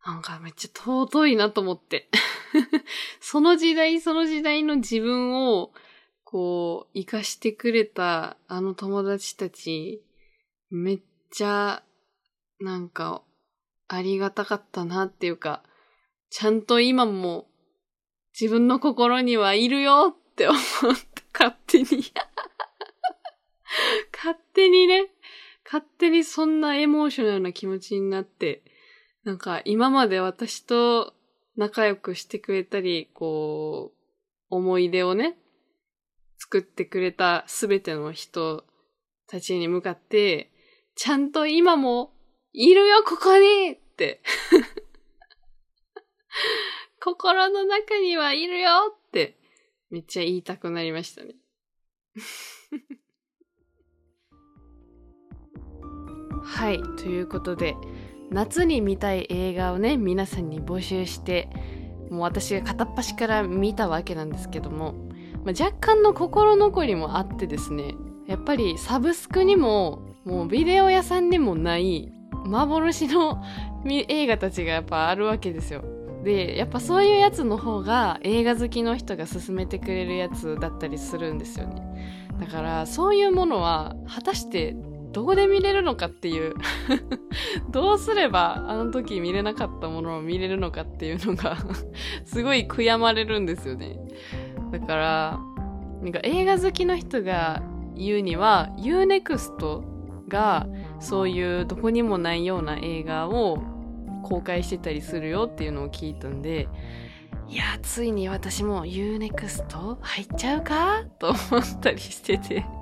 なんかめっちゃ尊いなと思って。その時代その時代の自分を、こう、活かしてくれたあの友達たち、めっちゃ、なんか、ありがたかったなっていうか、ちゃんと今も自分の心にはいるよって思って、勝手に 勝手にね、勝手にそんなエモーショナルな気持ちになって、なんか今まで私と仲良くしてくれたり、こう、思い出をね、作ってくれたすべての人たちに向かって、ちゃんと今もいるよ、ここにって。心の中にはいるよってめっちゃ言いたくなりましたね。はい、ということで、夏に見たい映画をね皆さんに募集してもう私が片っ端から見たわけなんですけども、まあ、若干の心残りもあってですねやっぱりサブスクにももうビデオ屋さんにもない幻の映画たちがやっぱあるわけですよ。でやっぱそういうやつの方が映画好きの人が勧めてくれるやつだったりするんですよね。だからそういうものは果たしてどこで見れるのかっていう。どうすればあの時見れなかったものを見れるのかっていうのが すごい悔やまれるんですよね。だから、なんか映画好きの人が言うには UNEXT がそういうどこにもないような映画を公開してたりするよっていうのを聞いたんで、いや、ついに私も UNEXT 入っちゃうか？と思ったりしてて。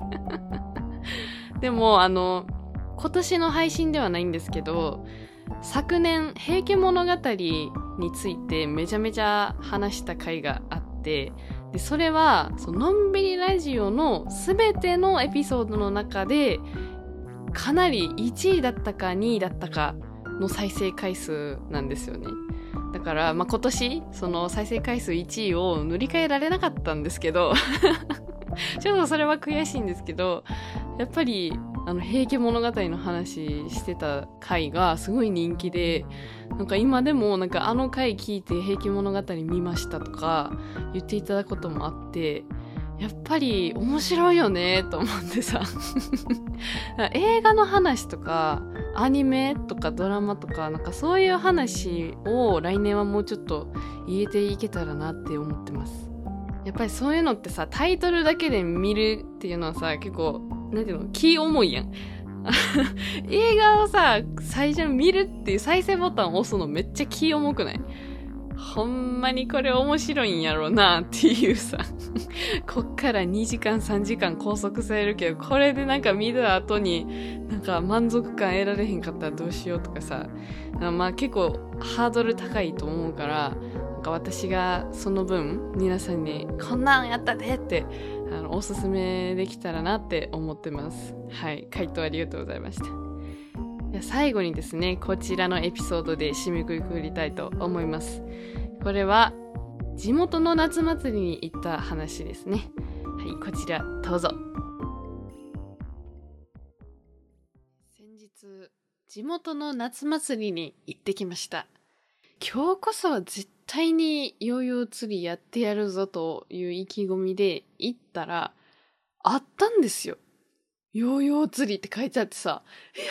でも、あの、今年の配信ではないんですけど、昨年、平家物語についてめちゃめちゃ話した回があってでそれはそのんびりラジオの全てのエピソードの中でかなり1位だったか2位だったかの再生回数なんですよね。だから、まあ、今年その再生回数1位を塗り替えられなかったんですけど ちょっとそれは悔しいんですけどやっぱりあの平家物語の話してた回がすごい人気でなんか今でもなんかあの回聞いて平家物語見ましたとか言っていただくこともあってやっぱり面白いよねと思ってさ。映画の話とかアニメとかドラマとかなんかそういう話を来年はもうちょっと言えていけたらなって思ってます。やっぱりそういうのってさタイトルだけで見るっていうのはさ結構なんていうの気重いやん。映画をさ最初に見るっていう再生ボタンを押すのめっちゃ気重くない？ほんまにこれ面白いんやろうなっていうさ。こっから2時間3時間拘束されるけどこれでなんか見た後になんか満足感得られへんかったらどうしようとかさ。まあ結構ハードル高いと思うからか私がその分皆さんにこんなんやったでってあのおすすめできたらなって思ってますはい回答ありがとうございました最後にですね、こちらのエピソードで締めくくりたいと思います。これは地元の夏祭りに行った話ですね。はい、こちらどうぞ。先日、地元の夏祭りに行ってきました。今日こそは絶対にヨーヨー釣りやってやるぞという意気込みで行ったら、あったんですよ。ヨーヨー釣りって書いてあってさ、やる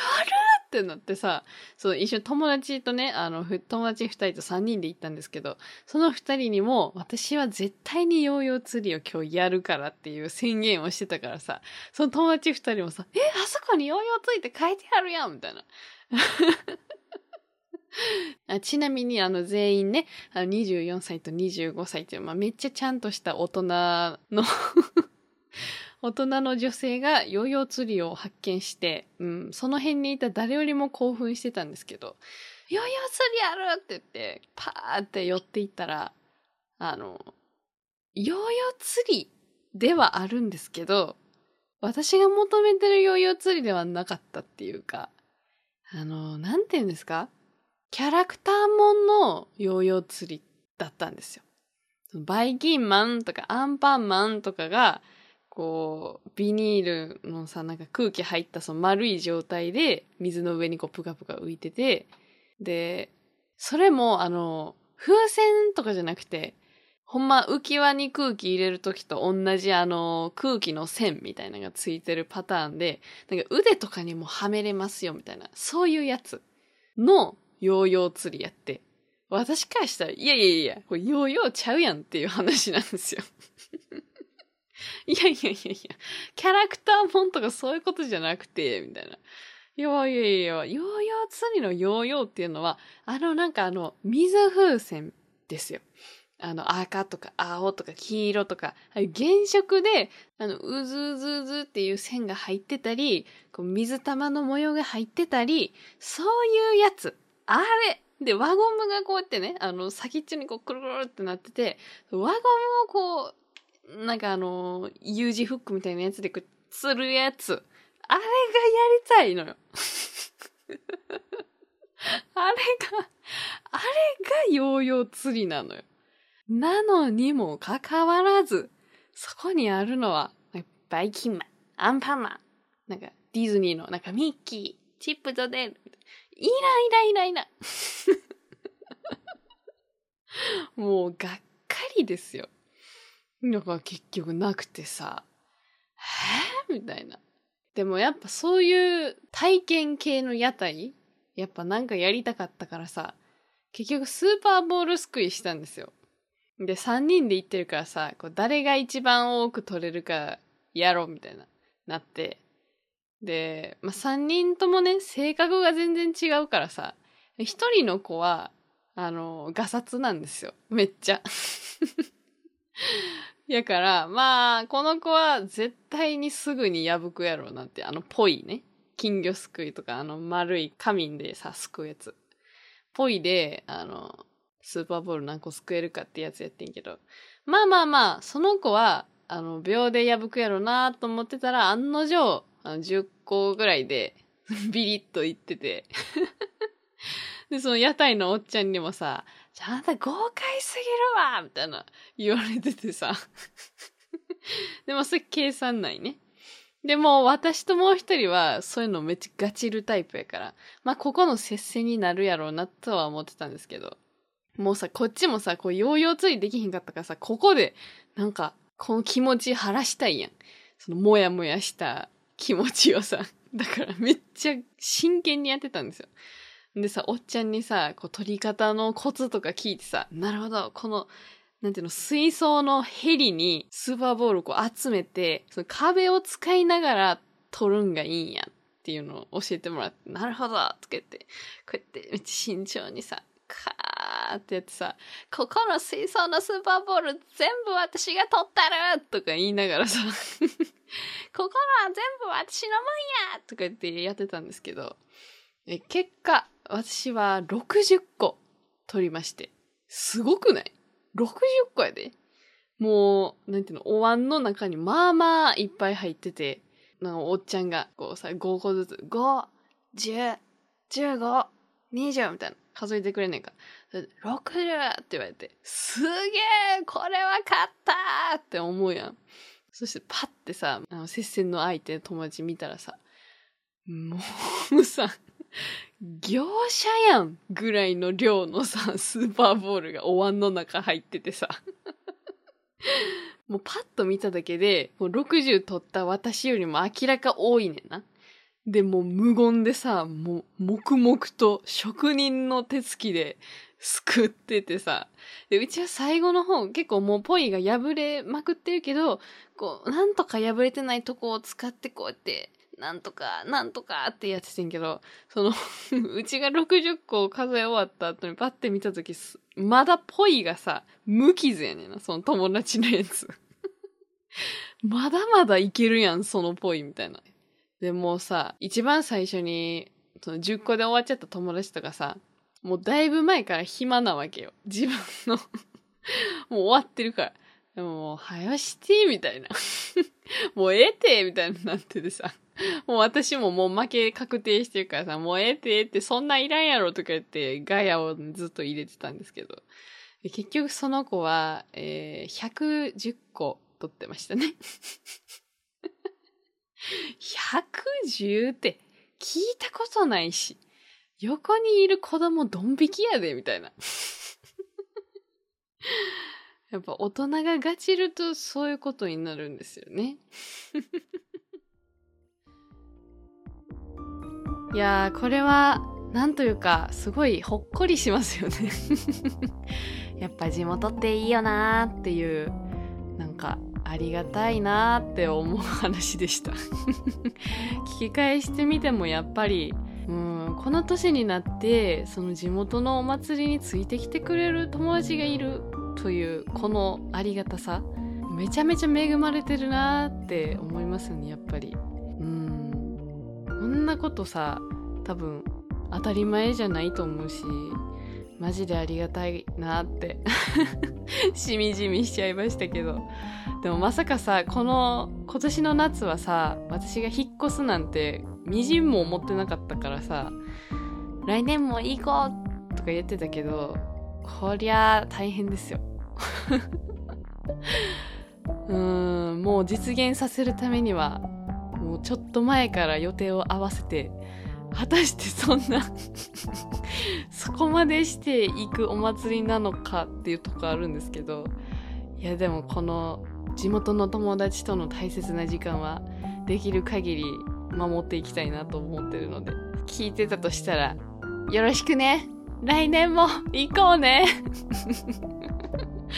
ってなってさ、そう、一緒に友達とね、あの、友達二人と三人で行ったんですけど、その二人にも、私は絶対にヨーヨー釣りを今日やるからっていう宣言をしてたからさ、その友達二人もさ、え、あそこにヨーヨー釣りって書いてあるやんみたいな。あちなみに、あの、全員ね、あの24歳と25歳っていう、まあ、めっちゃちゃんとした大人の 大人の女性がヨーヨー釣りを発見して、うん、その辺にいた誰よりも興奮してたんですけど、ヨーヨー釣りやるって言って、パーって寄っていったら、あの、ヨーヨー釣りではあるんですけど、私が求めてるヨーヨー釣りではなかったっていうか、あの、なんて言うんですか？キャラクターもんのヨーヨー釣りだったんですよ。バイキンマンとかアンパンマンとかがこう、ビニールのさ、なんか空気入ったその丸い状態で水の上にこうプカプカ浮いてて、で、それもあの、風船とかじゃなくて、ほんま浮き輪に空気入れるときと同じあの空気の線みたいなのがついてるパターンで、なんか腕とかにもはめれますよみたいな、そういうやつのヨーヨー釣りやって、私からしたら、いやいやいや、これヨーヨーちゃうやんっていう話なんですよ いやいやいやいや、キャラクターもんとかそういうことじゃなくて、みたいな。いやいやいや、ヨーヨー釣りのヨーヨーっていうのは、あのなんかあの、水風船ですよ。あの赤とか青とか黄色とか、原色で、あの、うずうずうずっていう線が入ってたり、こう水玉の模様が入ってたり、そういうやつ。あれで、輪ゴムがこうやってね、あの、先っちょにこう、くるくるってなってて、輪ゴムをこう、なんかあの、U 字フックみたいなやつでくっつるやつ。あれがやりたいのよ。あれが、あれがヨーヨー釣りなのよ。なのにもかかわらず、そこにあるのは、バイキンマン、アンパンマン、なんかディズニーのなんかミッキー、チップとデール、いらいらいらいら。もうがっかりですよ。のが結局なくてさ、え？ー、みたいな。でもやっぱそういう体験系の屋台、やっぱなんかやりたかったからさ、結局スーパーボールすくいしたんですよ。で、3人で行ってるからさ、こう誰が一番多く取れるかやろうみたいな、なって。で、まあ、3人ともね、性格が全然違うからさ、1人の子は、あの、ガサツなんですよ。めっちゃ。やから、まあ、この子は絶対にすぐに破くやろうなって、あの、ぽいね。金魚すくいとか、あの、丸い紙でさ、すくうやつ。ぽいで、あの、スーパーボール何個救えるかってやつやってんけど。まあまあまあ、その子は、あの、秒で破くやろうなと思ってたら、案の定、あの10個ぐらいで ビリッといってて で、その屋台のおっちゃんにもさ、じゃああんた豪快すぎるわみたいな言われててさでもそれ計算ないね。でも私ともう一人はそういうのめっちゃガチるタイプやから、まあここの接戦になるやろうなとは思ってたんですけど、もうさ、こっちもさ、こうヨーヨーついできひんかったからさ、ここでなんかこの気持ち晴らしたいやん。そのもやもやした気持ちをさ、だからめっちゃ真剣にやってたんですよ。でさ、おっちゃんにさ、こう取り方のコツとか聞いてさ、なるほど、この、なんていうの、水槽のヘリにスーパーボールをこう集めて、その壁を使いながら取るんがいいんやっていうのを教えてもらって、なるほどとか言って、こうやってめっちゃ慎重にさ、カーってやってさ、ここの水槽のスーパーボール全部私が取ったるとか言いながらさ、ここのは全部私のもんやとか言ってやってたんですけど、結果、私は60個取りまして。すごくない ?60 個やで。もう、なんていうの、お椀の中にまあまあいっぱい入ってて、おっちゃんがこうさ、5個ずつ、5、10、15、20みたいな数えてくれねえか。60って言われて、すげえこれは勝ったって思うやん。そしてパッてさ、あの接戦の相手の友達見たらさ、もうさ、業者やんぐらいの量のさ、スーパーボールがお椀の中入っててさ。もうパッと見ただけで、もう60取った私よりも明らか多いねんな。で、もう無言でさ、もう黙々と職人の手つきですくっててさ。で、うちは最後の方結構もうポイが破れまくってるけど、こう、なんとか破れてないとこを使ってこうやってなんとか、なんとかってやっててんけど、その うちが60個数え終わった後にパッて見たとき、まだぽいがさ、無傷やねんな、その友達のやつ まだまだいけるやん、そのぽいみたいな。でもさ、一番最初に、その10個で終わっちゃった友達とかさ、もうだいぶ前から暇なわけよ。自分の もう終わってるから。でももう、はよして、みたいな もうえて、みたいになっててさ。もう私ももう負け確定してるからさ、もうえてってそんないらんやろとか言ってガヤをずっと入れてたんですけど。結局その子は、えー、110個取ってましたね。110って聞いたことないし、横にいる子供ドン引きやで、みたいな。やっぱ大人がガチるとそういうことになるんですよね。いやー、これは、なんというか、すごいほっこりしますよね やっぱ地元っていいよなーっていう、なんか、ありがたいなーって思う話でした聞き返してみてもやっぱり、うん、この年になって、その地元のお祭りについてきてくれる友達がいるという、このありがたさ、めちゃめちゃ恵まれてるなって思いますよね、やっぱりうん。こんなことさ多分当たり前じゃないと思うしマジでありがたいなって しみじみしちゃいましたけどでもまさかさこの今年の夏はさ私が引っ越すなんてみじんも思ってなかったからさ来年も行こうとか言ってたけどこりゃ大変ですよ。うーんもう実現させるためにはもうちょっと前から予定を合わせて果たしてそんな そこまでしていくお祭りなのかっていうとこあるんですけどいやでもこの地元の友達との大切な時間はできる限り守っていきたいなと思ってるので聞いてたとしたらよろしくね来年も行こうね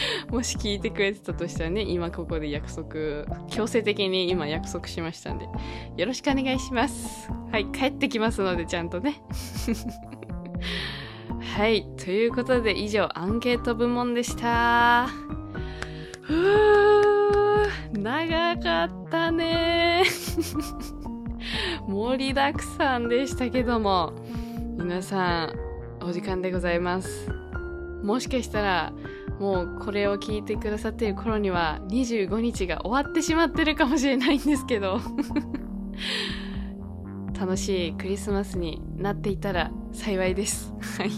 もし聞いてくれてたとしたらね、今ここで約束、強制的に今約束しましたんで、よろしくお願いします。はい、帰ってきますので、ちゃんとね。はい、ということで以上、アンケート部門でした。ふぅ長かったね盛りだくさんでしたけども、皆さん、お時間でございます。もしかしたらもうこれを聞いてくださっている頃には25日が終わってしまってるかもしれないんですけど 楽しいクリスマスになっていたら幸いですはい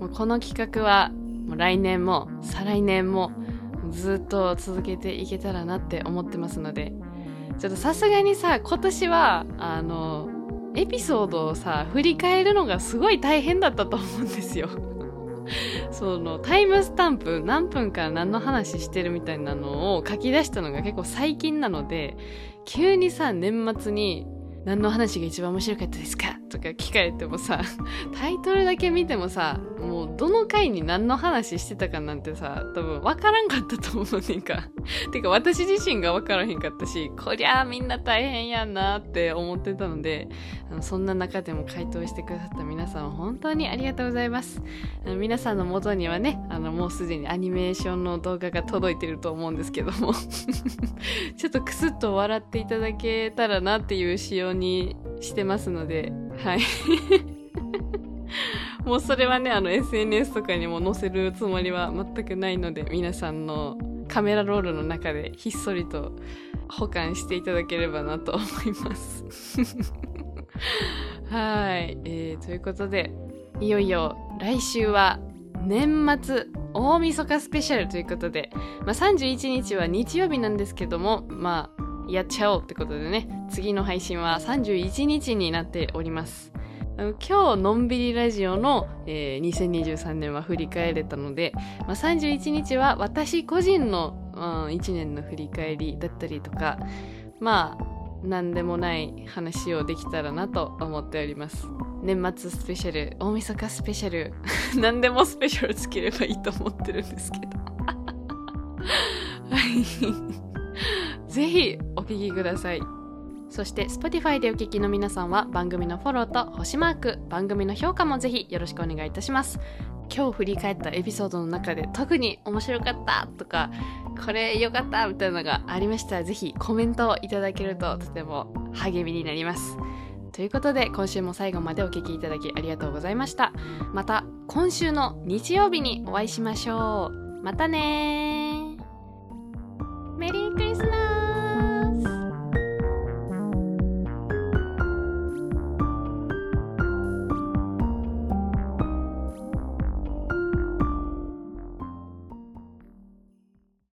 もうこの企画はもう来年も再来年もずっと続けていけたらなって思ってますのでちょっとさすがにさ今年はあのエピソードをさ振り返るのがすごい大変だったと思うんですよ。そのタイムスタンプ何分から何の話してるみたいなのを書き出したのが結構最近なので急にさ年末に何の話が一番面白かったですか？とか聞かれてもさ タイトルだけ見てもさもうどの回に何の話してたかなんてさ多分分からんかったと思うねんか。てか私自身が分からへんかったしこりゃあみんな大変やんなって思ってたのでそんな中でも回答してくださった皆さん本当にありがとうございます。皆さんの元にはねあのもうすでにアニメーションの動画が届いてると思うんですけども。ちょっとクスッと笑っていただけたらなっていう仕様にしてますのではい。もうそれはねあの SNS とかにも載せるつもりは全くないので皆さんのカメラロールの中でひっそりと保管していただければなと思います。はい、えー、ということでいよいよ来週は年末大晦日スペシャルということで、まあ、31日は日曜日なんですけどもまあやっちゃおうってことでね、次の配信は31日になっております。今日のんびりラジオの、えー、2023年は振り返れたので、まあ、31日は私個人の、うん、1年の振り返りだったりとかまあ何でもない話をできたらなと思っております年末スペシャル大晦日スペシャル 何でもスペシャルつければいいと思ってるんですけどはい ぜひお聞きください。そして Spotify でお聞きの皆さんは番組のフォローと星マーク、番組の評価もぜひよろしくお願いいたします。今日振り返ったエピソードの中で特に面白かったとか、これ良かったみたいなのがありましたらぜひコメントをいただけるととても励みになります。ということで今週も最後までお聴きいただきありがとうございました。また今週の日曜日にお会いしましょう。またね मेरी कृष्णा